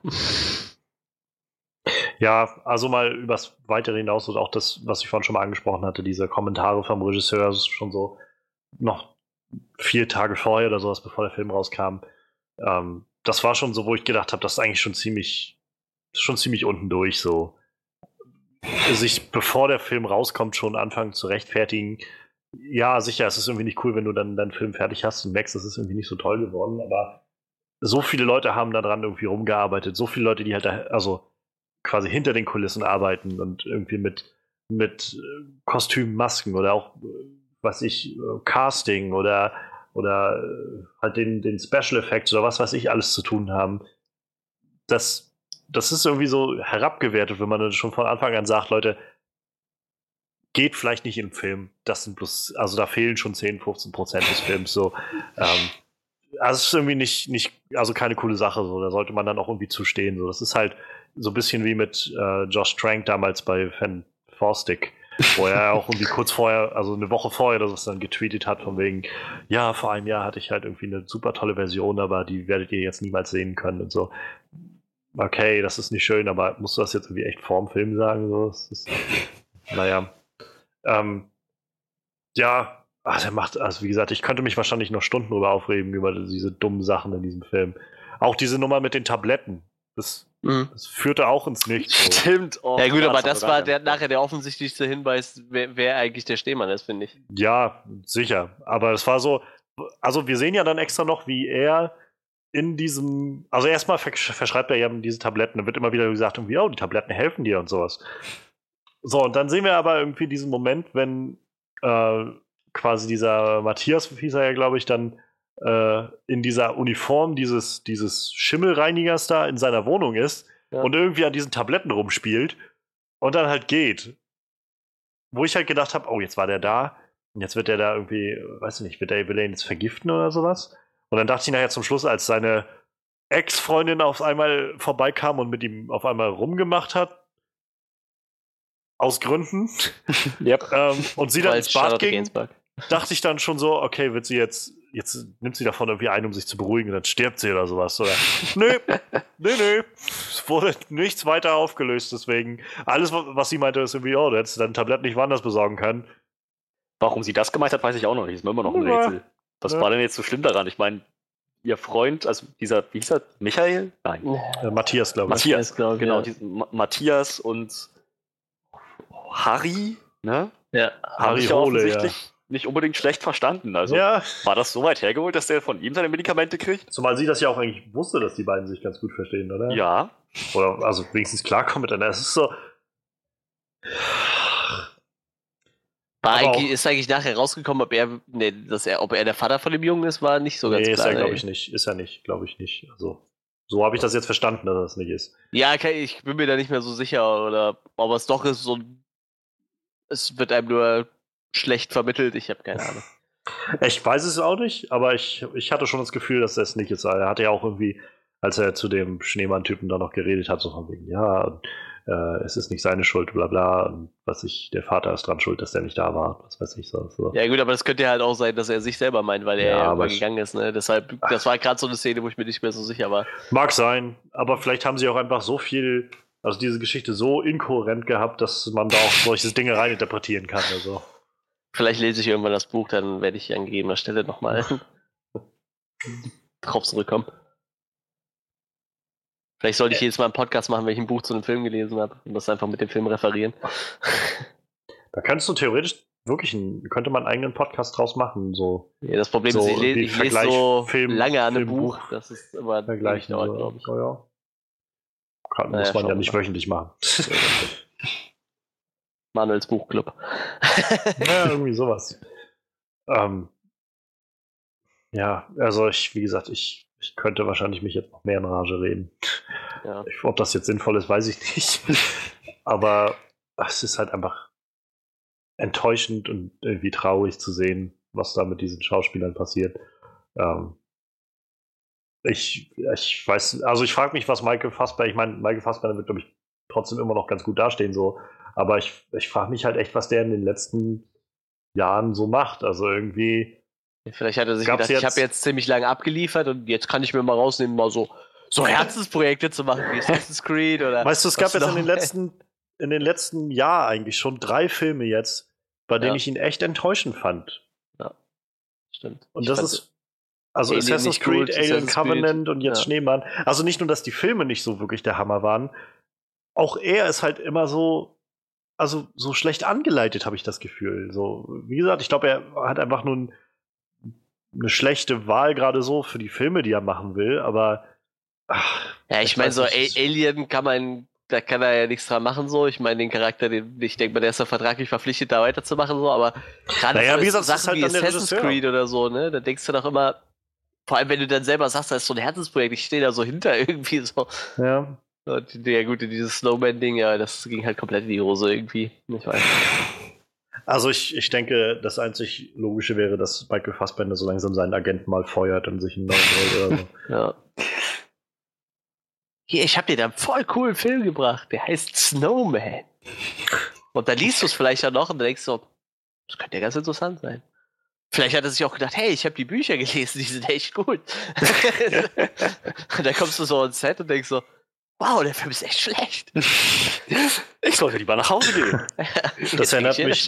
Ja, also mal übers Weitere hinaus und auch das, was ich vorhin schon mal angesprochen hatte, diese Kommentare vom Regisseur, das ist schon so noch vier Tage vorher oder sowas, bevor der Film rauskam. Ähm, das war schon so, wo ich gedacht habe, das ist eigentlich schon ziemlich, schon ziemlich unten durch, so. Sich, bevor der Film rauskommt, schon anfangen zu rechtfertigen. Ja, sicher, es ist irgendwie nicht cool, wenn du dann deinen Film fertig hast und merkst, das ist irgendwie nicht so toll geworden, aber so viele Leute haben daran irgendwie rumgearbeitet, so viele Leute, die halt da, also quasi hinter den Kulissen arbeiten und irgendwie mit, mit äh, Kostümen, Masken oder auch, äh, was ich, äh, Casting oder, oder halt den, den Special Effects oder was weiß ich alles zu tun haben. Das, das ist irgendwie so herabgewertet, wenn man dann schon von Anfang an sagt, Leute, geht vielleicht nicht den Film. Das sind bloß, also da fehlen schon 10, 15 Prozent des Films so. Ähm, also es ist irgendwie nicht, nicht, also keine coole Sache so. Da sollte man dann auch irgendwie zustehen. So, das ist halt so ein bisschen wie mit äh, Josh Trank damals bei Fan Forstick, wo er auch irgendwie kurz vorher, also eine Woche vorher, das dann getweetet hat von wegen, ja, vor einem Jahr hatte ich halt irgendwie eine super tolle Version, aber die werdet ihr jetzt niemals sehen können und so. Okay, das ist nicht schön, aber musst du das jetzt irgendwie echt vorm Film sagen? So, das ist, naja. Ähm, ja, ach, der macht, also wie gesagt, ich könnte mich wahrscheinlich noch Stunden drüber aufregen über diese dummen Sachen in diesem Film. Auch diese Nummer mit den Tabletten. Das, Mhm. das führte auch ins Nichts. So. Stimmt. Oh, Ja gut, aber das war der, nachher der offensichtlichste Hinweis, wer, wer eigentlich der Stehmann ist, finde ich. Ja, sicher. Aber es war so, also wir sehen ja dann extra noch, wie er in diesem, also erstmal versch- verschreibt er ja diese Tabletten, dann wird immer wieder gesagt, irgendwie, oh, die Tabletten helfen dir und sowas. So, und dann sehen wir aber irgendwie diesen Moment, wenn äh, quasi dieser Matthias, hieß er ja, glaube ich, dann äh, in dieser Uniform dieses, dieses Schimmelreinigers da in seiner Wohnung ist Ja. und irgendwie an diesen Tabletten rumspielt und dann halt geht. Wo ich halt gedacht habe, oh, jetzt war der da und jetzt wird der da irgendwie, weiß ich nicht, wird der, will er ihn jetzt vergiften oder sowas? Und dann dachte ich nachher zum Schluss, als seine Ex-Freundin auf einmal vorbeikam und mit ihm auf einmal rumgemacht hat, aus Gründen, Yep. ähm, und sie dann ins Bad ging, Gainsbourg. dachte ich dann schon so, okay, wird sie jetzt, jetzt nimmt sie davon irgendwie ein, um sich zu beruhigen, und dann stirbt sie oder sowas. Oder nö, nö, nö. Es wurde nichts weiter aufgelöst, deswegen. Alles, wa- was sie meinte, ist irgendwie, oh, du hättest deine Tabletten nicht woanders besorgen können. Warum sie das gemeint hat, weiß ich auch noch nicht. Ist mir immer noch ein Ja. Rätsel. Was Ja. war denn jetzt so schlimm daran? Ich meine, ihr Freund, also dieser, wie hieß er? Michael? Nein. Äh, Matthias, glaube ich. Matthias, glaub ich, Genau, ja. diesen Ma Matthias und Harry, ne? Ja. Harry ja Hole, ja. offensichtlich nicht unbedingt schlecht verstanden. Also Ja, war das so weit hergeholt, dass der von ihm seine Medikamente kriegt? zumal sie das ja auch eigentlich wusste, dass die beiden sich ganz gut verstehen, oder? Ja. Oder also wenigstens klarkommen miteinander. Es ist so. War eigentlich, ist eigentlich nachher rausgekommen, ob er, nee, dass er, ob er der Vater von dem Jungen ist, war nicht so ganz nee, ist klar. er, glaube ich, nicht. Ist er nicht, glaube ich nicht. Also, so habe ich das jetzt verstanden, dass er es nicht ist. Ja, ich bin mir da nicht mehr so sicher, oder ob es doch ist, so es wird einem nur schlecht vermittelt, ich habe keine Ahnung. Ich weiß es auch nicht, aber ich, ich hatte schon das Gefühl, dass er es nicht ist. Er hatte ja auch irgendwie, als er zu dem Schneemann-Typen da noch geredet hat, so von wegen, ja, äh, es ist nicht seine Schuld, bla bla, und was ich, der Vater ist dran schuld, dass der nicht da war, was weiß ich so. so. Ja gut, aber das könnte ja halt auch sein, dass er sich selber meint, weil er Ja, übergegangen ist, ne? Deshalb, das war gerade so eine Szene, wo ich mir nicht mehr so sicher war. Mag sein, aber vielleicht haben sie auch einfach so viel, also diese Geschichte so inkohärent gehabt, dass man da auch solche Dinge reininterpretieren kann. Also. Vielleicht lese ich irgendwann das Buch, dann werde ich an gegebener Stelle nochmal drauf zurückkommen. Vielleicht sollte ich jedes Mal einen Podcast machen, wenn ich ein Buch zu einem Film gelesen habe und das einfach mit dem Film referieren. Da könntest du theoretisch wirklich einen, könnte man einen eigenen Podcast draus machen, so Ja, das Problem So, ist, ich, le ich lese Vergleich so Film- lange an einem Filmbuch. Buch, das ist immer vergleichen. dauert, so. glaube ich. Ja, ja. Kann, Naja, muss man ja nicht mal. wöchentlich machen. Manuels Buchclub. ja, irgendwie sowas. Ähm, ja, also ich, wie gesagt, ich, ich könnte wahrscheinlich mich jetzt noch mehr in Rage reden. ja. Ich, ob das jetzt sinnvoll ist, weiß ich nicht. Aber es ist halt einfach enttäuschend und irgendwie traurig zu sehen, was da mit diesen Schauspielern passiert. Ähm, ich, ich weiß, also ich frage mich, was Michael Fassbender, ich meine, Michael Fassbender wird, glaube ich, trotzdem immer noch ganz gut dastehen, so. Aber ich, ich frage mich halt echt, was der in den letzten Jahren so macht. Also irgendwie, Vielleicht hat er sich Gab's gedacht, ich habe jetzt ziemlich lange abgeliefert und jetzt kann ich mir mal rausnehmen, mal so, so Herzensprojekte zu machen wie Assassin's Creed oder. weißt du, es gab jetzt in den letzten, in den letzten Jahr eigentlich schon drei Filme jetzt, bei denen Ja. ich ihn echt enttäuschend fand. Stimmt. Und Ich das ist, also Alien Assassin's Creed, Alien Assassin's Covenant Creed, und jetzt ja. Schneemann. Also nicht nur, dass die Filme nicht so wirklich der Hammer waren, auch er ist halt immer so, also so schlecht angeleitet, habe ich das Gefühl. So, wie gesagt, ich glaube, er hat einfach nur ein, eine schlechte Wahl gerade so für die Filme, die er machen will, aber ach, Ja, ich meine, so nicht. A- Alien kann man, da kann er ja nichts dran machen, so. Ich meine, den Charakter, den, ich denke mal, der ist ja vertraglich verpflichtet, da weiterzumachen, so, aber gerade Naja, so wie gesagt, Sachen halt wie Assassin's. Creed oder so, ne, da denkst du doch immer, vor allem wenn du dann selber sagst, das ist so ein Herzensprojekt, ich stehe da so hinter irgendwie so. ja. Und ja gut, dieses Snowman-Ding, ja, das ging halt komplett in die Hose irgendwie. Ich weiß. Also ich, ich denke, das einzig Logische wäre, dass Michael Fassbender so langsam seinen Agenten mal feuert und sich einen neuen holt oder so. Ja. Hier, ich hab dir da einen voll coolen Film gebracht. Der heißt Snowman. Und dann liest du es vielleicht ja noch und denkst du, das könnte ja ganz interessant sein. Vielleicht hat er sich auch gedacht, hey, ich habe die Bücher gelesen, die sind echt gut. und dann kommst du so ins Set und denkst so, wow, der Film ist echt schlecht. Ich sollte lieber nach Hause gehen. Jetzt erinnert mich-.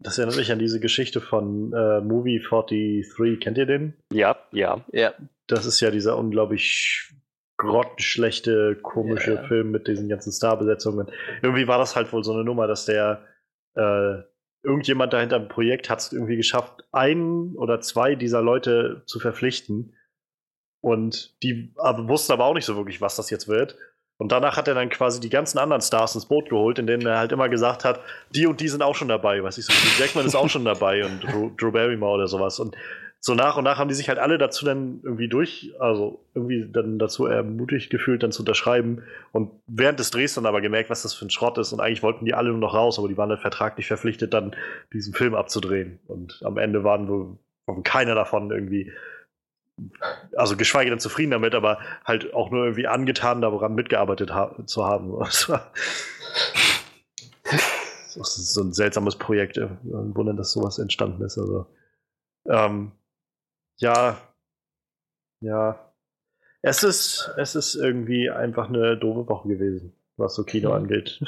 Das erinnert mich an diese Geschichte von äh, Movie 43. Kennt ihr den? ja, ja. Ja, Das ist ja dieser unglaublich grottenschlechte, komische Ja. Film mit diesen ganzen Starbesetzungen. Irgendwie war das halt wohl so eine Nummer, dass der äh, irgendjemand dahinter im Projekt hat es irgendwie geschafft, einen oder zwei dieser Leute zu verpflichten. Und die aber wussten aber auch nicht so wirklich, was das jetzt wird. Und danach hat er dann quasi die ganzen anderen Stars ins Boot geholt, in denen er halt immer gesagt hat, die und die sind auch schon dabei. Weiß ich so, Jackman ist auch schon dabei und Drew, Drew Barrymore oder sowas. Und so nach und nach haben die sich halt alle dazu dann irgendwie durch, also irgendwie dann dazu ermutigt gefühlt, dann zu unterschreiben. Und während des Drehs dann aber gemerkt, was das für ein Schrott ist. Und eigentlich wollten die alle nur noch raus, aber die waren dann vertraglich verpflichtet, dann diesen Film abzudrehen. Und am Ende waren wohl keiner davon irgendwie, also geschweige denn zufrieden damit, aber halt auch nur irgendwie angetan, daran mitgearbeitet ha zu haben. Das ist so ein seltsames Projekt. äh, Ein Wunder, dass sowas entstanden ist. Also, ähm, ja, ja. Es ist, es ist irgendwie einfach eine doofe Woche gewesen, was so Kino Mhm. angeht.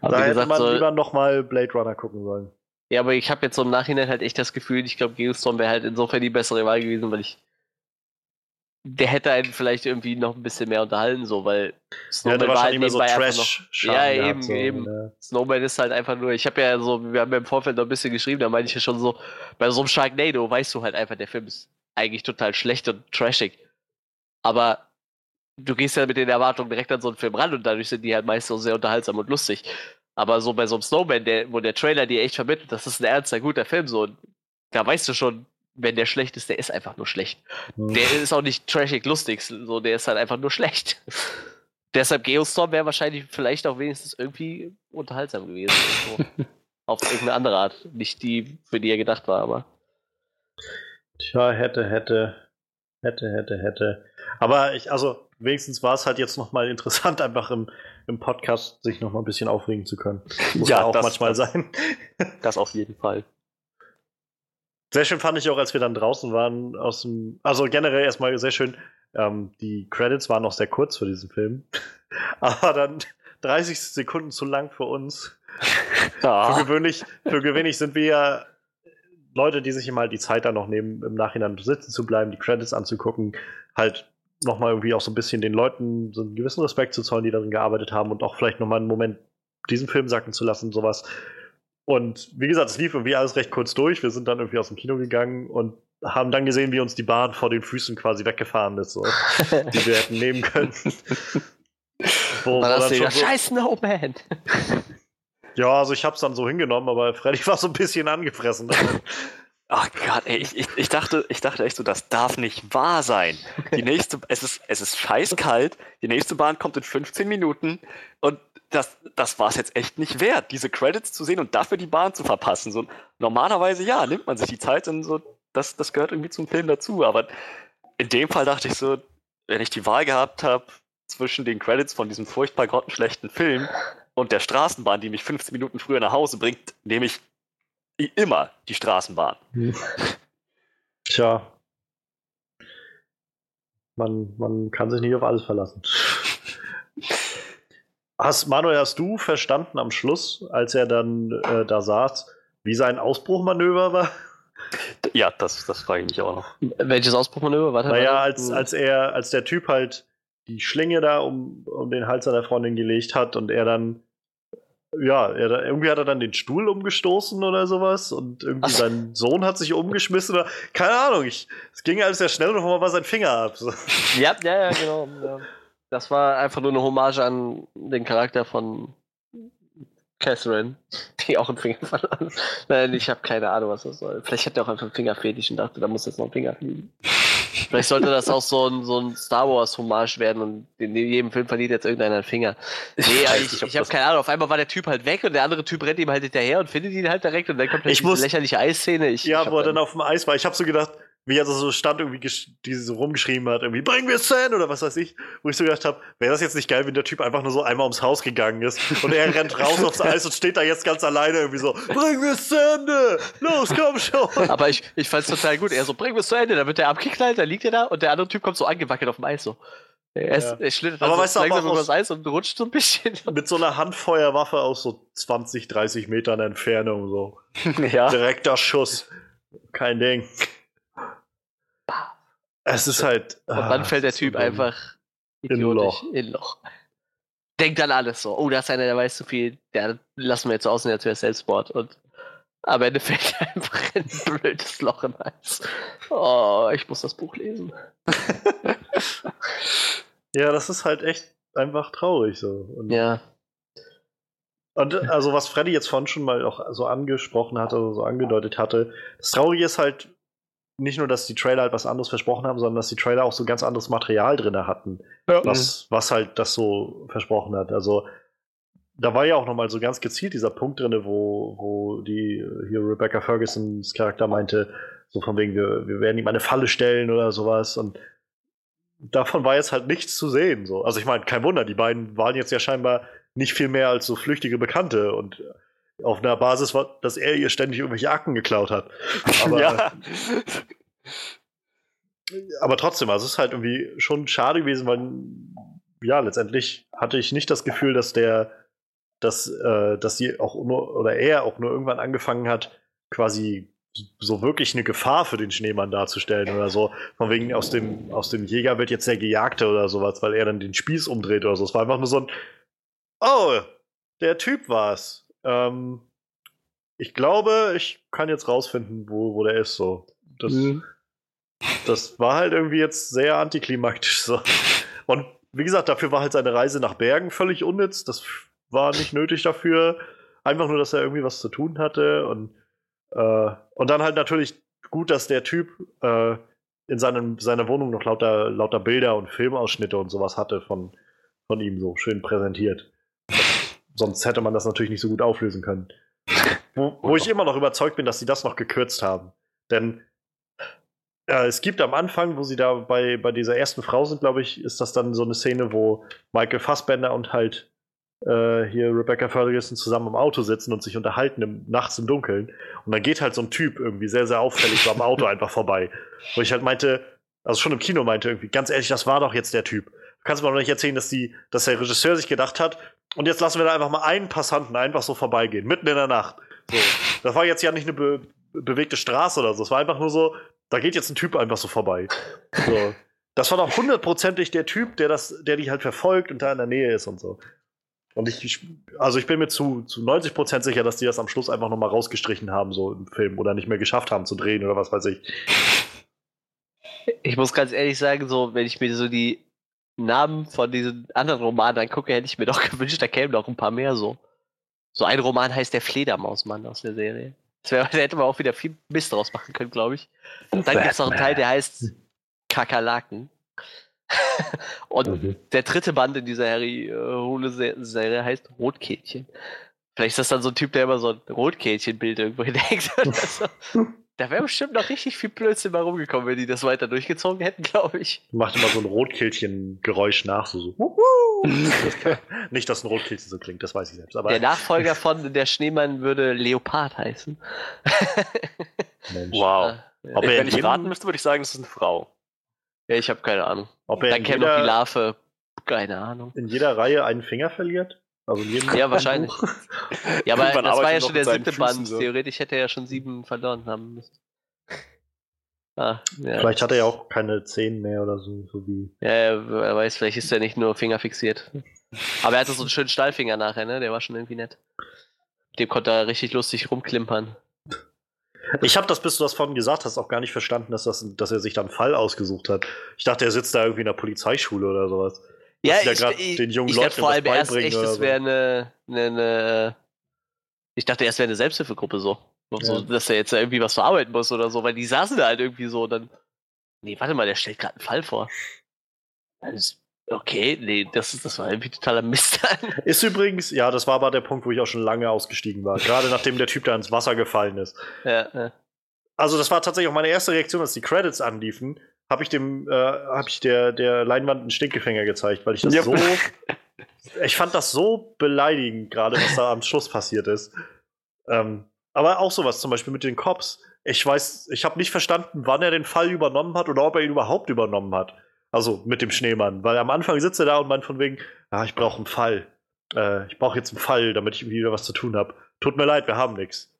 Aber da hätte man so- lieber nochmal Blade Runner gucken sollen. Ja, aber ich habe jetzt so im Nachhinein halt echt das Gefühl, ich glaube, Geostorm wäre halt insofern die bessere Wahl gewesen, weil ich. Der hätte einen vielleicht irgendwie noch ein bisschen mehr unterhalten, so, weil Ja, Snowman der war halt immer so nebenbei einfach noch. trash Ja, eben, eben. Ja. Snowman ist halt einfach nur, ich habe ja so, wir haben ja im Vorfeld noch ein bisschen geschrieben, da meinte ich ja schon so, bei so einem Sharknado weißt du halt einfach, der Film ist eigentlich total schlecht und trashig. Aber du gehst ja mit den Erwartungen direkt an so einen Film ran und dadurch sind die halt meist so sehr unterhaltsam und lustig. Aber so bei so einem Snowman, der, wo der Trailer dir echt vermittelt, das ist ein ernster, guter Film, so, und da weißt du schon, wenn der schlecht ist, der ist einfach nur schlecht. Hm. Der ist auch nicht trashig lustig, so, der ist halt einfach nur schlecht. Deshalb Geostorm wäre wahrscheinlich vielleicht auch wenigstens irgendwie unterhaltsam gewesen. So. Auf irgendeine andere Art. Nicht die, für die er gedacht war, aber. Tja, hätte, hätte, hätte, hätte, hätte. Aber ich, also, wenigstens war es halt jetzt nochmal interessant, einfach im, im Podcast sich nochmal ein bisschen aufregen zu können. Muss Ja, ja auch das- manchmal das- sein. Das auf jeden Fall. Sehr schön fand ich auch, als wir dann draußen waren aus dem, also generell erstmal sehr schön, ähm, die Credits waren noch sehr kurz für diesen Film. Aber dann 30 Sekunden zu lang für uns. Für Ja. gewöhnlich, für gewöhnlich sind wir ja Leute, die sich immer halt die Zeit dann noch nehmen, im Nachhinein sitzen zu bleiben, die Credits anzugucken, halt nochmal irgendwie auch so ein bisschen den Leuten so einen gewissen Respekt zu zollen, die darin gearbeitet haben und auch vielleicht nochmal einen Moment diesen Film sacken zu lassen, sowas. Und wie gesagt, es lief irgendwie alles recht kurz durch. Wir sind dann irgendwie aus dem Kino gegangen und haben dann gesehen, wie uns die Bahn vor den Füßen quasi weggefahren ist, so, die wir hätten nehmen können. Wo, wo War das schon so, Scheiß Snowman! ja, also ich hab's dann so hingenommen, aber Freddy war so ein bisschen angefressen. Ach Gott, ey, ich, ich, ich, dachte, ich dachte echt so, das darf nicht wahr sein. Die nächste, es ist, es ist scheißkalt, die nächste Bahn kommt in 15 Minuten und das, das war es jetzt echt nicht wert, diese Credits zu sehen und dafür die Bahn zu verpassen. So, normalerweise ja, nimmt man sich die Zeit und so, das, das gehört irgendwie zum Film dazu. Aber in dem Fall dachte ich so, wenn ich die Wahl gehabt habe zwischen den Credits von diesem furchtbar grottenschlechten Film und der Straßenbahn, die mich 15 Minuten früher nach Hause bringt, nehme ich immer die Straßenbahn. Tja. Man, man kann sich nicht auf alles verlassen. Hast, Manuel, hast du verstanden am Schluss, als er dann äh, da saß, wie sein Ausbruchmanöver war? Ja, das, das frage ich mich auch noch. Welches Ausbruchmanöver? Warte, Naja, warte. als, als er, als der Typ halt die Schlinge da um, um den Hals seiner Freundin gelegt hat und er dann, ja, er, da- irgendwie hat er dann den Stuhl umgestoßen oder sowas und irgendwie Ach sein Sohn hat sich umgeschmissen oder, keine Ahnung, ich, es ging alles sehr schnell und auf einmal war sein Finger ab. So. Ja, ja, ja, genau. Ja. Das war einfach nur eine Hommage an den Charakter von Catherine, die auch einen Finger verloren hat. Nein, ich habe keine Ahnung, was das soll. Vielleicht hat er auch einfach einen Fingerfetisch und dachte, da muss jetzt noch ein Finger fliegen. Vielleicht sollte das auch so ein, so ein Star Wars-Hommage werden und in jedem Film verliert jetzt irgendeiner einen Finger. Nee, ich, ob ich habe keine Ahnung. Auf einmal war der Typ halt weg und der andere Typ rennt ihm halt hinterher und findet ihn halt direkt und dann kommt halt Ich diese muss- lächerliche Eisszene. Ich, Ja, ich wo er dann auf dem Eis war. Ich habe so gedacht, wie er so stand, irgendwie die so rumgeschrieben hat, irgendwie, bring mir Sand oder was weiß ich. Wo ich so gedacht habe, wäre das jetzt nicht geil, wenn der Typ einfach nur so einmal ums Haus gegangen ist und er rennt raus aufs Eis und steht da jetzt ganz alleine irgendwie so, bring mir Sände! Los, komm schon! Aber ich, ich fand's total gut. Er so, bring es zu Ende. Dann wird der abgeknallt, dann liegt er da und der andere Typ kommt so angewackelt auf dem Eis so. Er, ist, Ja. er schlittert Aber also weißt du, aber langsam über das Eis und rutscht so ein bisschen. Mit so einer Handfeuerwaffe aus so 20, 30 Metern Entfernung, so. Ja. Direkter Schuss. Kein Ding. Es ist halt. Und dann fällt der Typ einfach In Idiotisch. Loch. In Loch. Denkt dann alles so, oh, da ist einer, der weiß zu viel, der lassen wir jetzt so aussehen, als wäre Selbstmord. Und am Ende fällt einfach ein blödes Loch im Hals. Oh, ich muss das Buch lesen. Ja, das ist halt echt einfach traurig so. Und, Ja. und also was Freddy jetzt vorhin schon mal auch so angesprochen hatte, oder so angedeutet hatte, das Traurige ist halt nicht nur, dass die Trailer halt was anderes versprochen haben, sondern dass die Trailer auch so ganz anderes Material drin hatten, was, was halt das so versprochen hat. Also da war ja auch nochmal so ganz gezielt dieser Punkt drin, wo, wo die hier Rebecca Fergusons Charakter meinte, so von wegen, wir, wir werden ihm eine Falle stellen oder sowas und davon war jetzt halt nichts zu sehen. So. Also ich meine, kein Wunder, die beiden waren jetzt ja scheinbar nicht viel mehr als so flüchtige Bekannte und auf einer Basis, war, dass er ihr ständig irgendwelche Akten geklaut hat. Aber, ja. aber trotzdem, also es ist halt irgendwie schon schade gewesen, weil ja, letztendlich hatte ich nicht das Gefühl, dass der, dass, äh, dass sie auch nur, oder er auch nur irgendwann angefangen hat, quasi so wirklich eine Gefahr für den Schneemann darzustellen oder so. Von wegen aus dem, aus dem Jäger wird jetzt der Gejagte oder sowas, weil er dann den Spieß umdreht oder so. Es war einfach nur so ein, oh, der Typ war's. Ähm, ich glaube, ich kann jetzt rausfinden, wo, wo der ist, so. Das, Mhm. das war halt irgendwie jetzt sehr antiklimaktisch, so. Und wie gesagt, dafür war halt seine Reise nach Bergen völlig unnütz. Das war nicht nötig dafür. Einfach nur, dass er irgendwie was zu tun hatte und äh, und dann halt natürlich gut, dass der Typ äh, in seinem, seiner Wohnung noch lauter, lauter Bilder und Filmausschnitte und sowas hatte von, von ihm so schön präsentiert. Sonst hätte man das natürlich nicht so gut auflösen können. Wo, wo ich immer noch überzeugt bin, dass sie das noch gekürzt haben. Denn äh, es gibt am Anfang, wo sie da bei, bei dieser ersten Frau sind, glaube ich, ist das dann so eine Szene, wo Michael Fassbender und halt äh, hier Rebecca Ferguson zusammen im Auto sitzen und sich unterhalten im, nachts im Dunkeln. Und dann geht halt so ein Typ irgendwie sehr, sehr auffällig so am Auto einfach vorbei. Wo ich halt meinte, also schon im Kino meinte irgendwie, ganz ehrlich, das war doch jetzt der Typ. Du kannst mir doch nicht erzählen, dass, die, dass der Regisseur sich gedacht hat, und jetzt lassen wir da einfach mal einen Passanten einfach so vorbeigehen, mitten in der Nacht. So. Das war jetzt ja nicht eine be bewegte Straße oder so. Es war einfach nur so, da geht jetzt ein Typ einfach so vorbei. So. Das war doch hundertprozentig der Typ, der das, der die halt verfolgt und da in der Nähe ist und so. Und ich, ich also ich bin mir zu, zu 90% sicher, dass die das am Schluss einfach nochmal rausgestrichen haben, so im Film, oder nicht mehr geschafft haben zu drehen oder was weiß ich. Ich muss ganz ehrlich sagen, so, wenn ich mir so die Namen von diesen anderen Romanen angucke, hätte ich mir doch gewünscht, da kämen noch ein paar mehr so. So ein Roman heißt Der Fledermausmann aus der Serie. Das wär, da hätte man auch wieder viel Mist draus machen können, glaube ich. Und dann gibt es noch einen Teil, der heißt Kakerlaken. Und Mhm. der dritte Band in dieser Harry äh, Hole-Serie heißt Rotkehlchen. Vielleicht ist das dann so ein Typ, der immer so ein Rotkehlchen-Bild irgendwo hinhängt. Da wäre bestimmt noch richtig viel Blödsinn mal rumgekommen, wenn die das weiter durchgezogen hätten, glaube ich. Macht immer so ein Rotkehlchen-Geräusch nach, so, so. Wuhu! Nicht, dass ein Rotkehlchen so klingt, das weiß ich selbst. Aber Der Nachfolger von Der Schneemann würde Leopard heißen. Mensch. Wow. Ja, Ob er Wenn ich raten müsste, würde ich sagen, das ist eine Frau. ja ich habe keine Ahnung. ob er Dann käme noch die Larve. Keine Ahnung. in jeder Reihe einen Finger verliert? Jedem Ja, wahrscheinlich. Ja, aber das war ja er schon der siebte Füßen Band. so. Theoretisch hätte er ja schon sieben verloren haben müssen. Ah, ja. Vielleicht hat er ja auch keine Zehen mehr oder so, so wie. Ja, wer weiß, vielleicht ist er nicht nur fingerfixiert. Aber er hatte so einen schönen Stallfinger nachher, ne? Der war schon irgendwie nett. Dem konnte er richtig lustig rumklimpern. Ich habe das, bis du das vorhin gesagt hast, auch gar nicht verstanden, dass, das, dass er sich da einen Fall ausgesucht hat. Ich dachte, er sitzt da irgendwie in der Polizeischule oder sowas. Ja, ich, grad ich, den jungen ich Leuten dachte vor allem erst echt, es so. wäre eine, eine, eine. Ich dachte erst wäre eine Selbsthilfegruppe so. so. Ja. Dass er jetzt irgendwie was verarbeiten muss oder so, weil die saßen da halt irgendwie so und dann. Nee, warte mal, der stellt gerade einen Fall vor. Ist- Okay, nee, das, ist, das war irgendwie totaler Mist. Ist übrigens, ja, das war aber der Punkt, wo ich auch schon lange ausgestiegen war. Gerade nachdem der Typ da ins Wasser gefallen ist. ja, ja. Also, das war tatsächlich auch meine erste Reaktion, als die Credits anliefen. Habe ich dem, äh, habe ich der, der Leinwand einen Stinkefinger gezeigt, weil ich das Yep. so. Ich fand das so beleidigend, gerade was da am Schluss passiert ist. Ähm, aber auch sowas, zum Beispiel mit den Cops. Ich weiß, ich habe nicht verstanden, wann er den Fall übernommen hat oder ob er ihn überhaupt übernommen hat. Also mit dem Schneemann. Weil am Anfang sitzt er da und meint von wegen, ah, ich brauche einen Fall. Äh, ich brauche jetzt einen Fall, damit ich wieder was zu tun habe. Tut mir leid, wir haben nichts.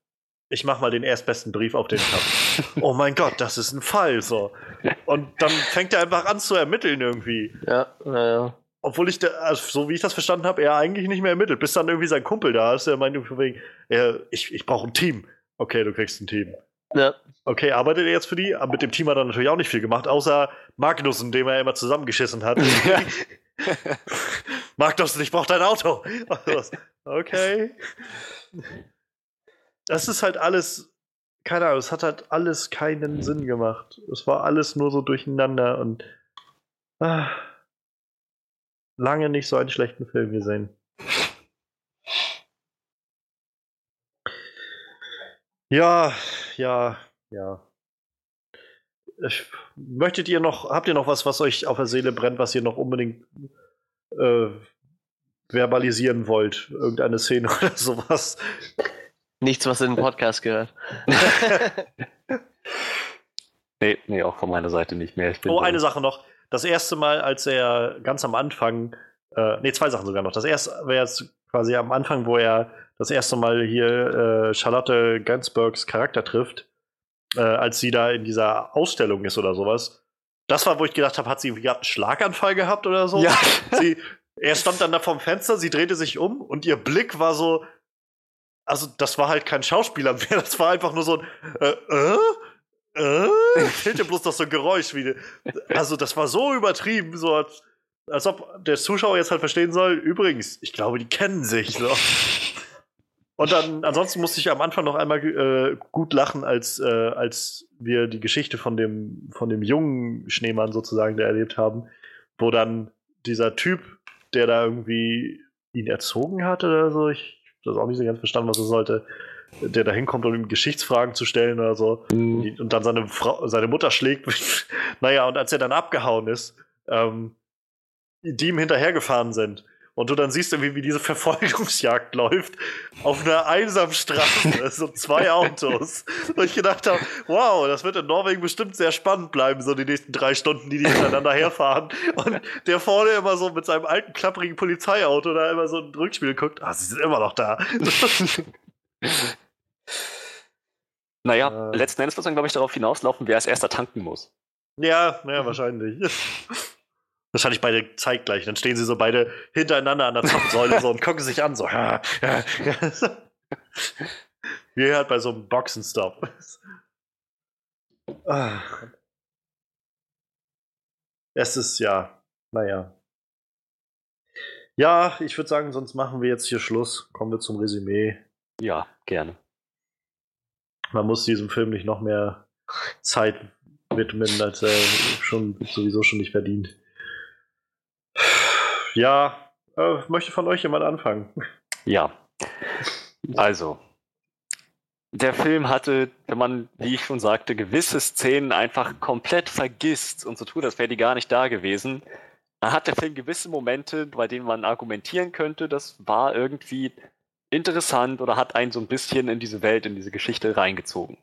Ich mach mal den erstbesten Brief auf den habe. oh mein Gott, das ist ein Fall, so. Und dann fängt er einfach an zu ermitteln irgendwie. Ja, naja. Obwohl ich, da, also so wie ich das verstanden habe, er eigentlich nicht mehr ermittelt, bis dann irgendwie sein Kumpel da ist, der meint wegen, ja, ich, ich brauche ein Team. Okay, du kriegst ein Team. Ja. Okay, arbeitet er jetzt für die? Aber mit dem Team hat er natürlich auch nicht viel gemacht, außer Magnussen, dem er immer zusammengeschissen hat. Magnussen, ich brauche dein Auto. okay. Das ist halt alles, keine Ahnung, es hat halt alles keinen Sinn gemacht. Es war alles nur so durcheinander und ah, lange nicht so einen schlechten Film gesehen. Ja, ja, ja. Ich, möchtet ihr noch, habt ihr noch was, was euch auf der Seele brennt, was ihr noch unbedingt äh, verbalisieren wollt? Irgendeine Szene oder sowas? Nichts, was in den Podcast gehört. nee, nee, auch von meiner Seite nicht mehr. oh, eine Sache noch. Das erste Mal, als er ganz am Anfang, äh, nee, zwei Sachen sogar noch. Das erste wäre jetzt quasi am Anfang, wo er das erste Mal hier äh, Charlotte Gainsbourgs Charakter trifft, äh, als sie da in dieser Ausstellung ist oder sowas. Das war, wo ich gedacht habe, hat sie irgendwie einen Schlaganfall gehabt oder so? Ja. Sie, er stand dann da vorm Fenster, sie drehte sich um und ihr Blick war so. Also, das war halt kein Schauspieler mehr, das war einfach nur so ein. Äh, äh? Äh? Fehlte bloß noch so ein Geräusch wie. Also, das war so übertrieben, so als, als ob der Zuschauer jetzt halt verstehen soll. Übrigens, ich glaube, die kennen sich. So. Und dann, ansonsten musste ich am Anfang noch einmal äh, gut lachen, als, äh, als wir die Geschichte von dem, von dem jungen Schneemann sozusagen da erlebt haben, wo dann dieser Typ, der da irgendwie ihn erzogen hat oder so, ich das auch nicht so ganz verstanden, was er sollte, der da hinkommt, um ihm Geschichtsfragen zu stellen oder so, mhm. und dann seine, Frau, seine Mutter schlägt. naja, und als er dann abgehauen ist, ähm, die ihm hinterhergefahren sind und du dann siehst, wie, wie diese Verfolgungsjagd läuft auf einer einsamen Straße, so zwei Autos. Und ich gedacht habe, wow, das wird in Norwegen bestimmt sehr spannend bleiben, so die nächsten drei Stunden, die die hintereinander herfahren. Und der vorne immer so mit seinem alten, klapprigen Polizeiauto da immer so ein Rückspiel guckt, ah, sie sind immer noch da. naja, äh. letzten Endes wird es dann, glaube ich, darauf hinauslaufen, wer als erster tanken muss. Ja, ja, wahrscheinlich. Wahrscheinlich beide zeitgleich. Dann stehen sie so beide hintereinander an der Zapfsäule so und gucken sich an, so. Ja, ja, ja. Wie halt bei so einem Boxenstopp. Es ist ja, naja. Ja, ich würde sagen, sonst machen wir jetzt hier Schluss. Kommen wir zum Resümee. Ja, gerne. Man muss diesem Film nicht noch mehr Zeit widmen, als er schon sowieso schon nicht verdient. Ja, äh, möchte von euch jemand anfangen? Ja. Also, der Film hatte, wenn man, wie ich schon sagte, gewisse Szenen einfach komplett vergisst und so tut, als wäre die gar nicht da gewesen. Dann hat der Film gewisse Momente, bei denen man argumentieren könnte, das war irgendwie interessant oder hat einen so ein bisschen in diese Welt, in diese Geschichte reingezogen.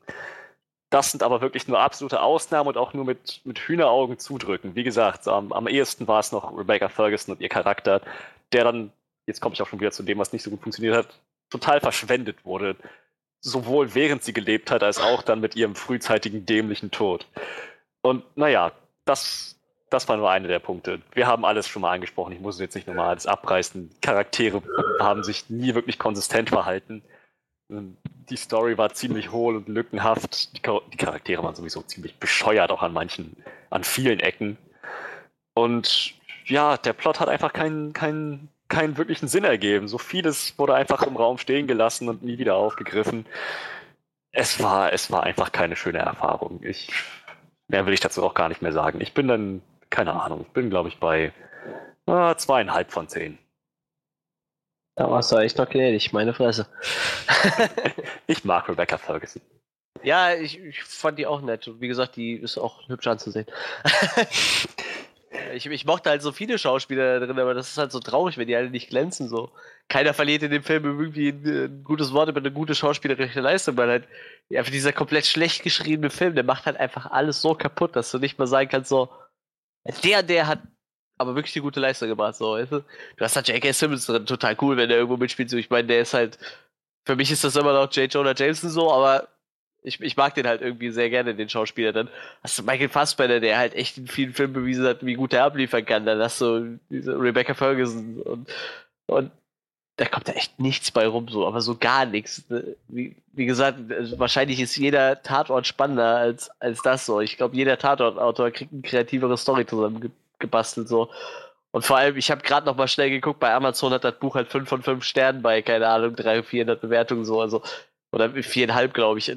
Das sind aber wirklich nur absolute Ausnahmen und auch nur mit, mit Hühneraugen zudrücken. Wie gesagt, am, am ehesten war es noch Rebecca Ferguson und ihr Charakter, der dann, jetzt komme ich auch schon wieder zu dem, was nicht so gut funktioniert hat, total verschwendet wurde. Sowohl während sie gelebt hat, als auch dann mit ihrem frühzeitigen dämlichen Tod. Und naja, das, das war nur einer der Punkte. Wir haben alles schon mal angesprochen. Ich muss es jetzt nicht nochmal alles abreißen. Charaktere haben sich nie wirklich konsistent verhalten. Die Story war ziemlich hohl und lückenhaft. Die, die Charaktere waren sowieso ziemlich bescheuert, auch an manchen, an vielen Ecken. Und ja, der Plot hat einfach keinen, keinen, keinen wirklichen Sinn ergeben. So vieles wurde einfach im Raum stehen gelassen und nie wieder aufgegriffen. Es war, es war einfach keine schöne Erfahrung. Ich, mehr will ich dazu auch gar nicht mehr sagen. Ich bin dann, keine Ahnung, ich bin, glaube ich, bei äh, zweieinhalb von zehn. Da warst du echt noch gnädig, meine Fresse. ich mag Rebecca Ferguson. Ja, ich, ich, fand die auch nett. Wie gesagt, die ist auch hübsch anzusehen. ich, ich, mochte halt so viele Schauspieler drin, aber das ist halt so traurig, wenn die alle nicht glänzen. So. Keiner verliert in dem Film irgendwie ein, ein gutes Wort über eine gute schauspielerische Leistung, weil halt einfach dieser komplett schlecht geschriebene Film, der macht halt einfach alles so kaputt, dass du nicht mal sagen kannst, so, der, der hat aber wirklich eine gute Leistung gemacht. So, weißt du? du hast da J.K. Simmons drin, total cool, wenn der irgendwo mitspielt. So, ich meine, der ist halt für mich ist das immer noch J. Jonah Jameson so, aber ich, ich mag den halt irgendwie sehr gerne, den Schauspieler. Dann hast du Michael Fassbender, der halt echt in vielen Filmen bewiesen hat, wie gut er abliefern kann. Dann hast du diese Rebecca Ferguson und, und da kommt da echt nichts bei rum, so, aber so gar nichts. Wie, wie gesagt, also wahrscheinlich ist jeder Tatort spannender als, als das so. Ich glaube, jeder Tatortautor kriegt eine kreativere Story zusammengebastelt, so. Und vor allem, ich habe gerade noch mal schnell geguckt, bei Amazon hat das Buch halt 5 von 5 Sternen bei, keine Ahnung, 300, 400 Bewertungen so, also, oder 4,5, glaube ich.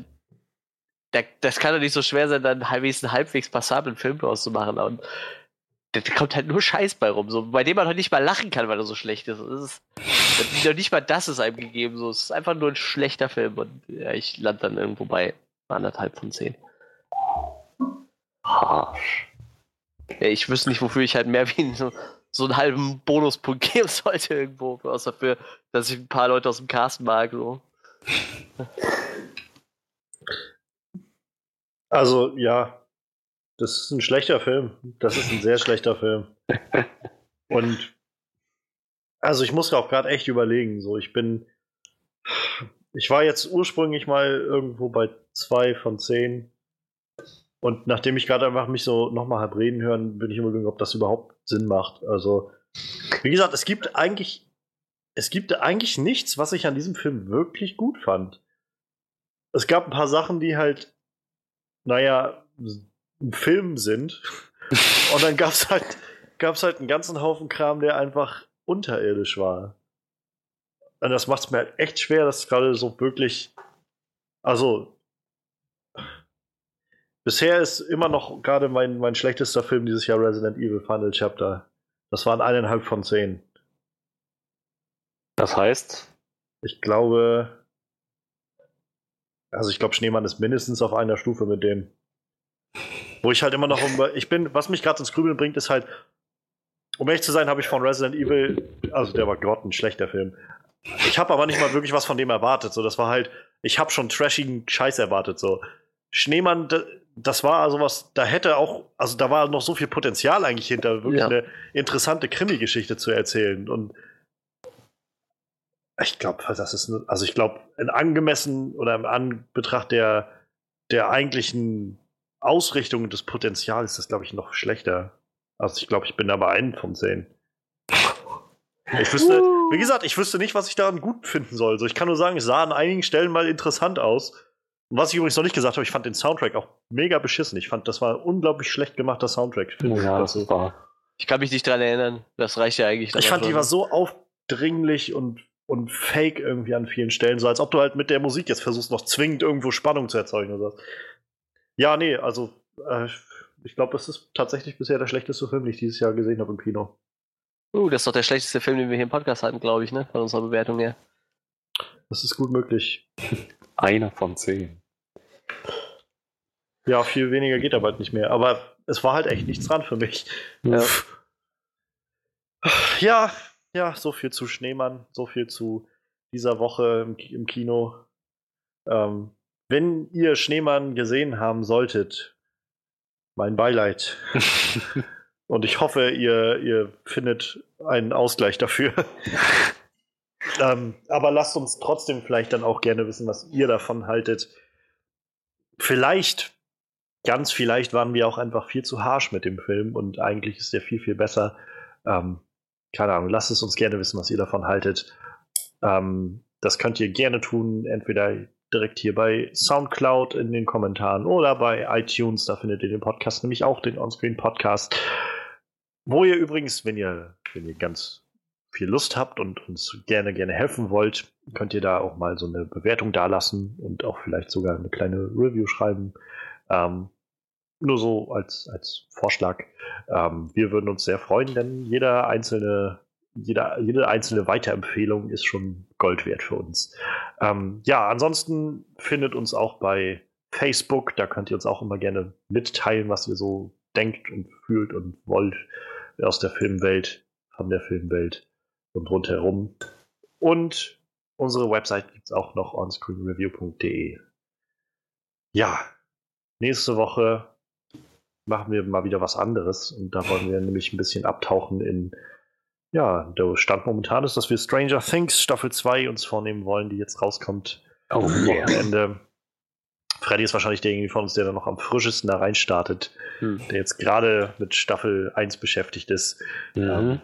Da, das kann doch nicht so schwer sein, dann halbwegs einen halbwegs passablen Film draus zu machen. Und da kommt halt nur Scheiß bei rum, so, bei dem man halt nicht mal lachen kann, weil er so schlecht ist. Das ist noch nicht mal das ist einem gegeben, so. Es ist einfach nur ein schlechter Film und ja, ich lande dann irgendwo bei anderthalb von zehn. Harsch. Ja, ich wüsste nicht, wofür ich halt mehr wie so, so einen halben Bonuspunkt geben sollte irgendwo, außer dafür, dass ich ein paar Leute aus dem Cast mag. So. Also, ja, das ist ein schlechter Film. Das ist ein sehr schlechter Film. Und also ich muss auch gerade echt überlegen. So, ich bin. Ich war jetzt ursprünglich mal irgendwo bei zwei von zehn. Und nachdem ich gerade einfach mich so nochmal habe reden hören, bin ich überlegen, ob das überhaupt Sinn macht. Also, wie gesagt, es gibt eigentlich, es gibt eigentlich nichts, was ich an diesem Film wirklich gut fand. Es gab ein paar Sachen, die halt, naja, ein Film sind. Und dann gab es halt, gab's halt einen ganzen Haufen Kram, der einfach unterirdisch war. Und das macht es mir halt echt schwer, das gerade so wirklich. Also, Bisher ist immer noch gerade mein, mein schlechtester Film dieses Jahr Resident Evil Final Chapter. Das waren eineinhalb von zehn. Das heißt? Ich glaube. Also ich glaube, Schneemann ist mindestens auf einer Stufe mit dem. Wo ich halt immer noch um, ich bin, was mich gerade ins Grübeln bringt, ist halt, um ehrlich zu sein, habe ich von Resident Evil, also der war grottenschlechter Film. Ich habe aber nicht mal wirklich was von dem erwartet. So, das war halt, ich habe schon trashigen Scheiß erwartet. So, Schneemann, das war sowas, da hätte auch, also da war noch so viel Potenzial eigentlich hinter, wirklich ja. eine interessante Krimi-Geschichte zu erzählen. Und ich glaube, das ist, also ich glaube, in angemessen oder im Anbetracht der, der eigentlichen Ausrichtung des Potenzials ist das, glaube ich, noch schlechter. Also ich glaube, ich bin da bei einem von zehn. Ich wüsste, wie gesagt, ich wüsste nicht, was ich daran gut finden soll. So, ich kann nur sagen, es sah an einigen Stellen mal interessant aus. Und was ich übrigens noch nicht gesagt habe, ich fand den Soundtrack auch mega beschissen. Ich fand, das war ein unglaublich schlecht gemachter Soundtrack. Ja, das super. Ich kann mich nicht dran erinnern. Das reicht ja eigentlich. Ich fand, die war so aufdringlich und, und fake irgendwie an vielen Stellen. So als ob du halt mit der Musik jetzt versuchst, noch zwingend irgendwo Spannung zu erzeugen oder so. Ja, nee, also äh, ich glaube, es ist tatsächlich bisher der schlechteste Film, den ich dieses Jahr gesehen habe im Kino. Uh, das ist doch der schlechteste Film, den wir hier im Podcast hatten, glaube ich, ne? Von unserer Bewertung her. Das ist gut möglich. Einer von zehn. Ja, viel weniger geht aber halt nicht mehr. Aber es war halt echt nichts dran für mich. Ja. Ja, ja, so viel zu Schneemann, so viel zu dieser Woche im, im Kino. Ähm, wenn ihr Schneemann gesehen haben solltet, mein Beileid. Und ich hoffe, ihr, ihr findet einen Ausgleich dafür. ähm, aber lasst uns trotzdem vielleicht dann auch gerne wissen, was ihr davon haltet. Vielleicht, ganz vielleicht waren wir auch einfach viel zu harsh mit dem Film und eigentlich ist der viel, viel besser. Ähm, keine Ahnung, lasst es uns gerne wissen, was ihr davon haltet. Ähm, das könnt ihr gerne tun, entweder direkt hier bei Soundcloud in den Kommentaren oder bei iTunes. Da findet ihr den Podcast nämlich auch, den Onscreen Podcast. Wo ihr übrigens, wenn ihr, wenn ihr ganz viel Lust habt und uns gerne, gerne helfen wollt, könnt ihr da auch mal so eine Bewertung dalassen und auch vielleicht sogar eine kleine Review schreiben. Ähm, nur so als, als Vorschlag. Ähm, wir würden uns sehr freuen, denn jeder einzelne jeder, jede einzelne Weiterempfehlung ist schon Gold wert für uns. Ähm, ja, ansonsten findet uns auch bei Facebook. Da könnt ihr uns auch immer gerne mitteilen, was ihr so denkt und fühlt und wollt aus der Filmwelt, von der Filmwelt und rundherum. Und unsere Website gibt es auch noch onscreenreview.de. Ja, nächste Woche machen wir mal wieder was anderes und da wollen wir nämlich ein bisschen abtauchen in ja, der Stand momentan ist, dass wir Stranger Things Staffel 2 uns vornehmen wollen, die jetzt rauskommt. Oh, am. Wochenende. Freddy ist wahrscheinlich derjenige von uns, der da noch am frischesten da reinstartet, Hm. der jetzt gerade mit Staffel 1 beschäftigt ist. Mhm.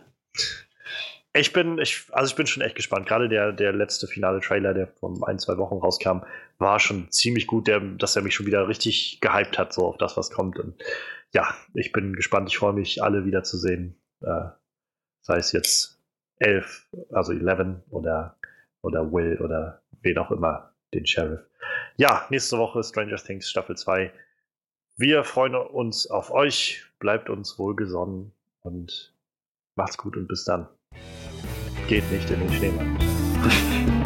Ich bin, ich, also ich bin schon echt gespannt. Gerade der, der letzte finale Trailer, der vor ein, zwei Wochen rauskam, war schon ziemlich gut, der, dass er mich schon wieder richtig gehypt hat, so auf das, was kommt. Und ja, ich bin gespannt. Ich freue mich, alle wiederzusehen. Äh, sei es jetzt elf, also 11 oder, oder Will oder wen auch immer, den Sheriff. Ja, nächste Woche Stranger Things Staffel 2. Wir freuen uns auf euch. Bleibt uns wohlgesonnen und macht's gut und bis dann. Geht nicht in den Schneemann.